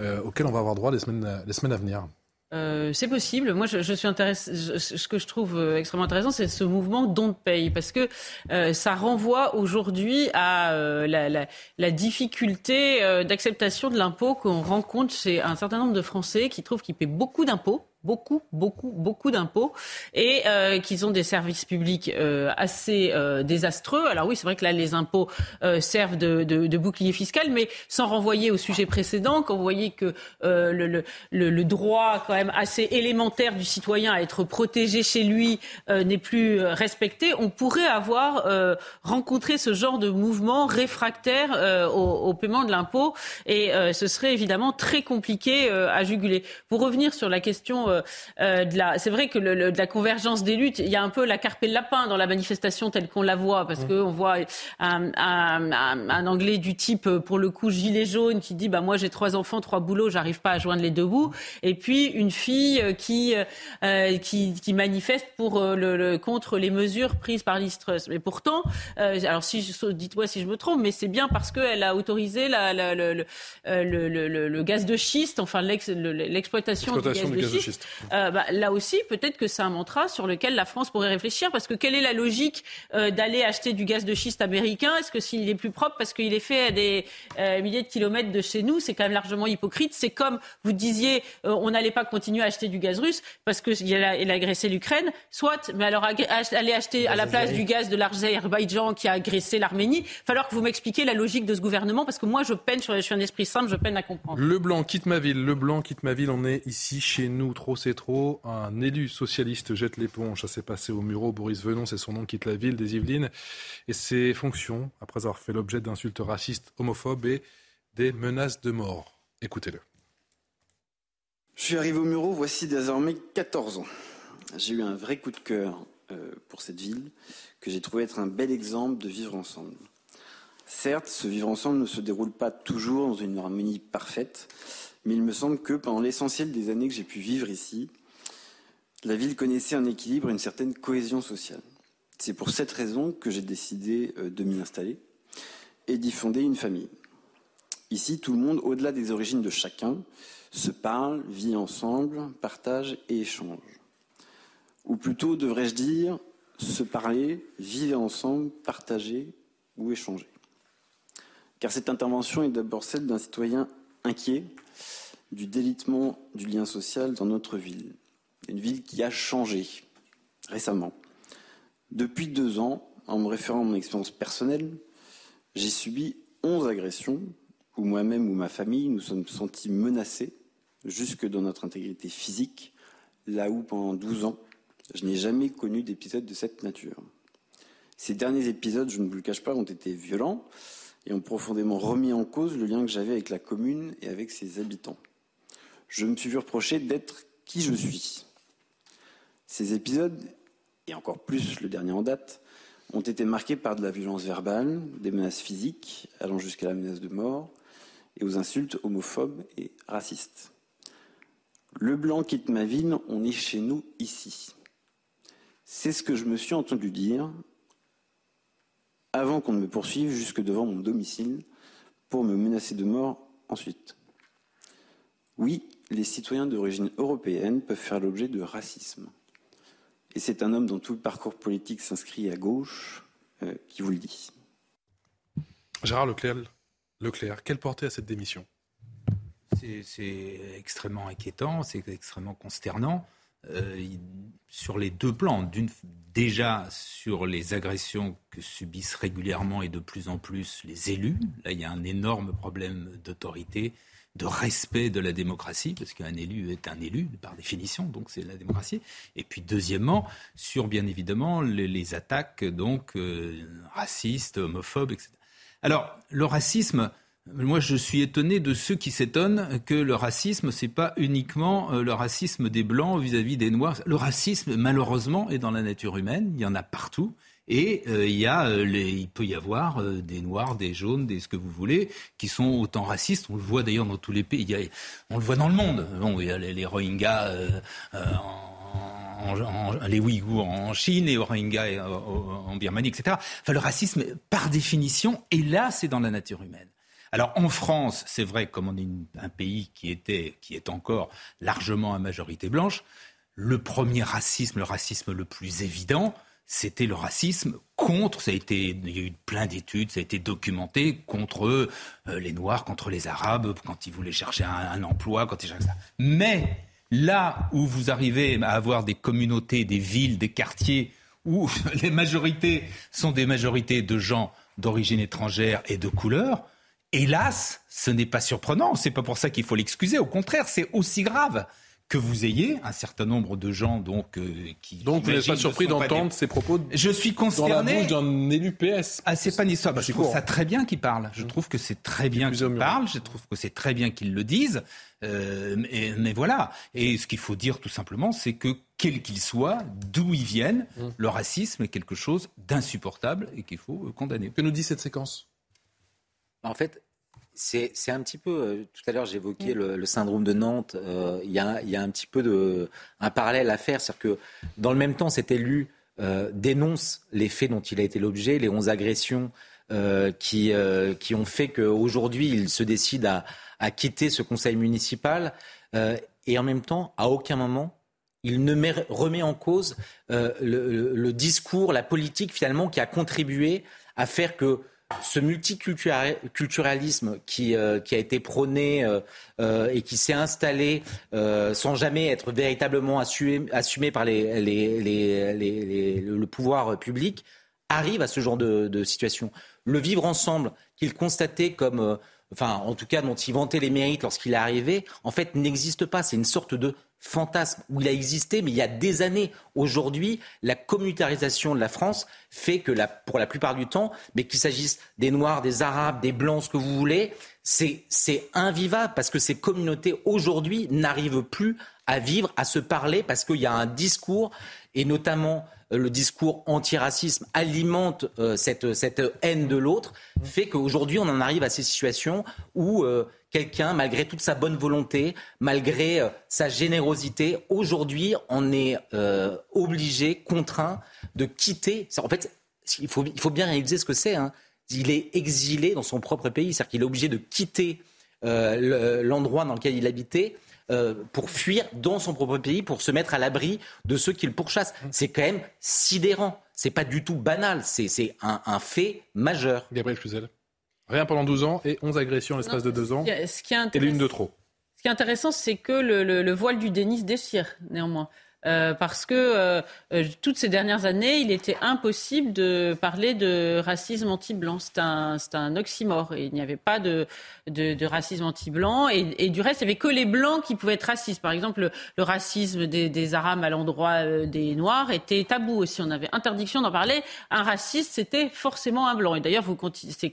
S1: euh, auquel on va avoir droit les semaines, les semaines à venir?
S10: Euh, c'est possible. Moi, je, suis intéressé. ce que je trouve euh, extrêmement intéressant, c'est ce mouvement don de paye, parce que euh, ça renvoie aujourd'hui à euh, la, la, la, difficulté d'acceptation de l'impôt qu'on rencontre chez un certain nombre de Français qui trouvent qu'ils paient beaucoup d'impôts beaucoup, beaucoup, beaucoup d'impôts et euh, qu'ils ont des services publics euh, assez euh, désastreux. Alors oui, c'est vrai que là, les impôts servent de, bouclier fiscal, mais sans renvoyer au sujet précédent, quand vous voyez que le, droit quand même assez élémentaire du citoyen à être protégé chez lui n'est plus respecté, on pourrait avoir rencontré ce genre de mouvement réfractaire au, paiement de l'impôt et ce serait évidemment très compliqué à juguler. Pour revenir sur la question euh, euh, de la. C'est vrai que le, de la convergence des luttes, il y a un peu la carpe et le lapin dans la manifestation telle qu'on la voit, parce mmh. qu'on voit un, un, un, Anglais du type, euh, pour le coup, gilet jaune, qui dit bah moi j'ai trois enfants, trois boulots, j'arrive pas à joindre les deux bouts, et puis une fille qui euh, qui, qui, manifeste pour le, contre les mesures prises par l'Istrus. Mais pourtant, euh, alors si dites-moi si je me trompe, mais c'est bien parce qu'elle a autorisé la, la, le, le, le, gaz de schiste, enfin l'exploitation du gaz de schiste euh, bah, là aussi, peut-être que c'est un mantra sur lequel la France pourrait réfléchir, parce que quelle est la logique euh, d'aller acheter du gaz de schiste américain? Est-ce que s'il est plus propre parce qu'il est fait à des euh, milliers de kilomètres de chez nous, c'est quand même largement hypocrite. C'est comme vous disiez, on n'allait pas continuer à acheter du gaz russe parce qu'il a, agressé l'Ukraine, soit, mais alors aller acheter à la place du gaz de l'Azerbaïdjan qui a agressé l'Arménie, il falloir que vous m'expliquiez la logique de ce gouvernement, parce que moi, je peine, je suis un esprit simple, je peine à comprendre.
S1: Le blanc quitte ma ville, le blanc quitte ma ville, on est ici chez nous c'est trop. Un élu socialiste jette l'éponge. Ça s'est passé au Muro. Boris Venon, c'est son nom, quitte la ville des Yvelines et ses fonctions après avoir fait l'objet d'insultes racistes, homophobes et des menaces de mort. Écoutez-le.
S18: Je suis arrivé au Muro voici désormais 14 ans. J'ai eu un vrai coup de cœur euh, pour cette ville que j'ai trouvé être un bel exemple de vivre ensemble. Certes, ce vivre ensemble ne se déroule pas toujours dans une harmonie parfaite, mais il me semble que pendant l'essentiel des années que j'ai pu vivre ici, la ville connaissait un équilibre une certaine cohésion sociale. C'est pour cette raison que j'ai décidé euh, de m'y installer et d'y fonder une famille. Ici, tout le monde, au-delà des origines de chacun, se parle, vit ensemble, partage et échange. Ou plutôt, devrais-je dire, se parler, vivre ensemble, partager ou échanger. Car cette intervention est d'abord celle d'un citoyen inquiet du délitement du lien social dans notre ville. Une ville qui a changé récemment. Depuis deux ans, en me référant à mon expérience personnelle, j'ai subi onze agressions où moi-même ou ma famille nous sommes sentis menacés jusque dans notre intégrité physique, là où pendant douze ans, je n'ai jamais connu d'épisode de cette nature. Ces derniers épisodes, je ne vous le cache pas, ont été violents et ont profondément remis en cause le lien que j'avais avec la commune et avec ses habitants je me suis vu reprocher d'être qui je suis. Ces épisodes, et encore plus le dernier en date, ont été marqués par de la violence verbale, des menaces physiques, allant jusqu'à la menace de mort, et aux insultes homophobes et racistes. Le blanc quitte ma ville, on est chez nous ici. C'est ce que je me suis entendu dire avant qu'on ne me poursuive jusque devant mon domicile pour me menacer de mort ensuite. Oui, les citoyens d'origine européenne peuvent faire l'objet de racisme. Et c'est un homme dont tout le parcours politique s'inscrit à gauche euh, qui vous le dit.
S1: Gérard Leclerc, Leclerc quelle portée à cette démission?
S4: C'est extrêmement inquiétant, c'est extrêmement consternant. Euh, sur les deux plans. déjà sur les agressions que subissent régulièrement et de plus en plus les élus. Là, il y a un énorme problème d'autorité de respect de la démocratie, parce qu'un élu est un élu par définition, donc c'est la démocratie. Et puis deuxièmement, sur bien évidemment les, attaques donc euh, racistes, homophobes, etc. Alors le racisme, moi je suis étonné de ceux qui s'étonnent que le racisme c'est pas uniquement euh, le racisme des blancs vis-à-vis -vis des noirs. Le racisme malheureusement est dans la nature humaine, il y en a partout. Et euh, euh, il peut y avoir euh, des noirs, des jaunes, des ce que vous voulez, qui sont autant racistes. On le voit d'ailleurs dans tous les pays. On le voit dans le monde. Bon, il y a les, Rohingyas les Ouïghours en Chine, les Rohingyas en, Birmanie, etc. Le racisme, par définition, et là, c'est dans la nature humaine. Alors en France, c'est vrai, comme on est un pays qui était, qui est encore largement à majorité blanche, le premier racisme, le racisme le plus évident, c'était le racisme contre, ça a été, il y a eu plein d'études, ça a été documenté contre euh, les Noirs, contre les Arabes, quand ils voulaient chercher un, emploi, quand ils cherchaient ça. Mais Là où vous arrivez à avoir des communautés, des villes, des quartiers où <laughs> les majorités sont des majorités de gens d'origine étrangère et de couleur, hélas, ce n'est pas surprenant. C'est pas pour ça qu'il faut l'excuser. Au contraire, c'est aussi grave que vous ayez un certain nombre de gens donc euh, qui
S1: donc vous n'êtes pas surpris d'entendre ces propos
S4: je suis consterné
S1: dans la bouche d'un élu PS
S4: ah c'est pas une histoire bah, je trouve ça très bien qu'il parle. Je trouve que c'est très bien qu'il parle je trouve que c'est très bien qu'ils le disent euh, mais, mais, voilà. Et ce qu'il faut dire tout simplement c'est que quel qu'il soit d'où ils viennent mmh. le racisme est quelque chose d'insupportable et qu'il faut condamner.
S1: Que nous dit cette séquence?
S5: En fait c'est, un petit peu, euh, tout à l'heure j'évoquais mm. le, syndrome de Nantes, euh, il y, a, un petit peu de, un parallèle à faire, c'est-à-dire que dans le même temps cet élu euh, dénonce les faits dont il a été l'objet, les 11 agressions qui, qui ont fait qu'aujourd'hui il se décide à, à, quitter ce conseil municipal, et en même temps, à aucun moment, il ne remet en cause le, le discours, la politique finalement qui a contribué à faire que ce multiculturalisme qui, euh, qui a été prôné euh, euh, et qui s'est installé sans jamais être véritablement assumé, par le pouvoir public arrive à ce genre de, de situation. Le vivre ensemble qu'il constatait comme, enfin en tout cas dont il vantait les mérites lorsqu'il est arrivé, en fait n'existe pas. C'est une sorte de fantasme où il a existé, mais il y a des années. Aujourd'hui, la communautarisation de la France fait que, pour la plupart du temps, mais qu'il s'agisse des Noirs, des Arabes, des Blancs, ce que vous voulez, c'est invivable parce que ces communautés aujourd'hui n'arrivent plus à vivre, à se parler, parce qu'il y a un discours, et notamment euh, le discours antiracisme alimente euh, cette, cette, haine de l'autre, fait qu'aujourd'hui on en arrive à ces situations où euh, quelqu'un, malgré toute sa bonne volonté, malgré euh, sa générosité, aujourd'hui, on est euh, obligé, contraint de quitter. En fait, il faut, il faut bien réaliser ce que c'est. Hein. Il est exilé dans son propre pays, c'est-à-dire qu'il est obligé de quitter euh, l'endroit dans lequel il habitait. pour fuir dans son propre pays, pour se mettre à l'abri de ceux qui le pourchassent. C'est quand même sidérant. C'est pas du tout banal. C'est un, un, fait majeur.
S1: Gabriel Cluzel. Rien pendant 12 ans et 11 agressions en l'espace de 2 ans. Ce qui est et l'une de trop.
S10: Ce qui est intéressant, c'est que le, le, le, voile du déni se déchire, néanmoins. Euh, parce que euh, euh, toutes ces dernières années, il était impossible de parler de racisme anti-blanc. C'est un, un oxymore. Il n'y avait pas de, racisme anti-blanc. Et, du reste, il n'y avait que les blancs qui pouvaient être racistes. Par exemple, le, le racisme des, des, Arabes à l'endroit des Noirs était tabou aussi. On avait interdiction d'en parler. Un raciste, c'était forcément un blanc. Et d'ailleurs,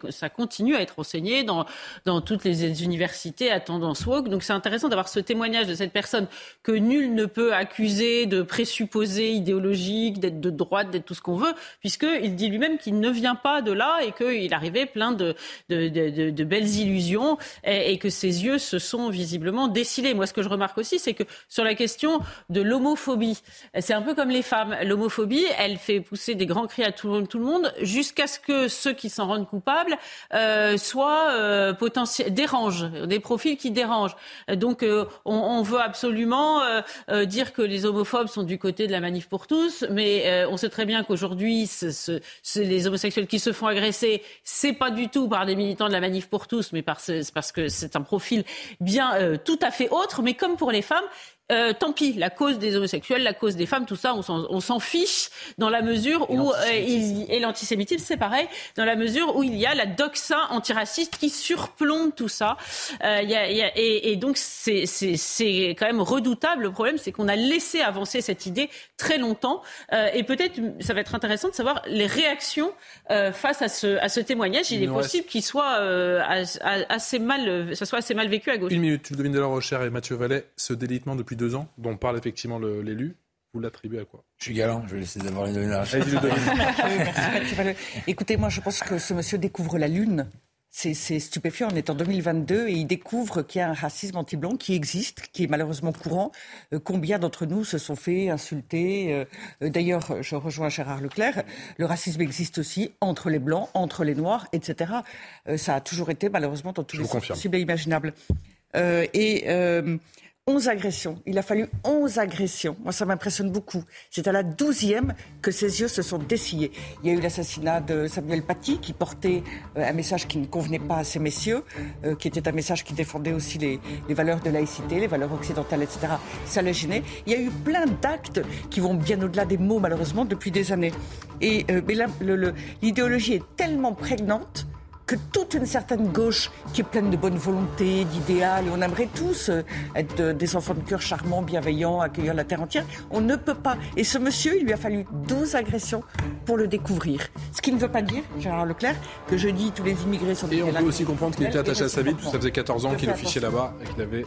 S10: ça continue à être enseigné dans, dans toutes les universités à tendance woke. Donc c'est intéressant d'avoir ce témoignage de cette personne que nul ne peut accuser de présupposés idéologiques, d'être de droite, d'être tout ce qu'on veut, puisqu'il dit lui-même qu'il ne vient pas de là et qu'il arrivait plein de, de, belles illusions et, que ses yeux se sont visiblement décilés. Moi, ce que je remarque aussi, c'est que sur la question de l'homophobie, c'est un peu comme les femmes. L'homophobie, elle fait pousser des grands cris à tout, le monde jusqu'à ce que ceux qui s'en rendent coupables euh, soient euh, potentiels, dérangent, des profils qui dérangent. Donc, euh, on, on, veut absolument euh, dire que les homophobes sont du côté de la manif pour tous, mais euh, on sait très bien qu'aujourd'hui, les homosexuels qui se font agresser, c'est pas du tout par des militants de la manif pour tous, mais parce, parce que c'est un profil bien euh, tout à fait autre. Mais comme pour les femmes, euh, tant pis, la cause des homosexuels, la cause des femmes, tout ça, on s'en fiche dans la mesure où euh, et l'antisémitisme, c'est pareil, dans la mesure où il y a la doxa antiraciste qui surplombe tout ça. Euh, y a, y a, et, et, donc c'est quand même redoutable. Le problème, c'est qu'on a laissé avancer cette idée très longtemps. Et peut-être, ça va être intéressant de savoir les réactions face à ce, à ce témoignage. Il, est possible qu'il soit assez mal, ça soit assez mal vécu à gauche.
S1: Une minute, Ludovine Delors-Rocher et Mathieu Vallet, ce délitement depuis deux ans, dont parle effectivement l'élu, vous l'attribuez à quoi?
S17: Je suis galant, je vais laisser d'abord les <laughs>
S2: Écoutez, moi je pense que ce monsieur découvre la Lune. C'est stupéfiant. On est en 2022 et il découvre qu'il y a un racisme anti-blanc qui existe, qui est malheureusement courant. Euh, combien d'entre nous se sont fait insulter euh, euh, D'ailleurs, je rejoins Gérard Leclerc. Le racisme existe aussi entre les blancs, entre les noirs, etc. ça a toujours été malheureusement dans tous les sens possibles et imaginables. et 11 agressions. Il a fallu 11 agressions. Moi, ça m'impressionne beaucoup. C'est à la douzième que ses yeux se sont dessillés. Il y a eu l'assassinat de Samuel Paty, qui portait euh, un message qui ne convenait pas à ces messieurs, euh, qui était un message qui défendait aussi les, valeurs de laïcité, les valeurs occidentales, etc. Ça les gênait. Il y a eu plein d'actes qui vont bien au-delà des mots, malheureusement, depuis des années. Et euh, l'idéologie est tellement prégnante que toute une certaine gauche qui est pleine de bonne volonté, d'idéal, et on aimerait tous euh, être des enfants de cœur charmants, bienveillants, accueillir la terre entière, on ne peut pas. Et ce monsieur, il lui a fallu 12 agressions pour le découvrir. Ce qui ne veut pas dire, Gérard Leclerc, que je dis tous les immigrés sont
S1: des Et on peut aussi comprendre qu'il était attaché à sa vie, puisque ça faisait 14 ans qu'il officiait là-bas et qu'il avait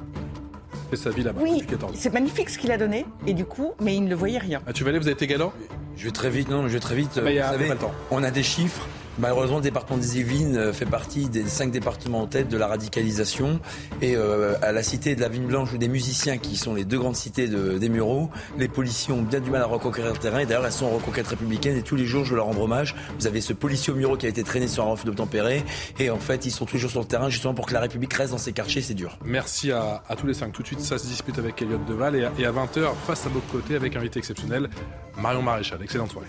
S1: fait sa vie là-bas
S2: oui, c'est magnifique ce qu'il a donné, et du coup, mais il ne voyait rien.
S1: Ah, tu vas aller, vous avez été galant?
S17: Je vais très vite, non, je vais très vite.
S1: Ah bah, vous savez,
S17: on a des chiffres Malheureusement, le département des Yvelines euh, fait partie des cinq départements en tête de la radicalisation. Et euh, à la cité de la Vigne Blanche ou des musiciens, qui sont les deux grandes cités de, des Mureaux, les policiers ont bien du mal à reconquérir le terrain. Et d'ailleurs, elles sont en reconquête républicaine. Et tous les jours, je leur rends hommage. Vous avez ce policier au Mureaux qui a été traîné sur un refus d'obtempérer. Et en fait, ils sont toujours sur le terrain, justement pour que la République reste dans ses quartiers. C'est dur.
S1: Merci à, tous les cinq. Tout de suite, ça se dispute avec Elliot Deval. Et à, et à 20h, face à votre côté, avec un invité exceptionnel, Marion Maréchal. Excellente soirée.